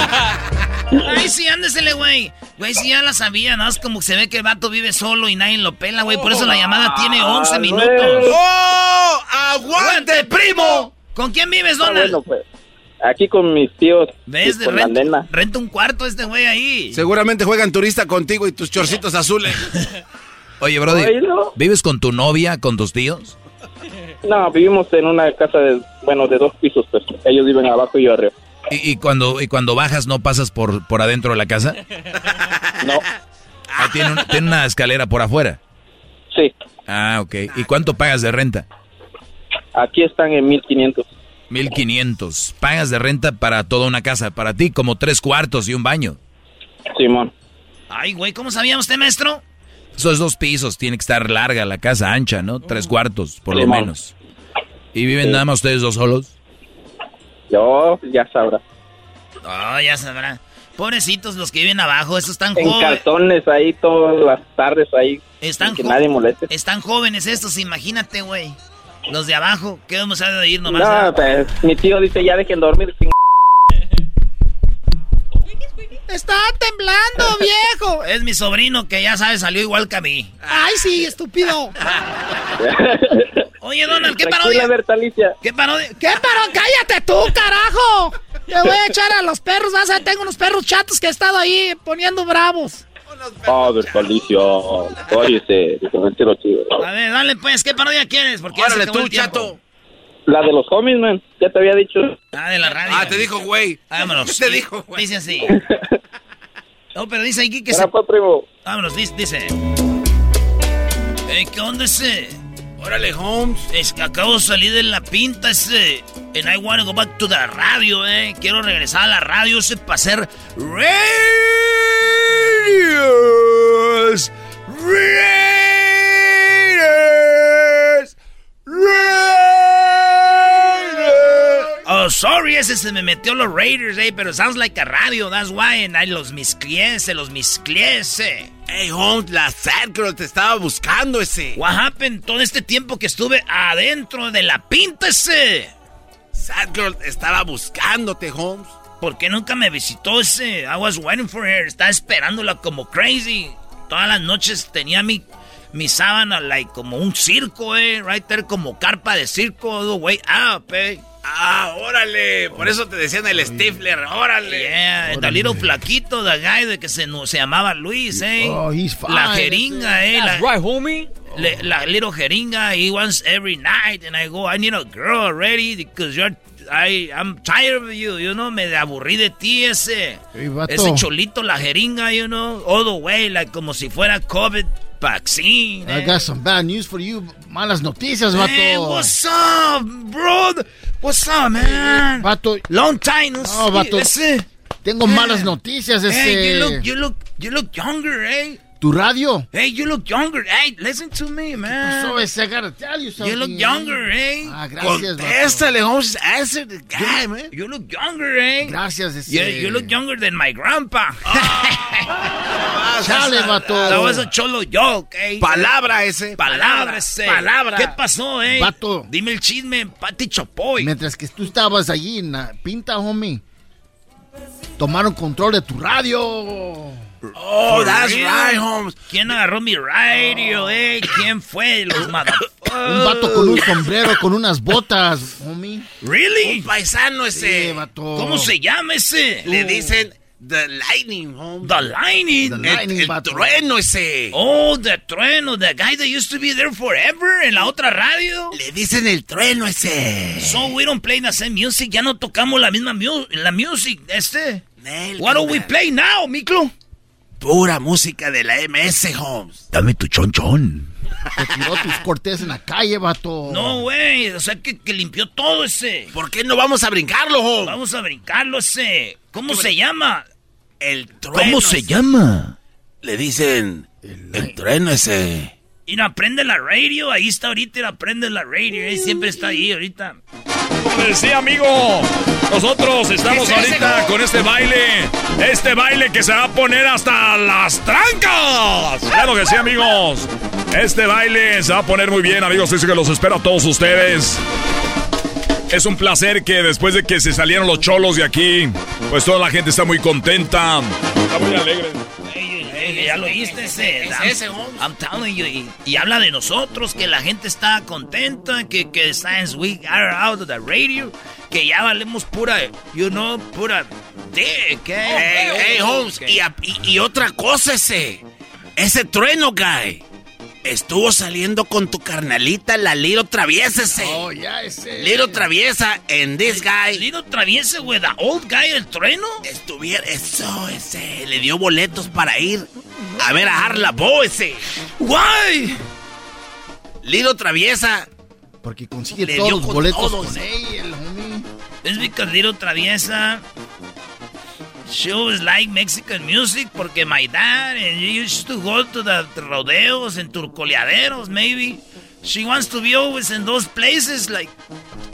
Ay, sí, ándesele, güey. Güey, sí, ya la sabía, ¿no? Es como que se ve que el vato vive solo y nadie lo pela, güey. Por eso la llamada tiene 11 Ah, minutos. ¡Oh! ¡Aguante, primo! ¿Con quién vives, Ah, Donald? bueno, pues. Aquí con mis tíos. ¿Ves? con la renta, nena. renta un cuarto este güey ahí. Seguramente juegan turista contigo y tus chorcitos azules. Oye, Brody. ¿vives con tu novia, con tus tíos? No, vivimos en una casa de, bueno, de dos pisos, pues. Ellos viven abajo y yo arriba. ¿Y, y cuando, y cuando bajas no pasas por, por adentro de la casa? No. Ah, ¿tiene, un- tiene una escalera por afuera. Sí. Ah, ok. ¿Y cuánto pagas de renta? Aquí están en 1500. 1500. Pagas de renta para toda una casa. Para ti, como tres cuartos y un baño. Simón. Ay, güey, ¿cómo sabía usted, maestro? Esos dos pisos, tiene que estar larga la casa, ancha, ¿no? Tres cuartos, por lo menos. ¿Y viven Sí. nada más ustedes dos solos? Yo, ya sabrá. Oh, ya sabrá. Pobrecitos los que viven abajo, esos están En jóvenes. calzones ahí todas las tardes ahí. Están que nadie moleste. Están jóvenes estos, imagínate, güey. Los de abajo, ¿qué vamos a ir nomás? No, pues mi tío dice ya dejen dormir sin... Está temblando, viejo. Es mi sobrino que ya sabe, salió igual que a mí. Ay, sí, estúpido. Oye, Donald, ¿qué parodia? Bertalicia. ¿Qué parodia? ¿Qué parodia? ¡Cállate tú, carajo! Le voy a echar a los perros, vas a ver, tengo unos perros chatos que he estado ahí poniendo bravos. Ah, Bertalicia. Óyese, diferente lo chido. A ver, dale pues, ¿qué parodia quieres? Porque se Órale tú, chato. La de los homies, man. Ya te había dicho. Ah, de la radio. Ah, te dijo, güey. Vámonos. Te dijo, güey. Dice así. No, pero dice aquí que se... pues, primo. Vámonos, dice... dice. Eh, ¿Qué onda ese? Órale, Holmes. Es que acabo de salir de la pinta ese... And I wanna go back to the radio, eh. Quiero regresar a la radio ese para hacer... Radios. Raiders. Raiders. Oh, sorry, ese se me metió los Raiders, eh, pero sounds like a radio, that's why, and I los misclié, se los misclié, ese. Hey, Holmes, la Girl te estaba buscando ese. What happened todo este tiempo que estuve adentro de la pinta, ese? Sad Girl estaba buscándote, Holmes. ¿Por qué nunca me visitó ese? I was waiting for her, estaba esperándola como crazy. Todas las noches tenía mi, mi sábana, like, como un circo, eh, right there, como carpa de circo, all the way up, eh. Ah, órale. Por eso te decían el Stifler. Órale. Yeah, the little flaquito, the guy de que se, no- se llamaba Luis, eh. Oh, he's fine. La jeringa, eh. La, That's right, homie. le- la little jeringa, he wants every night, and I go, I need a girl already, because you're, I, I'm tired of you, you know, me aburrí de ti ese, Hey, ese cholito, la jeringa, you know, all the way, like, como si fuera COVID vaccine. I eh. got some bad news for you. Malas noticias, vato. Hey, what's up, bro? What's up, man? Vato, Long time no, No, see, vato. ese. tengo malas noticias, Hey, este. you look, you look, you look younger, eh? Tu radio. Hey, you look younger. Hey, listen to me, man. I gotta tell you You look younger, eh? Ah, gracias, vato. Contéstale, Holmes. Answer the guy, man. You look younger, eh? Gracias, ese. You, you look younger than my grandpa. Chale, vato. That was a cholo joke, eh? Palabra ese. Palabra, ese. Palabra. ¿Qué pasó, eh? Vato. Dime el chisme, Pati Chopoy. Mientras que tú estabas allí en la pinta, homie, tomaron control de tu radio. Oh, that's real? right, Holmes. ¿Quién agarró mi radio, eh? ¿Quién fue? Los. Un vato con un sombrero, con unas botas, homie. ¿Really? Un paisano ese. Sí, vato. ¿Cómo se llama ese? Le dicen The Lightning, Holmes. The Lightning. The Lightning, el, el trueno ese. Oh, the trueno, the guy that used to be there forever en la otra radio. Le dicen el trueno ese. So we don't play the same music, ya no tocamos la misma mu la music, este. What do we play now, Miklo? Pura música de la MS, Holmes. Dame tu chonchón. Te tiró tus cortes en la calle, vato. No, güey. O sea, que, que, limpió todo ese. ¿Por qué no vamos a brincarlo, Holmes? Vamos a brincarlo ese. ¿Cómo se llama? El trueno. ¿Cómo se llama? Le dicen el, el trueno ese. Y no aprende la radio. Ahí está ahorita y aprende la radio. Él siempre está ahí ahorita. Como decía, amigo, nosotros estamos ahorita con este baile. Este baile que se va a poner hasta las trancas. Claro que sí, amigos. Este baile se va a poner muy bien, amigos. Dice que los espero a todos ustedes. Es un placer que después de que se salieron los cholos de aquí, pues toda la gente está muy contenta. Está muy alegre. Ya lo oíste ese. Es ese, I'm telling you. Y, y, habla de nosotros, que la gente está contenta, que, que Science Week are out of the radio, que ya valemos pura, you know, pura dick, eh. Hey, hey, Holmes, y, y, y otra cosa ese, ese trueno guy. Estuvo saliendo con tu carnalita, la Liro Traviesa ese. Oh, ya ese. Liro Traviesa en this guy. Liro Traviesa, güey, the old guy, el trueno. Estuviera, eso, ese. Le dio boletos para ir a ver a Arla Bo ese. Why? Liro Traviesa. Porque consigue Le todos los boletos todos. con él, Es because Liro Traviesa. She always liked Mexican music porque my dad and you used to go to the rodeos and turcoleaderos, maybe. She wants to be always in those places, like,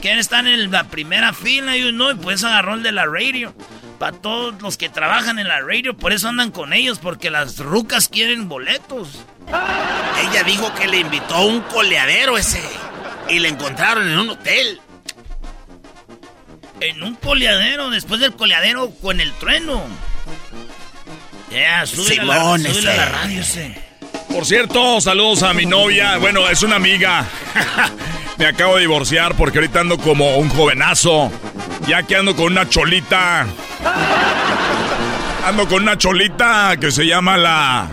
quieren estar en la primera fila, you know, y pues agarró el de la radio. Para todos los que trabajan en la radio, por eso andan con ellos, porque las rucas quieren boletos. Ella dijo que le invitó a un coleadero ese, y le encontraron en un hotel. En un coleadero, después del coleadero con el trueno. Ya, yeah, sube a la, a la radio ese. Por cierto, saludos a mi novia. Bueno, es una amiga. Me acabo de divorciar porque ahorita ando como un jovenazo. Ya que ando con una cholita. Ando con una cholita que se llama la...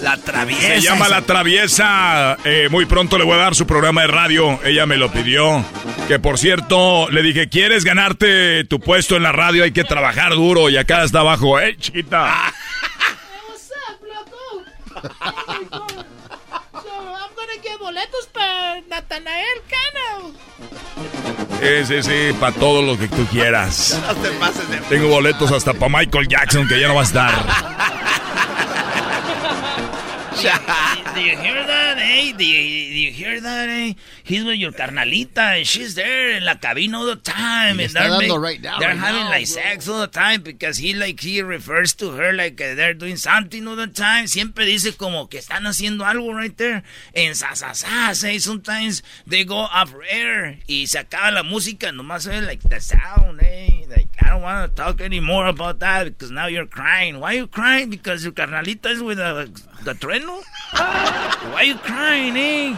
La traviesa. Se llama La Traviesa. Eh, muy pronto le voy a dar su programa de radio. Ella me lo pidió. Que por cierto, le dije, ¿quieres ganarte tu puesto en la radio? Hay que trabajar duro. Y acá está abajo, ¿eh, chiquita? boletos para Natanael Cano. Sí, sí, para todo lo que tú quieras. Tengo boletos hasta para Michael Jackson, que ya no va a estar. Do you hear that, eh? Do you, do you hear that, eh? He's with your carnalita, and she's there in la cabina all the time. And they're, make, right now, they're right having now, like bro. sex all the time because he like he refers to her like uh, they're doing something all the time. Siempre dice como que están haciendo algo right there. En sasasas, eh? Sometimes they go off air y se acaba la música, nomás se like the sound, eh? Like I don't want to talk anymore about that because now you're crying. Why are you crying? Because your carnalita is with the, the trueno? Why are you crying, eh?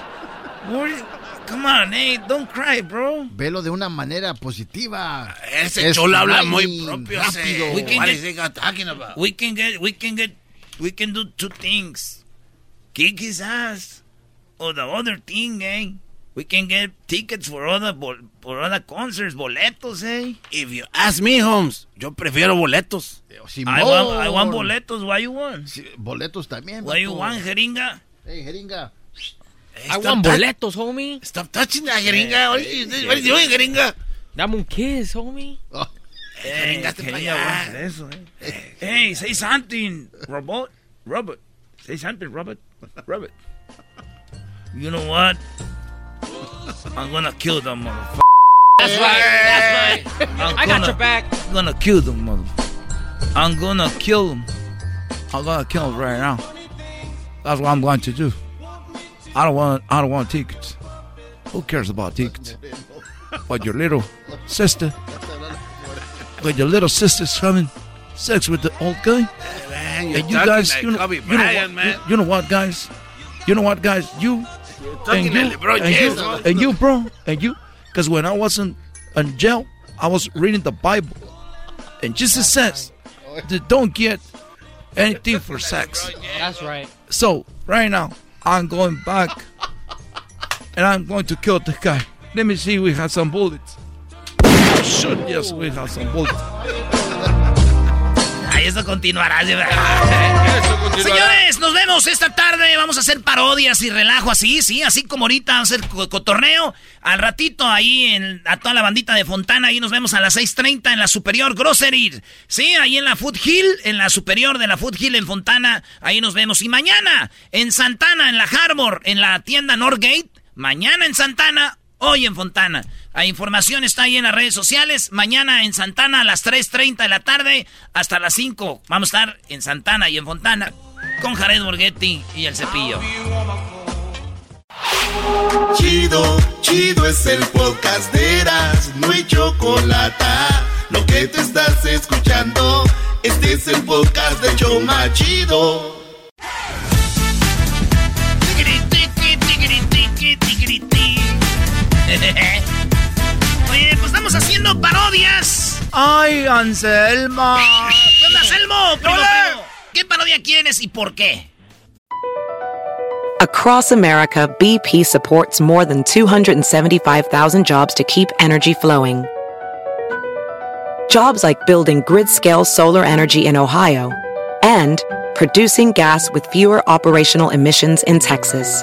What- Come on, eh? Don't cry, bro. Velo de una manera positiva. Ese Es cholo habla muy propio. rápido. We can What get- is he talking about? We can get, we can get, we can do two things. Kick his ass. Or the other thing, eh? We can get tickets for other, bol- for other concerts, boletos, eh? If you ask me, Holmes, yo prefiero boletos. I want, I want boletos. Why you want? Boletos también. Why you want, jeringa? Hey, jeringa. I want boletos, homie. Stop touching that jeringa. What are you doing? What are you doing, jeringa? Dame un kiss, homie. Hey, Jeringaste para jeringa, eso, eh. Hey, say something, Robot. Robert. Say something, Robert. Robert. You know what? I'm gonna kill them motherfucker. That's right. That's right. I'm I got gonna- your back. I'm gonna kill them, mother. I'm gonna kill them. I'm gonna kill them right now. That's what I'm going to do. I don't want. I don't want tickets. Who cares about tickets? But your little sister, but your little sister's having sex with the old guy. Man, And you guys, you know, Kobe you know what, man. you, you know what, guys? You know what, guys? You talking and you, LeBron and you, James, bro. and you, bro, and you, because when I was in, in jail, I was reading the Bible, and Jesus says, they don't get anything for sex. That's right. So right now I'm going back and I'm going to kill the guy. Let me see. We have some bullets. Oh, shit, yes, we have some bullets. Eso continuará. Señores, nos vemos esta tarde. Vamos a hacer parodias y relajo así, sí, así como ahorita vamos a hacer co- cotorreo. Al ratito ahí en, a toda la bandita de Fontana, ahí nos vemos a las 6.30 en la Superior Grocery. Sí, ahí en la Food Hill, en la Superior de la Food Hill en Fontana, ahí nos vemos. Y mañana en Santana, en la Harbor, en la tienda Northgate. Mañana en Santana, hoy en Fontana. La información está ahí en las redes sociales. Mañana en Santana a las 3.30 de la tarde hasta las 5. Vamos a estar en Santana y en Fontana con Jared Borghetti y el cepillo. Chido, chido es el podcast de Eras, no hay chocolate. Lo que te estás escuchando, este es el podcast de Choma Chido. Oye, pues estamos haciendo parodias. Ay, Anselmo. ¿Qué onda, Anselmo? Primo, primo. ¿Qué parodia quieres y por qué? Across America, BP supports more than 275,000 jobs to keep energy flowing. Jobs like building grid scale solar energy in Ohio and producing gas with fewer operational emissions in Texas.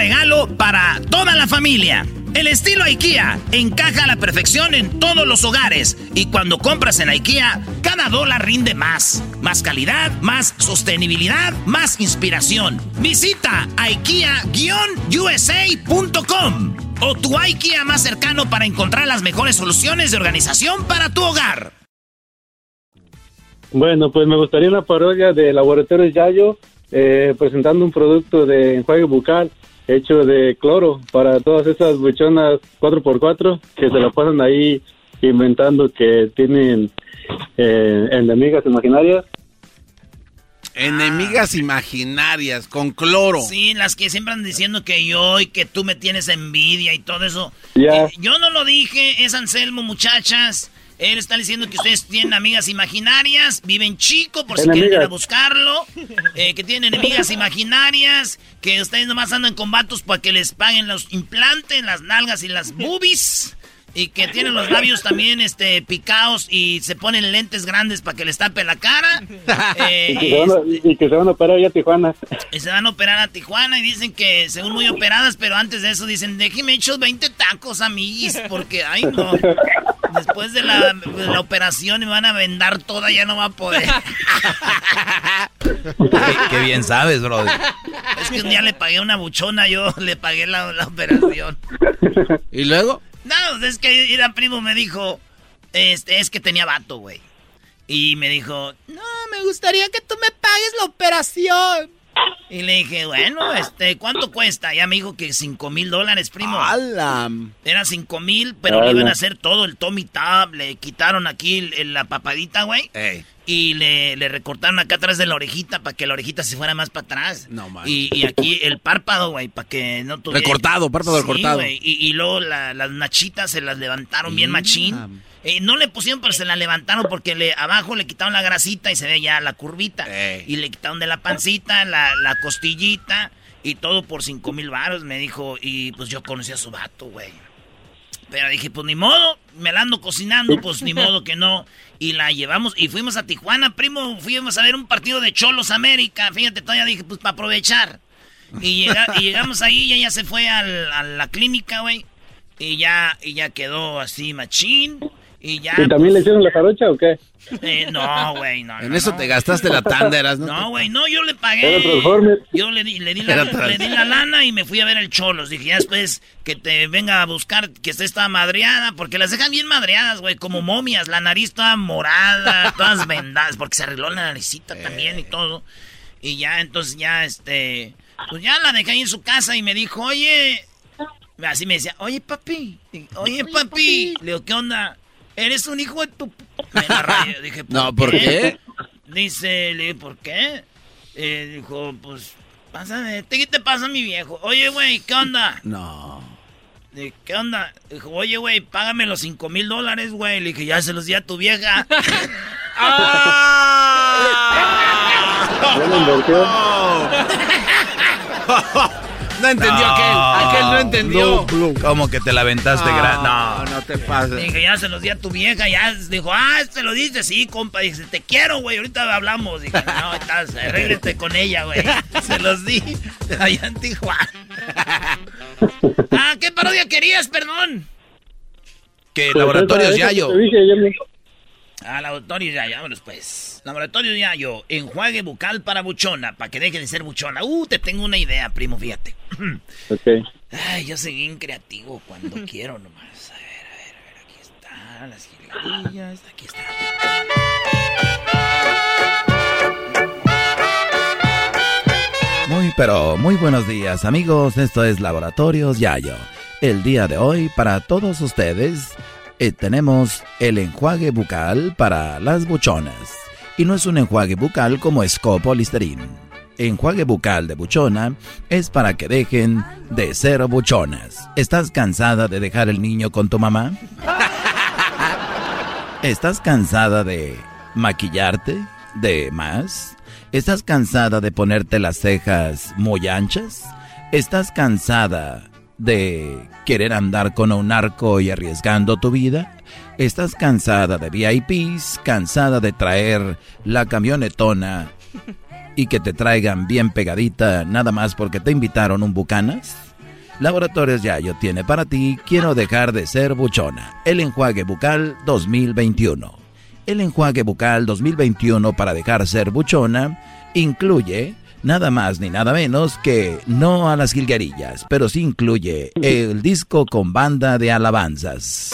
regalo para toda la familia. El estilo IKEA encaja a la perfección en todos los hogares y cuando compras en IKEA, cada dólar rinde más. Más calidad, más sostenibilidad, más inspiración. Visita IKEA-USA.com o tu IKEA más cercano para encontrar las mejores soluciones de organización para tu hogar. Bueno, pues me gustaría una parodia de Laboratorios Yayo eh, presentando un producto de enjuague bucal hecho de cloro para todas esas buchonas 4x4 que se la pasan ahí inventando que tienen eh, enemigas imaginarias. Enemigas imaginarias con cloro. Sí, las que siempre andan diciendo que yo y que tú me tienes envidia y todo eso. Ya. Eh, yo no lo dije, es Anselmo, muchachas. Él está diciendo que ustedes tienen amigas imaginarias, viven chico por si quieren ir a buscarlo, eh, que tienen enemigas imaginarias, que ustedes nomás andan con vatos para que les paguen los implantes, las nalgas y las boobies. Y que tienen los labios también este, picados y se ponen lentes grandes para que les tape la cara. Eh, y, que se van a, y que se van a operar ya a Tijuana. y se van a operar a Tijuana y dicen que según muy operadas, pero antes de eso dicen, déjeme hecho 20 tacos, amiguis, porque, ay, no. Después de la, de la operación me van a vendar toda, ya no va a poder. Qué, qué bien sabes, bro. Es que un día le pagué una buchona, yo le pagué la, la operación. ¿Y luego? No, es que era primo me dijo, este, es que tenía vato, güey. Y me dijo, No, me gustaría que tú me pagues la operación. Y le dije, bueno, este, ¿cuánto cuesta? Ya me dijo que cinco mil dólares, primo. Eran cinco mil, pero le iban a hacer todo el Tommy Tab, le quitaron aquí la papadita, güey. Y le, le recortaron acá atrás de la orejita para que la orejita se fuera más para atrás. No, man. Y, y aquí el párpado, güey, para que no tuviera... Recortado, párpado Sí, recortado. Y, y luego la- las nachitas se las levantaron bien machín. Eh, no le pusieron, pero se la levantaron porque le, abajo le quitaron la grasita y se ve ya la curvita. Y le quitaron de la pancita, la, la costillita y todo por cinco mil baros, me dijo. Y pues yo conocí a su vato, güey. Pero dije, pues ni modo, me la ando cocinando, pues ni modo que no. Y la llevamos y fuimos a Tijuana, primo, fuimos a ver un partido de Cholos América. Fíjate, todavía dije, pues para aprovechar. Y, llega- y llegamos ahí y ella se fue al- a la clínica, güey. Y ya, y ya quedó así machín. Y ya. ¿Y también le hicieron la jarocha o qué? Eh, no, güey, no. En no, eso no. te gastaste la tanda, eras, ¿no? No, güey, no, yo le Era pagué. Yo le di, le, di la, le di la lana y me fui a ver el Cholos. Dije, ya después que te venga a buscar que esté esta madreada, porque las dejan bien madreadas, güey, como momias. La nariz toda morada, todas vendadas, porque se arregló la naricita también y todo. Y ya, entonces ya, este, pues ya la dejé ahí en su casa y me dijo, oye, así me decía, oye, papi, oye, papi. Le digo, ¿qué onda? Eres un hijo de tu... Me la rayé. Dije, No, ¿por qué? Dice, le dije, ¿por qué? Eh, dijo, pues, pásame, ¿qué te pasa, mi viejo? Oye, güey, ¿qué onda? No. Dije, ¿qué onda? Dijo, oye, güey, págame los cinco mil dólares, güey. Le dije, ya se los di a tu vieja. Ya lo invirtió. No entendió aquel. Aquel no entendió. ¿Cómo que te la aventaste gran? No. No te pases. Dije, ya se los di a tu vieja. Ya dijo, ah, se lo dices, sí, compa. Dije, te quiero, güey, ahorita hablamos. Dije, no, estás, arréglate con ella, güey. Se los di allá en Tijuana. ah, ¿qué parodia querías, perdón? Que Pues laboratorios Yayo. que te ayer, ¿no? Ah, laboratorio ya, vámonos pues. Laboratorio ya yo, enjuague bucal para buchona, para que deje de ser buchona. Uh, te tengo una idea, primo, fíjate. Ok. Ay, yo soy bien creativo cuando quiero nomás. A ver, a ver, a ver, aquí las aquí. Muy pero muy buenos días amigos, esto es Laboratorios Yayo. El día de hoy para todos ustedes eh, tenemos el enjuague bucal para las buchonas. Y no es un enjuague bucal como Scopo Listerine. Enjuague bucal de buchona es para que dejen de ser buchonas. ¿Estás cansada de dejar el niño con tu mamá? ¿Estás cansada de maquillarte? ¿De más? ¿Estás cansada de ponerte las cejas muy anchas? ¿Estás cansada de querer andar con un narco y arriesgando tu vida? ¿Estás cansada de VIPs? ¿Cansada de traer la camionetona y que te traigan bien pegadita nada más porque te invitaron un bucanas? Laboratorios Yayo tiene para ti Quiero dejar de ser buchona. El enjuague bucal 2021. El enjuague bucal 2021 para dejar ser buchona incluye nada más ni nada menos que no a las jilguerillas, pero sí incluye el disco con banda de alabanzas.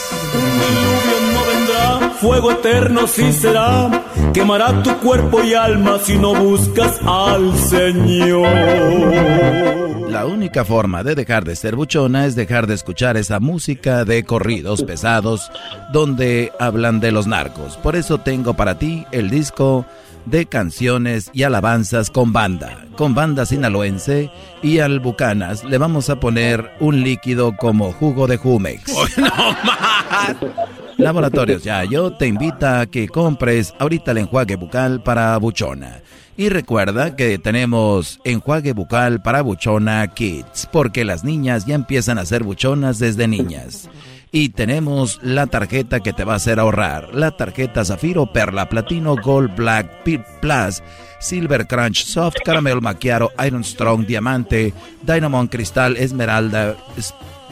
No fuego eterno sí será, quemará tu cuerpo y alma si no buscas al Señor. La única forma de dejar de ser buchona es dejar de escuchar esa música de corridos pesados donde hablan de los narcos. Por eso tengo para ti el disco de canciones y alabanzas con banda. Con banda sinaloense y al Bucanas le vamos a poner un líquido como jugo de Jumex. Laboratorios Yayo te invita a que compres ahorita el enjuague bucal para buchona. Y recuerda que tenemos enjuague bucal para buchona kids, porque las niñas ya empiezan a ser buchonas desde niñas. Y tenemos la tarjeta que te va a hacer ahorrar, la tarjeta Zafiro, Perla, Platino, Gold, Black, Pit Plus, Silver Crunch, Soft, Caramel Macchiato, Iron Strong, Diamante, Dynamon Cristal, Esmeralda,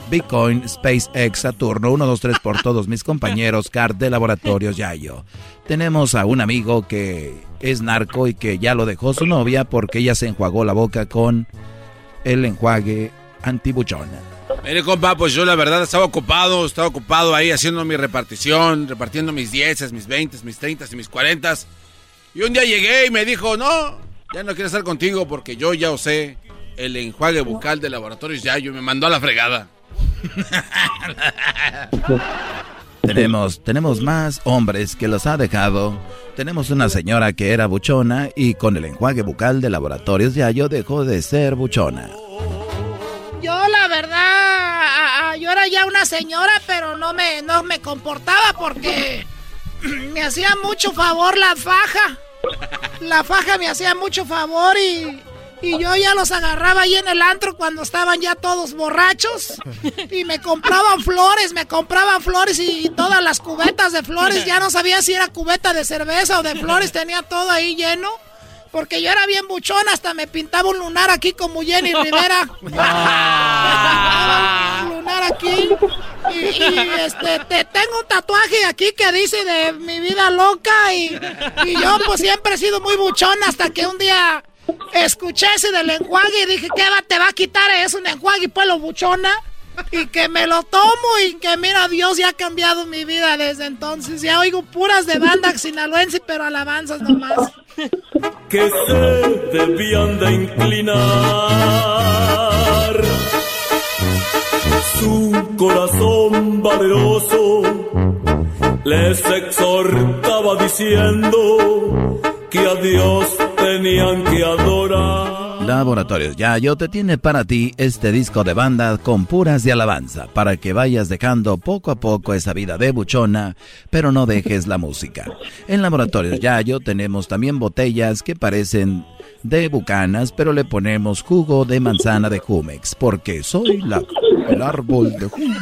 Bitcoin, SpaceX, Saturno, 1, 2, 3 por todos mis compañeros, CAR de Laboratorios Yayo. Tenemos a un amigo que es narco y que ya lo dejó su novia porque ella se enjuagó la boca con el enjuague antibuchona. Mire, compa, pues yo la verdad estaba ocupado, estaba ocupado ahí haciendo mi repartición, repartiendo mis 10, mis 20, mis 30 y mis 40. Y un día llegué y me dijo, no, ya no quiero estar contigo porque yo ya usé el enjuague bucal de laboratorios ya, yo me mandó a la fregada. Tenemos, tenemos más hombres que los ha dejado. Tenemos una señora que era buchona y con el enjuague bucal de laboratorios Yayo dejó de ser buchona. Yo la verdad, yo era ya una señora, pero no me, no me comportaba porque me hacía mucho favor la faja. La faja me hacía mucho favor y, y yo ya los agarraba ahí en el antro cuando estaban ya todos borrachos y me compraban flores, me compraban flores y todas las cubetas de flores, ya no sabía si era cubeta de cerveza o de flores, tenía todo ahí lleno. Porque yo era bien buchona, hasta me pintaba un lunar aquí como Jenny Rivera. Un poner aquí. Y, y, este, te, tengo un tatuaje aquí que dice de mi vida loca. Y, y yo, pues siempre he sido muy buchón hasta que un día escuché ese del enjuague y dije, ¿qué va, te va a quitar eso, un enjuague, pues lo buchona? Y que me lo tomo y que mira, Dios ya ha cambiado mi vida desde entonces. Ya oigo puras de banda sinaloense, pero alabanzas nomás. que se debían de inclinar. Su corazón valeroso les exhortaba diciendo que a Dios tenían que adorar. Laboratorios tiene para ti este disco de banda con puras de alabanza para que vayas dejando poco a poco esa vida de buchona, pero no dejes la música. En Laboratorios Yayo tenemos también botellas que parecen de bucanas, pero le ponemos jugo de manzana de Jumex, porque soy la, el árbol de Jumex.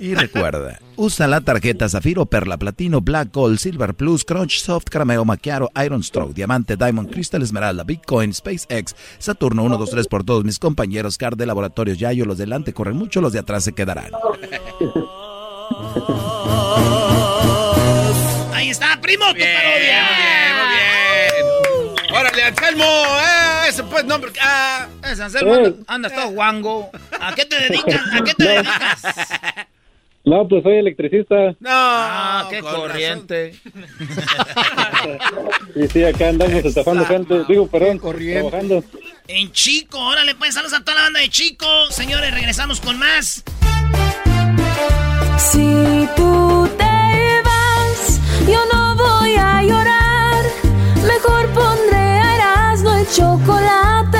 Y recuerda, usa la tarjeta Zafiro, Perla, Platino, Black Gold, Silver Plus, Crunch, Soft, Carameo, Maquiaro, Iron Stroke, Diamante, Diamond, Crystal, Esmeralda, Bitcoin, SpaceX, Saturno 1, 2, 3 por todos mis compañeros, Car de Laboratorios Yayo, los delante corren mucho, los de atrás se quedarán. Ahí está, primo, tu Bien, parodia. muy bien, muy bien. Órale, Anselmo, eh, ese pues nombre. Ah. Ese Anselmo, anda- andas todo guango. ¿A qué te dedicas? ¿A qué te dedicas? No, pues soy electricista. No, Ah, qué corriente. Y sí, acá andamos estafando gente. Digo, perdón, trabajando. En Chico, órale, pues saludos a toda la banda de Chico. Señores, regresamos con más. Si tú te vas, yo no voy a llorar. Mejor pondré a Erasmo y chocolate,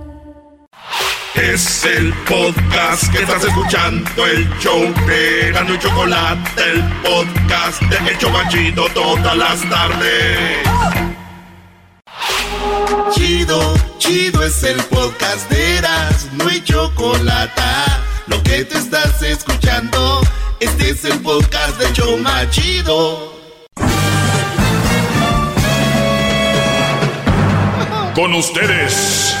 Es el podcast que estás escuchando, el show de Erasmo y Chocolate, el podcast de El Chobachito todas las tardes. Chido, chido es el podcast de Eras, no hay chocolate. Lo que te estás escuchando, este es el podcast de Choma Chido. Con ustedes.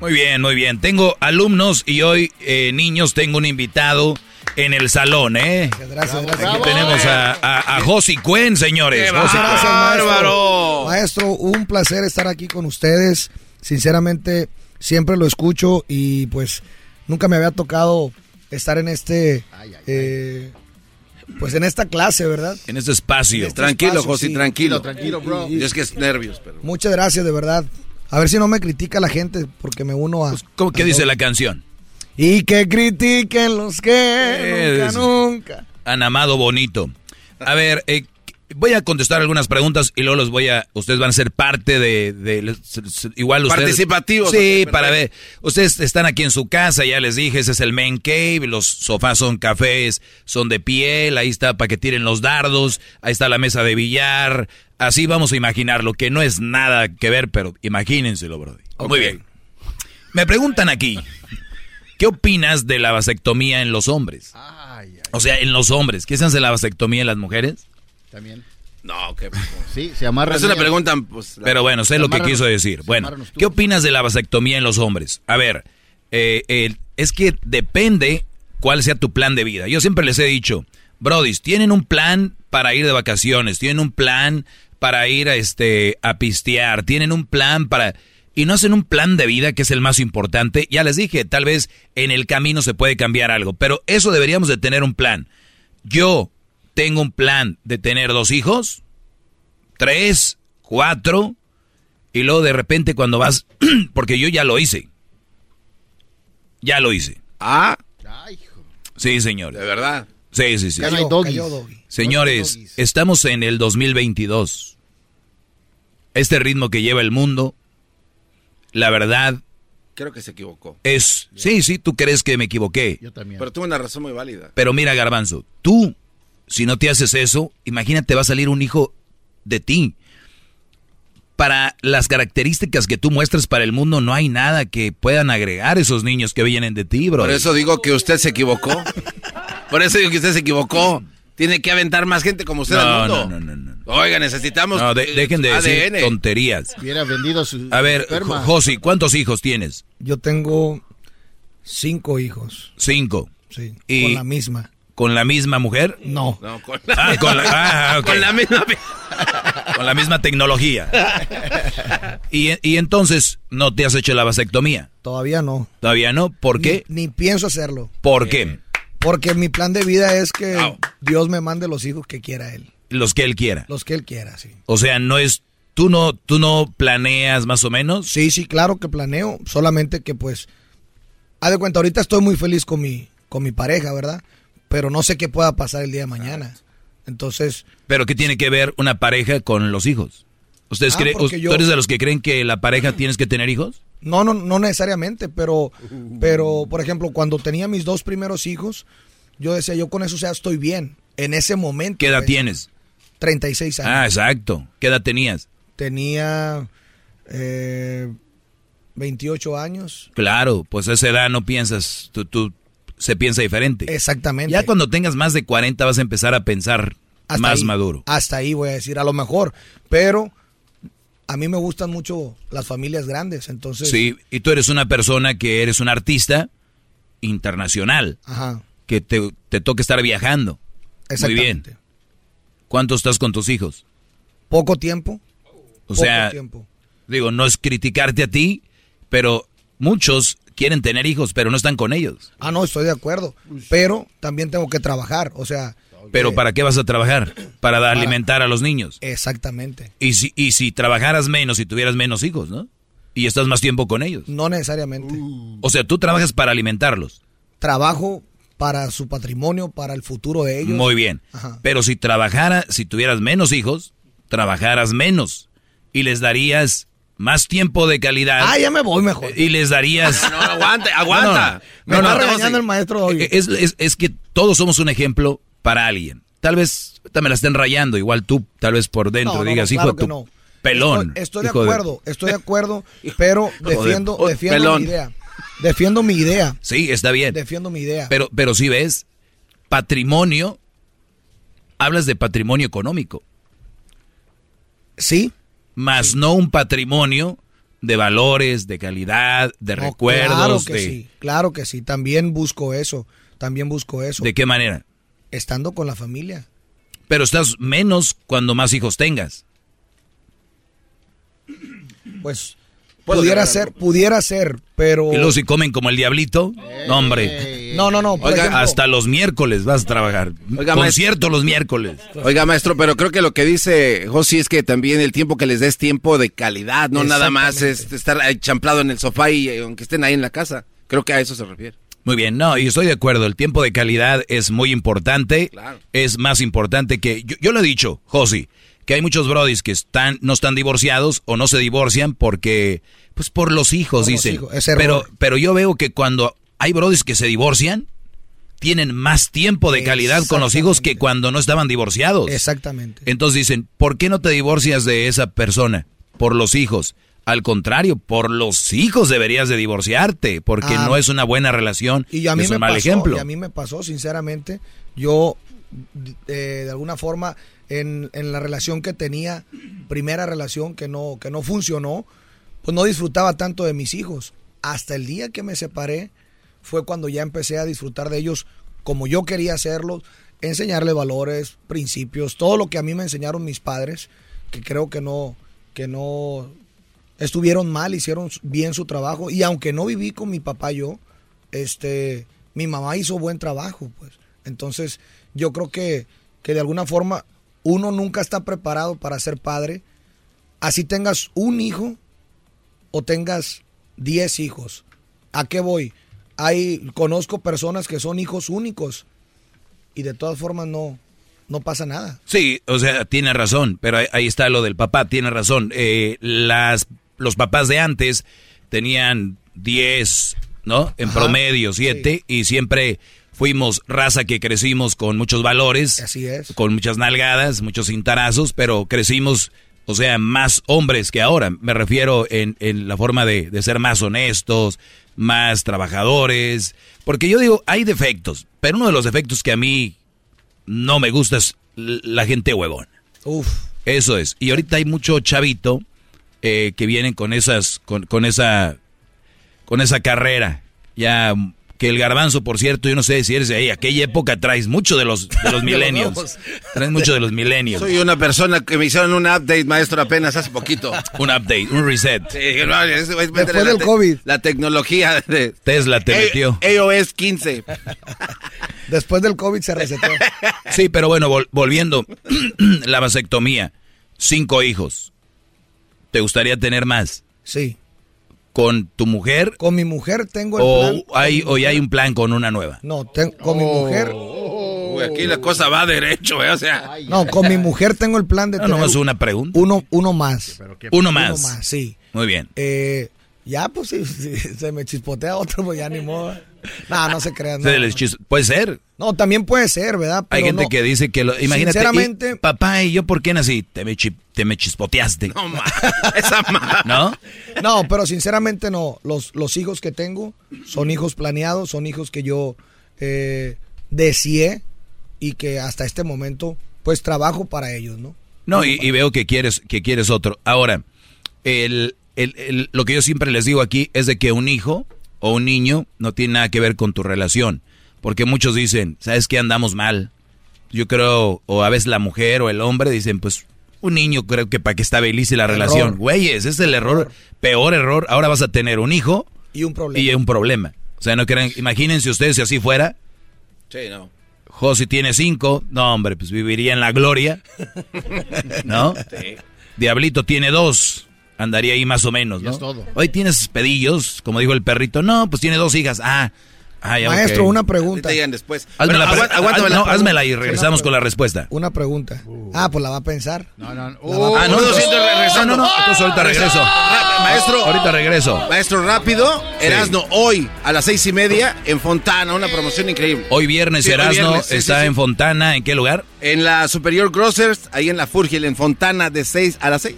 Muy bien, muy bien. Tengo alumnos y hoy, eh, niños, tengo un invitado en el salón, ¿eh? Gracias, gracias. Aquí tenemos a, a, Cuen, señores. Qué Cuen. Maestro. Maestro, un placer estar aquí con ustedes. Sinceramente, siempre lo escucho y pues nunca me había tocado estar en este, eh, pues en esta clase, ¿verdad? En este espacio. Tranquilo, espacio, José, sí. tranquilo. Tranquilo, bro. Y es que es nervios, pero. Muchas gracias, de verdad. A ver si no me critica la gente porque me uno a... Pues, ¿Cómo que dice la canción? Y que critiquen los que nunca, Es- nunca. Han amado bonito. A ver, eh, voy a contestar algunas preguntas y luego los voy a. Ustedes van a ser parte de. de- igual ustedes. Participativos, Sí, para ver. Ustedes están aquí en su casa, ya les dije, ese es el main cave. Los sofás son cafés, son de piel. Ahí está para que tiren los dardos. Ahí está la mesa de billar. Así vamos a imaginarlo, que no es nada que ver, pero imagínenselo, bro. Muy bien. Me preguntan aquí. ¿Qué opinas de la vasectomía en los hombres? O sea, en los hombres. ¿Qué se hace la vasectomía en las mujeres? También. No, que. Sí, se amarra. Es una pregunta, pues. la- Pero bueno, sé lo que amarran quiso decir. Bueno, amarran ¿qué opinas de la vasectomía en los hombres? A ver, eh, eh, es que depende cuál sea tu plan de vida. Yo siempre les he dicho, brodis, tienen un plan para ir de vacaciones, tienen un plan para ir a, este, a pistear, tienen un plan para... Y no hacen un plan de vida que es el más importante. Ya les dije, tal vez en el camino se puede cambiar algo, pero eso deberíamos de tener un plan. Yo tengo un plan de tener dos hijos, tres, cuatro, y luego de repente cuando vas, porque yo ya lo hice, ya lo hice. Ah. Sí, señor. De verdad. Sí, sí, sí. Ya no hay doggies. Señores, estamos en el 2022. Este ritmo que lleva el mundo, la verdad Creo que se equivocó. es... Sí, sí, tú crees que me equivoqué. Yo también. Pero tuvo una razón muy válida. Pero mira, Garbanzo, tú, si no te haces eso, imagínate, va a salir un hijo de ti. Para las características que tú muestras para el mundo, no hay nada que puedan agregar esos niños que vienen de ti, bro. Por eso digo que usted se equivocó. Por eso digo que usted se equivocó. Tiene que aventar más gente como usted No, al mundo. no, no, no, Oiga, necesitamos. No, de- dejen de decir tonterías. Hubiera vendido su A ver, Josi, ¿cuántos hijos tienes? Yo tengo cinco hijos. Cinco. Sí. Y- Con la misma. ¿Con la misma mujer? No. No, con Ah, con la, ah. Con la misma. Con la misma tecnología. Y, y entonces, ¿no te has hecho la vasectomía? Todavía no. ¿Todavía no? ¿Por qué? Ni, ni pienso hacerlo. ¿Por qué? Porque mi plan de vida es que Dios me mande los hijos que quiera Él. Los que él quiera. Los que Él quiera, sí. O sea, no es... ¿Tú no, tú no planeas más o menos? Sí, sí, claro que planeo. Solamente que pues... Haz de cuenta, ahorita estoy muy feliz con mi, con mi pareja, ¿verdad? Pero no sé qué pueda pasar el día de mañana. Entonces, ¿Pero qué tiene que ver una pareja con los hijos? ¿Ustedes Ah, creen, porque yo- ¿Tú eres de los que creen que la pareja tienes que tener hijos? no, no, no necesariamente, pero, pero, por ejemplo, cuando tenía mis dos primeros hijos, yo decía, yo con eso ya estoy bien. En ese momento. ¿Qué edad pues, tienes? 36 años. Ah, exacto. ¿Qué edad tenías? Tenía eh, 28 años. Claro, pues a esa edad no piensas, tú, tú se piensa diferente. Exactamente. Ya cuando tengas más de 40 vas a empezar a pensar Hasta más ahí, maduro. Hasta ahí voy a decir, a lo mejor. Pero a mí me gustan mucho las familias grandes, entonces. Sí, y tú eres una persona que eres un artista internacional, Ajá, que te, te toca estar viajando. Muy exactamente. bien. ¿Cuánto estás con tus hijos? Poco tiempo. O poco sea, tiempo. digo, no es criticarte a ti, pero muchos quieren tener hijos, pero no están con ellos. Ah, no, estoy de acuerdo. Pero también tengo que trabajar, o sea. Pero ¿para qué vas a trabajar? Para, dar- alimentar a los niños. Exactamente. Y si, y si trabajaras menos y tuvieras menos hijos, ¿no? Y estás más tiempo con ellos. No necesariamente. O sea, tú trabajas para alimentarlos. Trabajo para su patrimonio, para el futuro de ellos. Muy bien. Ajá. Pero si trabajara, si tuvieras menos hijos, trabajaras menos. Y les darías más tiempo de calidad. Ah, ya me voy mejor. Y les darías... No, no, aguante, aguanta. Me No, no, está no, regañando el maestro hoy. Es, es- es que todos somos un ejemplo para alguien. Tal vez me la estén rayando, igual tú, tal vez por dentro No, no, digas, no, hijo de tu pelón. Estoy, estoy de acuerdo, estoy de acuerdo, pero defiendo, defiendo pelón. mi idea. Defiendo mi idea. Sí, está bien. Defiendo mi idea. Pero, pero si ves, patrimonio, hablas de patrimonio económico. Sí. Más no un patrimonio de valores, de calidad, de No, recuerdos, Claro que de, sí, claro que sí. También busco eso. También busco eso. ¿de qué manera? Estando con la familia. Pero estás menos cuando más hijos tengas. Pues pudiera ser, pudiera ser, pero Y luego si comen como el diablito, no, hombre. No, no, no. por Oiga, ejemplo- Hasta los miércoles vas a trabajar. Oiga, Concierto los miércoles. Oiga, maestro, pero creo que lo que dice Josi es que también el tiempo que les des tiempo de calidad, no nada más es estar champlado en el sofá y eh, aunque estén ahí en la casa. Creo que a eso se refiere. Muy bien, no, y estoy de acuerdo, el tiempo de calidad es muy importante, Claro. es más importante que, yo, yo lo he dicho, Josi, que hay muchos brodis que están, no están divorciados o no se divorcian porque, pues por los hijos, Por los dicen. hijos, pero, pero yo veo que cuando hay brodis que se divorcian, tienen más tiempo de calidad con los hijos que cuando no estaban divorciados. Exactamente. Entonces dicen, ¿por qué no te divorcias de esa persona? Por los hijos. Al contrario, por los hijos deberías de divorciarte, porque Ah. no es una buena relación. Y a mí es me mal pasó, ejemplo. y a mí me pasó, sinceramente, yo eh, de alguna forma en, en la relación que tenía, primera relación que no, que no funcionó, pues no disfrutaba tanto de mis hijos. Hasta el día que me separé fue cuando ya empecé a disfrutar de ellos como yo quería hacerlo, enseñarle valores, principios, todo lo que a mí me enseñaron mis padres, que creo que no, que no estuvieron mal, hicieron bien su trabajo. Y aunque no viví con mi papá yo, este, mi mamá hizo buen trabajo, pues. Entonces, yo creo que que de alguna forma uno nunca está preparado para ser padre, así tengas un hijo o tengas 10 hijos. ¿A qué voy? Hay, conozco personas que son hijos únicos y de todas formas no, no pasa nada. Sí, o sea, tiene razón, pero ahí, está lo del papá, tiene razón. Eh, las, los papás de antes tenían 10, ¿no? En Ajá, promedio, 7, y siempre fuimos raza que crecimos con muchos valores, Así es. con muchas nalgadas, muchos cintarazos, pero crecimos, o sea, más hombres que ahora. Me refiero en, en la forma de, de ser más honestos, más trabajadores, porque yo digo, hay defectos, pero uno de los defectos que a mí no me gusta es la gente huevón. Uf. Eso es. Y ahorita hay mucho chavito eh, que vienen con esas, con, con esa, con esa carrera. Ya que el garbanzo, por cierto, yo no sé si eres de ahí, aquella época traes mucho de los, de los nuevos. traes mucho de los millennials. Soy una persona que me hicieron un update, maestro, apenas hace poquito. Un update, un reset. Sí, no, Después la del COVID. La tecnología de Tesla te metió. iOS 15. Después del COVID se resetó. Sí, pero bueno, vol- volviendo, la vasectomía, cinco hijos. ¿Te gustaría tener más? Sí. ¿Con tu mujer? Con mi mujer tengo el ¿O plan. hay, o ya hay un plan con una nueva? No, ten- con mi mujer. Uy, aquí la cosa va derecho, ¿eh? O sea. No, con mi mujer tengo el plan de No, tener nomás una pregunta. uno, uno más. Uno más. Uno más, sí. Muy bien. Eh, ya, pues si, si se me chispotea otro, pues ya ni modo. No, no se crean. No, Se Puede ser. No, también puede ser, ¿verdad? Hay Pero gente no. que dice que lo. Imagínate. Sinceramente- y, papá, ¿y yo por qué nací? Te me, chi- te me chispoteaste. No, ma, esa ma. ¿No? No, pero sinceramente no. Los, los hijos que tengo son hijos planeados, son hijos que yo eh, deseé y que hasta este momento pues trabajo para ellos, ¿no? No, y, y veo que quieres, que quieres otro. Ahora, el, el- el- lo que yo siempre les digo aquí es de que un hijo o un niño no tiene nada que ver con tu relación. Porque muchos dicen, ¿sabes qué? Andamos mal. Yo creo, o a veces la mujer o el hombre dicen, pues un niño creo que para que estabilice la Error. relación. Güeyes, ese es el error, peor error. Ahora vas a tener un hijo Y un problema. y un problema. O sea, no crean, imagínense ustedes si así fuera. Sí, no. Josi tiene cinco, no hombre, pues viviría en la gloria, ¿no? Sí. Diablito tiene dos, andaría ahí más o menos, ¿no? es todo. Hoy tienes pedillos, como dijo el perrito, no, pues tiene dos hijas, ah, ah ya, Maestro, una pregunta. llegan después. Hazme Bueno, la aguántame la no, pregunta. házmela y regresamos con la respuesta. Una pregunta. Ah, pues la va a pensar. No, no, La uh, Ah, no, entonces- siento regresando. no, no, no, entonces ahorita regreso. Ra- Maestro, Ahorita regreso. maestro, rápido. Erasno, hoy a las seis y media en Fontana, una promoción increíble. Hoy viernes Sí, hoy Erasno viernes, sí, está sí, sí. en Fontana, ¿en qué lugar? En la Superior Grocers, ahí en la Furgil, en Fontana, de 6 a las 6.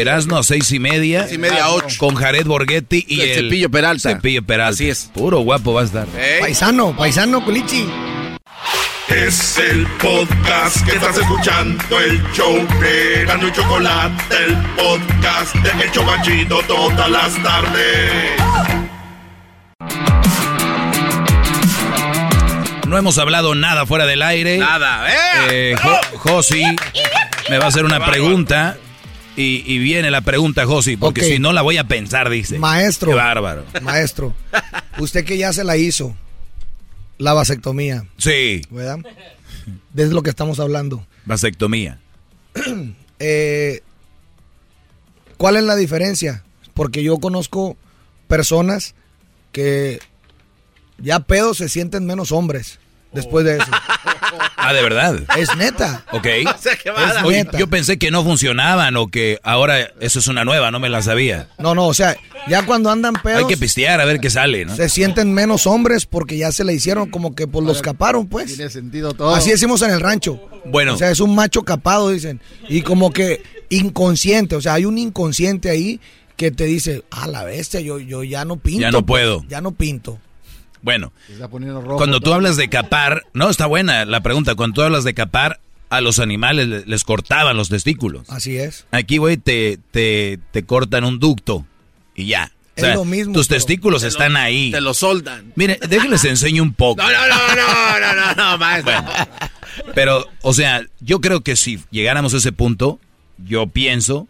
Erasno a seis y media. Seis y media a ocho. Con Jared Borghetti y El el, Cepillo Peralta. Cepillo Peralta. Así es. Puro guapo va a estar. Paisano, paisano, culichi. Es el podcast que estás escuchando, el show de Gano y Chocolate, el podcast de El Chocachito todas las tardes. No hemos hablado nada fuera del aire. Nada, ¿eh? Eh, Jo- Josi me va a hacer una pregunta. Y, y viene la pregunta, Josi, porque si no la voy a pensar, dice. Maestro. Qué bárbaro. Maestro, usted que ya se la hizo, la vasectomía, Sí, ¿verdad? De lo que estamos hablando. vasectomía. Eh, ¿Cuál es la diferencia? Porque yo conozco personas que ya pedos se sienten menos hombres después de eso. Ah, de verdad. Es neta. Ok. O sea, que dar- Oye, neta. yo pensé que no funcionaban o que ahora eso es una nueva, no me la sabía. No, no, o sea, ya cuando andan pedos Hay que pistear a ver qué sale, ¿no? se sienten menos hombres porque ya se le hicieron como que pues los caparon, pues. Tiene sentido todo. Así decimos en el rancho. Bueno, O sea, es un macho capado, dicen. Y como que inconsciente, o sea, hay un inconsciente ahí que te dice, a la bestia, yo, yo ya no pinto. Ya no pues, puedo. ya no pinto. Bueno. Se está poniendo rojo Cuando tú todo. hablas de capar, no, está buena la pregunta. Cuando tú hablas de capar, a los animales le- les cortaban los testículos. Así es. Aquí, güey, te, te, te cortan un ducto y ya. O Es lo mismo, tus testículos están ahí. Te lo soldan. Mire, déjenles enseño un poco. No, no, no, no, no, no, no, maestro. Pero, o sea, yo creo que si llegáramos a ese punto, yo pienso,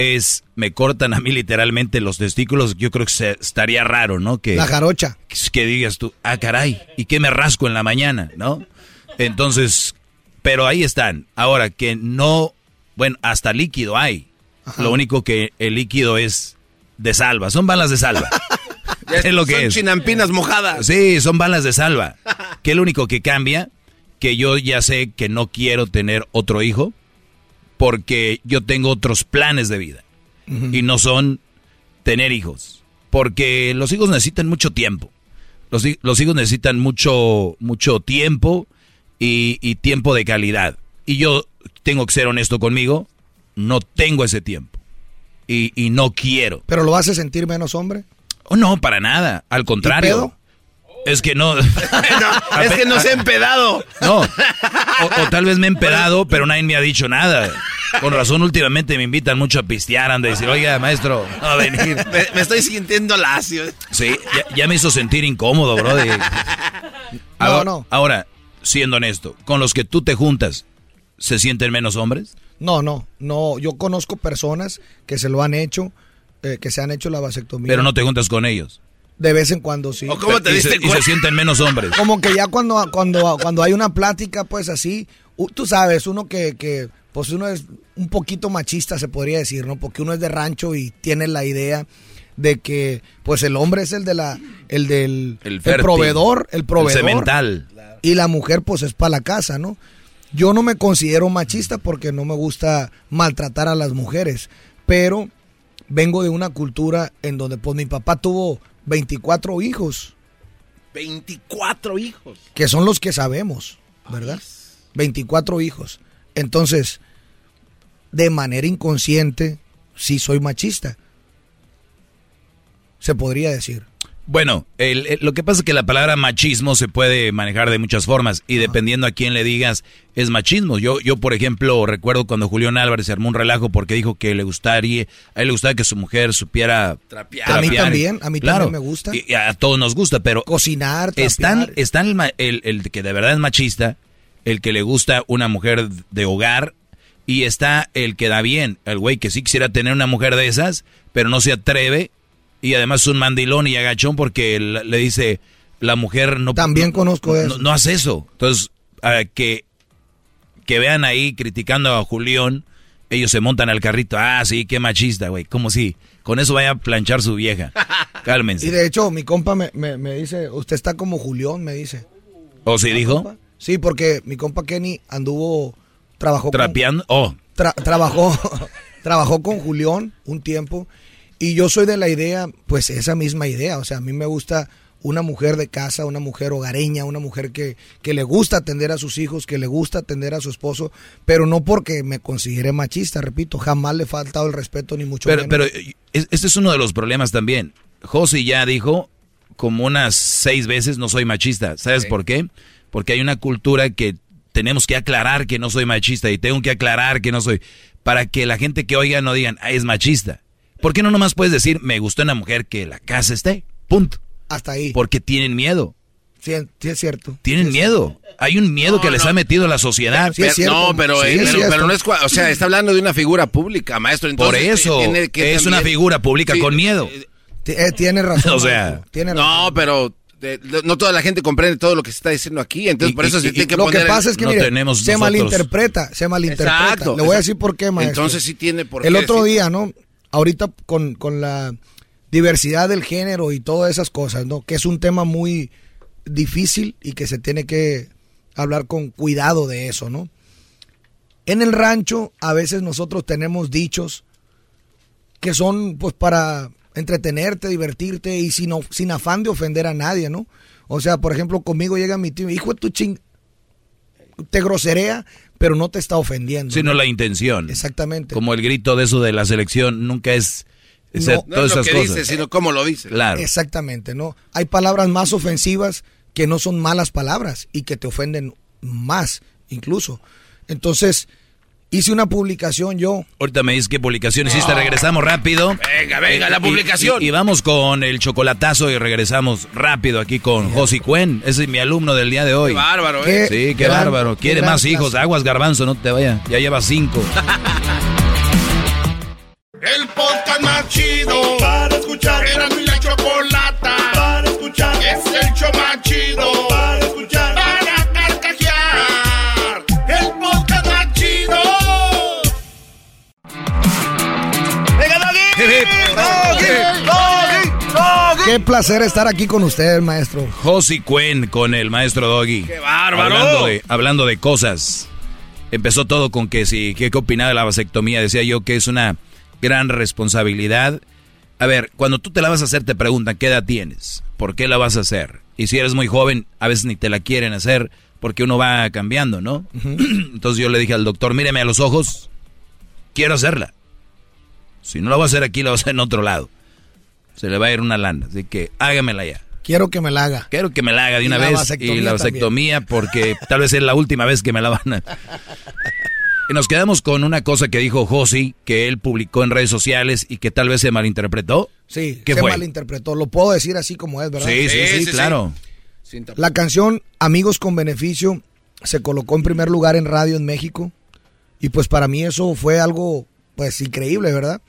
es, me cortan a mí literalmente los testículos, yo creo que se- estaría raro, ¿no? Que, La jarocha. que digas tú, ah, caray, ¿y qué me rasco en la mañana, no? Entonces, Pero ahí están. Ahora que no, bueno, hasta líquido hay. Lo único que el líquido es de salva. Son balas de salva. es lo que Son es. chinampinas mojadas. Sí, son balas de salva. ¿Qué es lo único que cambia? Que yo ya sé que no quiero tener otro hijo porque yo tengo otros planes de vida. Y no son tener hijos. Porque los hijos necesitan mucho tiempo. Los, hi- los hijos necesitan mucho, mucho tiempo y, y tiempo de calidad. Y yo tengo que ser honesto conmigo, no tengo ese tiempo. Y, y no quiero. ¿Pero lo hace sentir menos hombre? Oh, no, para nada. Al contrario. Es que no. es que no se ha empedado. No. O, o tal vez me he empedado, pero nadie me ha dicho nada. Con razón, últimamente me invitan mucho a pistear, han de decir, oiga, maestro, no va a venir. Me, me estoy sintiendo lacio. Sí, ya, ya me hizo sentir incómodo, bro. de- ahora, no. ahora, siendo honesto, con los que tú te juntas, ¿se sienten menos hombres? No, no, no. Yo conozco personas que se lo han hecho, eh, que se han hecho la vasectomía. Pero no te juntas con ellos. De vez en cuando sí. Y se- y se sienten menos hombres. Como que ya cuando, cuando, cuando hay una plática, pues así, tú sabes, uno que, que, pues uno es un poquito machista, se podría decir, ¿no? Porque uno es de rancho y tiene la idea de que, pues el hombre es el de la, el del, El el proveedor, el proveedor. semental. Y la mujer, pues es para la casa, ¿no? Yo no me considero machista porque no me gusta maltratar a las mujeres, pero vengo de una cultura en donde, pues mi papá tuvo 24 hijos. 24 hijos. que son los que sabemos, ¿verdad? 24 hijos. Entonces, de manera inconsciente, sí soy machista. Se podría decir. Bueno, el- el- lo que pasa es que la palabra machismo se puede manejar de muchas formas y dependiendo a quién le digas es machismo. Yo, yo por ejemplo, recuerdo cuando Julián Álvarez se armó un relajo porque dijo que le gustaría, a él le gustaba que su mujer supiera Trapear. A mí trapear. también, a mí Claro, también me gusta. Y, a todos nos gusta, pero Cocinar, están, trapear. están el, ma- el- el que de verdad es machista, el que le gusta una mujer de hogar y está el que da bien, el güey que sí quisiera tener una mujer de esas, pero no se atreve y además es un mandilón y agachón porque le dice la mujer no También no- conozco no, eso. no hace eso. Entonces, ah, que que vean ahí criticando a Julián, ellos se montan al carrito, ah, sí, qué machista, güey, como si con eso vaya a planchar su vieja. Cálmense. Y de hecho, mi compa me, me- me dice, usted está como Julián, me dice. ¿O sí dijo? Sí, porque mi compa Kenny anduvo, trabajó con- Trapeando. Oh, tra- trabajó, trabajó con Julián un tiempo y yo soy de la idea, pues esa misma idea, o sea, a mí me gusta una mujer de casa, una mujer hogareña, una mujer que, que le gusta atender a sus hijos, que le gusta atender a su esposo, pero no porque me considere machista, repito, jamás le he faltado el respeto ni mucho Pero, menos. pero eh, es- este es uno de los problemas también. José ya dijo como unas seis veces no soy machista. ¿Sabes por qué? Porque hay una cultura que tenemos que aclarar que no soy machista y tengo que aclarar que no soy para que la gente que oiga no digan, ah, es machista. ¿Por qué no nomás puedes decir, me gustó una mujer que la casa esté? Punto. Hasta ahí. Porque tienen miedo. Sí, sí es cierto. Tienen miedo. Hay un miedo que les ha metido la sociedad. Pero- no, pero, eh, pero, pero no es, o sea, está hablando de una figura pública, maestro. Por entonces, eso, tiene que es una figura pública Sí, con miedo. eh, tiene razón. O sea, tiene no, pero eh, no toda la gente comprende todo lo que se está diciendo aquí, entonces Y- por eso y- se y- tiene que Lo poner que pasa es que, mire, se nosotros- malinterpreta, se malinterpreta. Exacto, Le voy a decir por qué, maestro. Entonces sí tiene por El qué otro decir. día, ¿no? Ahorita con, con la diversidad del género y todas esas cosas, ¿no? Que es un tema muy difícil y que se tiene que hablar con cuidado de eso, ¿no? En el rancho a veces nosotros tenemos dichos que son pues para entretenerte, divertirte y sin, sin afán de ofender a nadie, ¿no? O sea, por ejemplo, conmigo llega mi tío, hijo de tu ching, te groserea, pero no te está ofendiendo. sino la intención. Exactamente. Como el grito de eso de la selección, nunca es... es No. No es lo esas que cosas. dice, sino cómo lo dice. Claro. Exactamente, ¿no? Hay palabras más ofensivas que no son malas palabras y que te ofenden más, incluso. Entonces, hice una publicación yo. Ahorita me dices qué publicación hiciste, regresamos rápido. Venga, venga, la Y- publicación. Y, y vamos con el chocolatazo y regresamos rápido aquí con Josi Cuen. Ese es mi alumno del día de hoy. Qué bárbaro, ¿eh? Sí, qué gran- bárbaro. Quiere más hijos. clase. Aguas garbanzo, no te vaya. Ya lleva cinco. El podcast más chido para escuchar. Era qué placer estar aquí con ustedes, maestro. Josie Cuen con el maestro Doggy. ¡Qué bárbaro! Hablando de, hablando de cosas. Empezó todo con que si, ¿qué, qué opinaba de la vasectomía? Decía yo que es una gran responsabilidad. A ver, cuando tú te la vas a hacer te preguntan, ¿qué edad tienes? ¿Por qué la vas a hacer? Y si eres muy joven, a veces ni te la quieren hacer porque uno va cambiando, ¿no? Entonces yo le dije al doctor, míreme a los ojos, quiero hacerla. Si no la voy a hacer aquí, la voy a hacer en otro lado. Se le va a ir una lana, así que hágamela ya. Quiero que me la haga. Quiero que me la haga de Y una la vez. vasectomía Y la vasectomía, porque tal vez es la última vez que me la van a... Y nos quedamos con una cosa que dijo Josi, que él publicó en redes sociales y que tal vez se malinterpretó. Sí, ¿Qué se fue? malinterpretó. Lo puedo decir así como es, ¿verdad? Sí, sí, sí, claro. La canción Amigos con Beneficio se colocó en primer lugar en radio en México. Y pues para mí eso fue algo, pues, increíble, ¿verdad?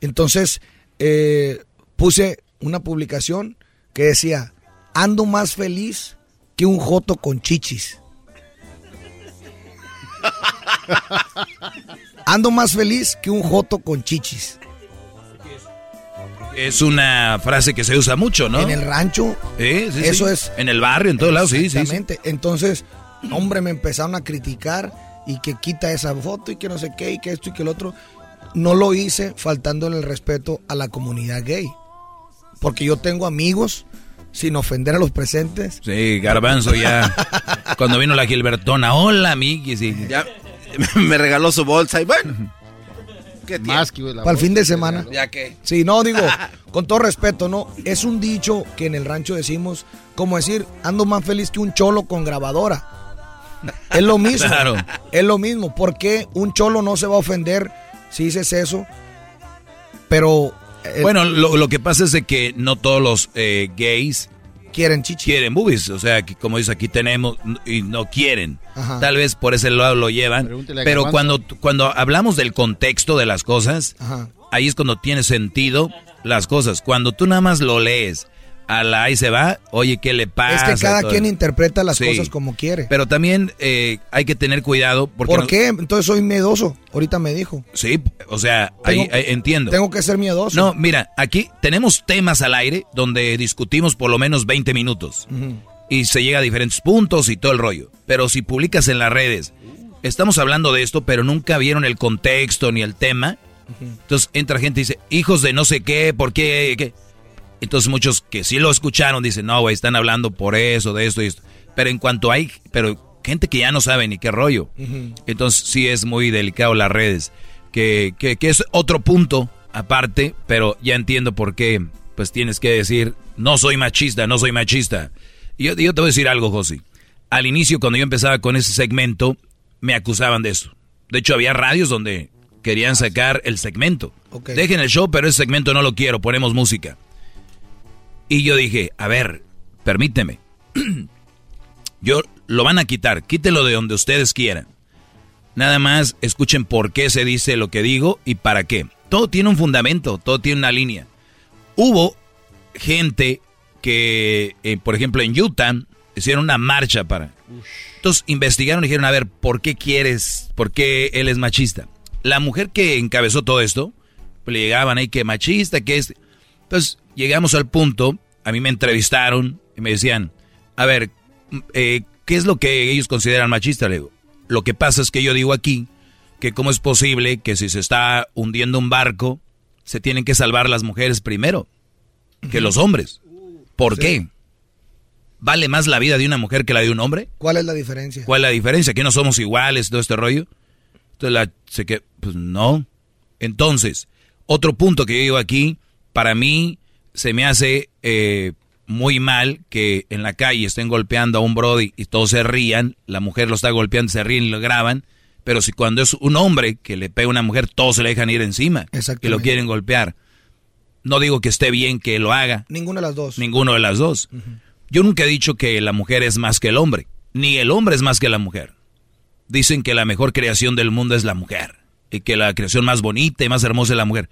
Entonces, eh, puse una publicación que decía, ando más feliz que un joto con chichis. Ando más feliz que un joto con chichis. Es una frase que se usa mucho, ¿no? En el rancho. Sí, sí, Eso sí. es. En el barrio, en todos lados, sí, sí, sí. Exactamente. Entonces, hombre, me empezaron a criticar y que quita esa foto y que no sé qué y que esto y que el otro. No lo hice faltándole el respeto a la comunidad gay. Porque yo tengo amigos, sin ofender a los presentes. Sí, Garbanzo ya. Cuando vino la Gilbertona, hola, amiguis. Y... Ya me regaló su bolsa y bueno. ¿qué Más que la Para el fin de semana. Ya que. Sí, no, digo, con todo respeto, ¿no? Es un dicho que en el rancho decimos, como decir, ando más feliz que un cholo con grabadora. Es lo mismo. Claro. Es lo mismo. ¿Por qué un cholo no se va a ofender si dices eso? Pero. Eh, Bueno, lo, lo que pasa es de que no todos los eh, gays quieren chichis. Quieren boobies, o sea, que como dice aquí tenemos y no quieren. Ajá. Tal vez por ese lado lo llevan, pero cuando cuando hablamos del contexto de las cosas, Ajá. ahí es cuando tiene sentido las cosas. Cuando tú nada más lo lees, la ahí se va, oye, ¿qué le pasa? Es que cada quien interpreta las Sí. cosas como quiere. Pero también eh, hay que tener cuidado porque ¿Por qué? Entonces soy miedoso. Ahorita me dijo. Sí, o sea, ahí, Tengo- ahí entiendo. Tengo que ser miedoso. No, mira, aquí tenemos temas al aire donde discutimos por lo menos 20 minutos. Y se llega a diferentes puntos y todo el rollo. Pero si publicas en las redes, estamos hablando de esto, pero nunca vieron el contexto ni el tema, entonces entra gente y dice, hijos de no sé qué, ¿por qué? qué?". Entonces muchos que sí lo escucharon dicen, no, güey, están hablando por eso, de esto y esto. Pero en cuanto hay, pero gente que ya no sabe ni qué rollo. Entonces sí es muy delicado las redes, que, que, que es otro punto aparte, pero ya entiendo por qué, pues tienes que decir, no soy machista, no soy machista. Y yo, yo te voy a decir algo, Josi. Al inicio, cuando yo empezaba con ese segmento, me acusaban de eso. De hecho, había radios donde querían sacar el segmento. Dejen el show, pero ese segmento no lo quiero, ponemos música. Y yo dije, a ver, permíteme. yo lo van a quitar, quítelo de donde ustedes quieran. Nada más escuchen por qué se dice lo que digo y para qué. Todo tiene un fundamento, todo tiene una línea. Hubo gente que, eh, por ejemplo, en Utah hicieron una marcha para... Entonces investigaron y dijeron, a ver, ¿por qué quieres, por qué él es machista? La mujer que encabezó todo esto, pues le llegaban ahí que machista, que es... Entonces llegamos al punto, a mí me entrevistaron y me decían, a ver, eh, ¿qué es lo que ellos consideran machista? Le digo, lo que pasa es que yo digo aquí que cómo es posible que si se está hundiendo un barco, se tienen que salvar las mujeres primero que los hombres. ¿Por Sí. qué? ¿Vale más la vida de una mujer que la de un hombre? ¿Cuál es la diferencia? ¿Cuál es la diferencia? ¿Que no somos iguales, todo este rollo? Entonces la se que pues no. Entonces, otro punto que yo digo aquí, para mí se me hace eh, muy mal que en la calle estén golpeando a un brody y todos se rían, la mujer lo está golpeando, se ríen y lo graban, pero si cuando es un hombre que le pega a una mujer, todos se le dejan ir encima y lo quieren golpear. No digo que esté bien que lo haga, Ninguna de las dos. ninguno de las dos. Yo nunca he dicho que la mujer es más que el hombre, ni el hombre es más que la mujer. Dicen que la mejor creación del mundo es la mujer y que la creación más bonita y más hermosa es la mujer.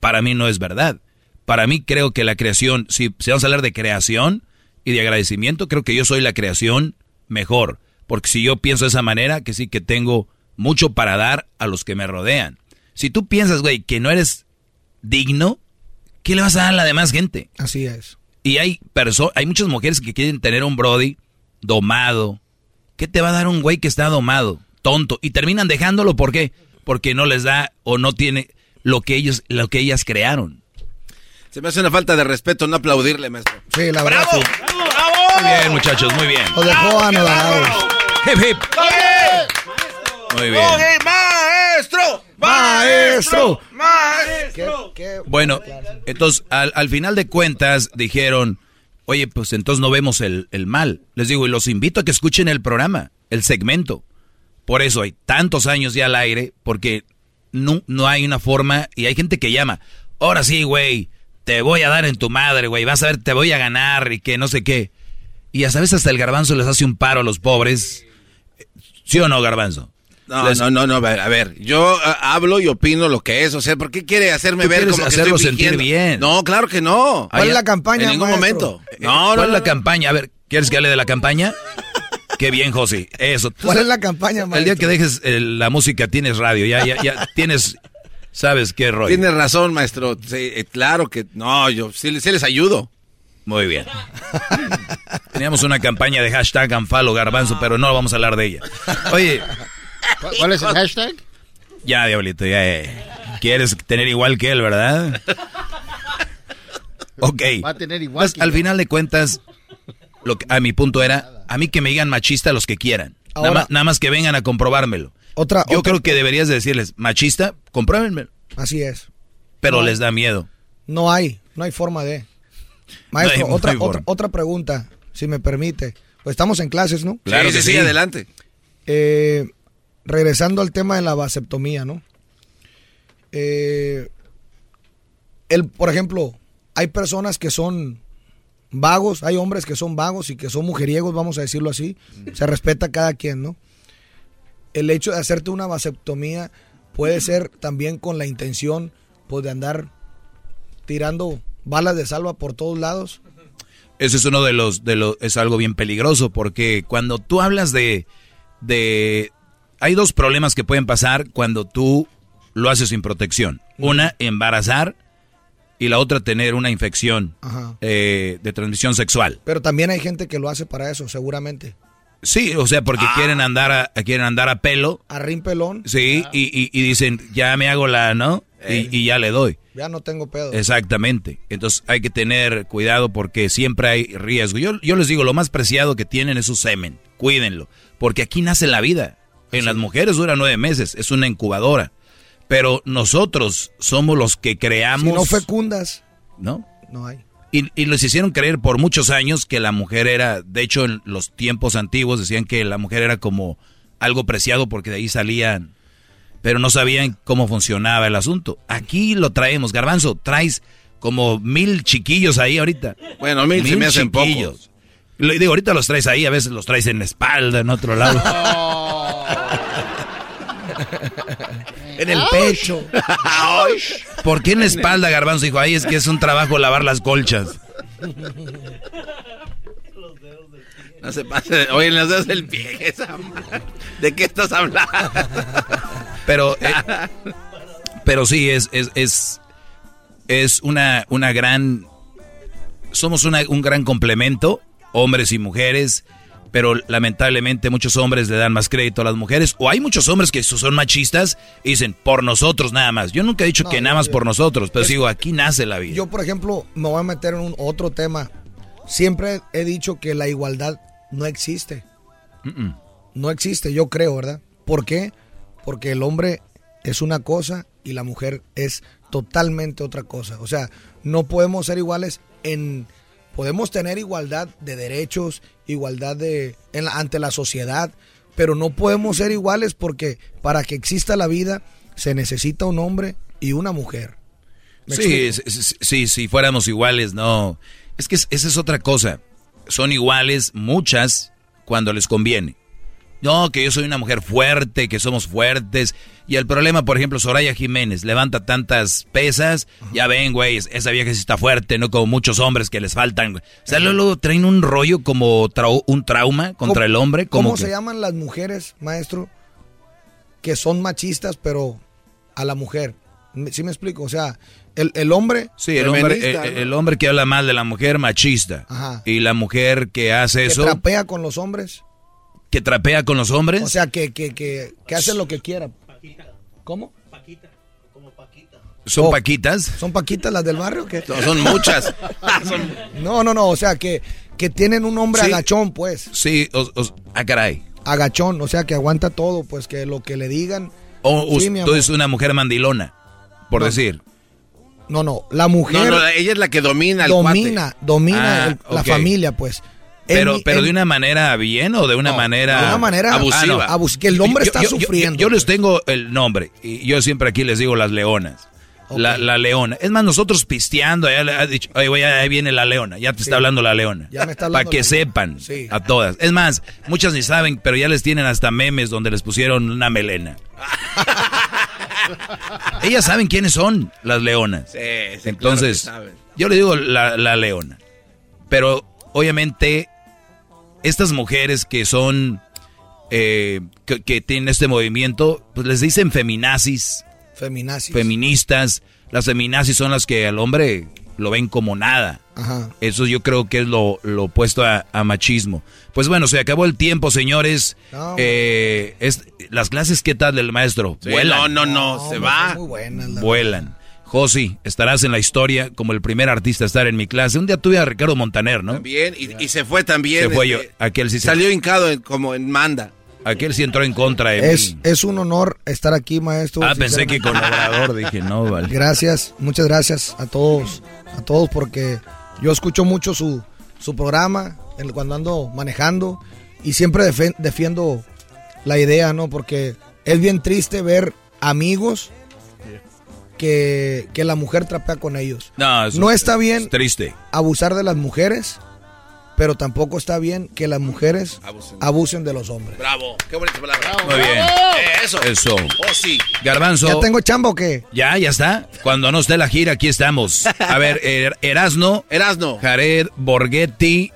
Para mí no es verdad. Para mí creo que la creación, si, si vamos a hablar de creación y de agradecimiento, creo que yo soy la creación mejor. Porque si yo pienso de esa manera, que sí que tengo mucho para dar a los que me rodean. Si tú piensas, güey, que no eres digno, ¿qué le vas a dar a la demás gente? Así es. Y hay, perso hay muchas mujeres que quieren tener un Brody domado. ¿Qué te va a dar un güey que está domado? Tonto. Y terminan dejándolo, ¿por qué? Porque no les da o no tiene lo que ellos, lo que ellas crearon. Se me hace una falta de respeto no aplaudirle, maestro. Sí, la verdad. ¡Bravo! sí. Muy bien, muchachos, muy bien. Lo dejó. Hip, hip. Muy bien. maestro! ¡Maestro! ¡Maestro! Bueno, entonces al, al final de cuentas dijeron, oye, pues entonces no vemos el, el mal. Les digo, y los invito a que escuchen el programa, el segmento. Por eso hay tantos años ya al aire, porque no, no hay una forma, y hay gente que llama, ahora sí, güey, te voy a dar en tu madre, güey, vas a ver, te voy a ganar y que no sé qué. Y a veces hasta el garbanzo les hace un paro a los pobres. ¿Sí o no, garbanzo? No, Les- no, no, no, a ver, a ver, yo hablo y opino lo que es, o sea, ¿por qué quiere hacerme ver quieres como que hacerlo estoy sentir bien. No, claro que no. ¿Cuál es la campaña, En ningún maestro? momento. No, no, ¿Cuál es no, la no. campaña? A ver, ¿quieres que hable de la campaña? Qué bien, José. Eso. ¿Cuál sabes- es la campaña, El día maestro? que dejes eh, la música tienes radio, ya, ya, ya tienes, sabes qué rollo. Tienes razón, maestro. Sí, eh, claro que no, yo sí, sí les ayudo. Muy bien. Teníamos una campaña de hashtag Anfalo Garbanzo, pero no vamos a hablar de ella. Oye, ¿Cuál, es el hashtag? ya, Diablito, ya. eh. Quieres tener igual que él, ¿verdad? Ok. Va a tener igual Pues, que al yo. final de cuentas, lo que, a mi punto era, a mí que me digan machista los que quieran. Nada, más, nada más que vengan a comprobármelo. Otra, Yo otra- creo que deberías de decirles, machista, compruébenmelo. Así es. Pero No. les da miedo. No hay, no hay forma de. Maestro, No hay- no otra, otra, otra pregunta, si me permite. Pues estamos en clases, ¿no? Claro sí, que sí, sí. adelante. Eh, regresando al tema de la vasectomía, ¿no? Eh, el, por ejemplo, hay personas que son vagos, hay hombres que son vagos y que son mujeriegos, vamos a decirlo así. Se respeta a cada quien, ¿no? El hecho de hacerte una vasectomía puede ser también con la intención pues, de andar tirando balas de salva por todos lados. Ese es uno de los, de los, es algo bien peligroso porque cuando tú hablas de, de, hay dos problemas que pueden pasar cuando tú lo haces sin protección. Una, embarazar y la otra, tener una infección eh, de transmisión sexual. Pero también hay gente que lo hace para eso, seguramente. Sí, o sea, porque quieren andar a, quieren andar a pelo. A rimpelón, Sí, y, y- y dicen, ya me hago la, ¿no? Y, y ya le doy. ya no tengo pedo. Exactamente. Entonces hay que tener cuidado porque siempre hay riesgo. Yo, yo les digo, lo más preciado que tienen es su semen. Cuídenlo. Porque aquí nace la vida. En las mujeres dura nueve meses. Es una incubadora. Pero nosotros somos los que creamos... Si no fecundas, ¿No? no hay. Y, y les hicieron creer por muchos años que la mujer era, de hecho en los tiempos antiguos decían que la mujer era como algo preciado porque de ahí salían, pero no sabían cómo funcionaba el asunto. Aquí lo traemos, garbanzo, traes como mil chiquillos ahí ahorita. Bueno, mil se me hacen pocos. Le digo, ahorita los traes ahí, a veces los traes en la espalda, en otro lado. En el pecho. ¿Por qué en la espalda, garbanzo? Dijo, ahí es que es un trabajo lavar las colchas. No se pase. Oye, en las dedos del pie. ¿De qué estás hablando? Pero, eh, pero sí, es, es, es, es una, una gran... Somos una- un gran complemento, hombres y mujeres, pero lamentablemente muchos hombres le dan más crédito a las mujeres, o hay muchos hombres que son machistas y dicen, por nosotros nada más. Yo nunca he dicho No, que nada más yo- por nosotros, pero es- digo, aquí nace la vida. Yo, por ejemplo, me voy a meter en un otro tema. Siempre he dicho que la igualdad no existe. No existe, yo creo, ¿verdad? ¿Por qué? Porque el hombre es una cosa y la mujer es totalmente otra cosa. O sea, no podemos ser iguales en... Podemos tener igualdad de derechos, igualdad de en la- ante la sociedad, pero no podemos ser iguales porque para que exista la vida se necesita un hombre y una mujer. ¿Me Sí, sí, sí, si fuéramos iguales, no. Es que es- esa es otra cosa. Son iguales muchas cuando les conviene. No, que yo soy una mujer fuerte, que somos fuertes. Y el problema, por ejemplo, Soraya Jiménez levanta tantas pesas. Ya ven, güey, es- esa vieja sí está fuerte, no como muchos hombres que les faltan. O sea, luego traen un rollo como trau- un trauma contra ¿Cómo- el hombre. Como ¿Cómo que- se llaman las mujeres, maestro, que son machistas, pero a la mujer? ¿Sí me explico? O sea, el, el hombre... Sí, el hombre, el, el hombre que habla mal de la mujer machista. Ajá. Y la mujer que hace que eso, trapea con los hombres. Que trapea con los hombres. O sea, que, que, que, que hace lo que quiera. ¿Cómo? ¿Son Oh. paquitas? ¿Son paquitas las del barrio o qué? No, son muchas. No, no, no, o sea, que, que tienen un hombre Sí. agachón, pues. Sí, os, os- ah, caray. Agachón, o sea, que aguanta todo, pues que lo que le digan. O Sí, amor. es una mujer mandilona, por No. decir. No, no, la mujer No, no, ella es la que domina domina, cuate. domina Ah, el- la familia, pues. Pero, pero en- de una manera bien o de una No, manera de una manera abusiva. abus- que el hombre Yo- está yo- sufriendo. Yo, les tengo el nombre y yo siempre aquí les digo las leonas. La, la leona. Es más, nosotros pisteando, ya le ha dicho, oye, güey, ahí viene la leona. Ya te está hablando la leona. Para que sepan Sí. a todas. Es más, muchas ni saben, pero ya les tienen hasta memes donde les pusieron una melena. Ellas saben quiénes son las leonas. Sí, Entonces, claro yo le digo la, la leona. Pero obviamente, estas mujeres que son, eh, que, que tienen este movimiento, pues les dicen feminazis, Feminazis. feministas. Las feminazis son las que al hombre lo ven como nada. Ajá. Eso yo creo que es lo, lo opuesto a, a machismo. Pues bueno, se acabó el tiempo, señores. No, Eh, es, las clases, ¿qué tal del maestro? Sí, Vuelan. no, no, no, se hombre, va. Muy buenas, Vuelan. Josi, estarás en la historia como el primer artista a estar en mi clase. Un día tuve a Ricardo Montaner, ¿no? También, y, y se fue también. Se fue este, yo. Aquel sí se- Salió hincado en- como en manda. Aquel sí entró en contra de Es, mí. es un honor estar aquí, maestro. Ah, pensé que. Obrador. Dije, no, vale. Gracias, muchas gracias a todos, a todos porque yo escucho mucho su, su programa cuando ando manejando y siempre defen- defiendo la idea, ¿no? Porque es bien triste ver amigos que, que la mujer trapea con ellos. No, eso No es- está bien es triste. abusar de las mujeres, pero tampoco está bien que las mujeres Abusen. abusen de los hombres. Bravo, qué bonita palabra. Muy bien. Eh, eso. Eso. Oh, sí. Garbanzo. ¿Ya tengo chamba o qué? Ya, ya está. Cuando no esté la gira, aquí estamos. A ver, Er- Erasno, Erasno. Jared Borghetti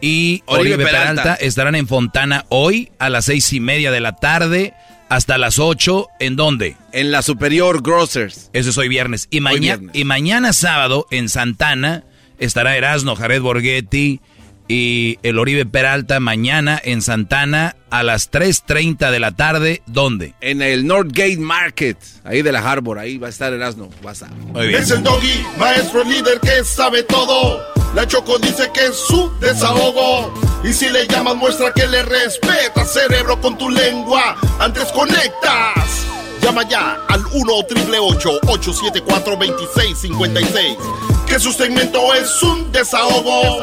y Oribe Peralta. Peralta estarán en Fontana hoy a las seis y media de la tarde hasta las ocho. ¿En dónde? En la Superior Grocers. Eso es hoy viernes. Y, maña- viernes. y mañana sábado en Santana estará Erasno, Jared Borghetti y el Oribe Peralta. Mañana en Santana a las 3.30 de la tarde. ¿Dónde? En el Northgate Market, ahí de la Harbor, ahí va a estar. Muy bien. Es el doggy, maestro líder que sabe todo. La Choco dice que es su desahogo. Y si le llamas, muestra que le respeta, cerebro, con tu lengua. Antes conectas. Llama ya al 1-888-874-2656. Que su segmento es un desahogo.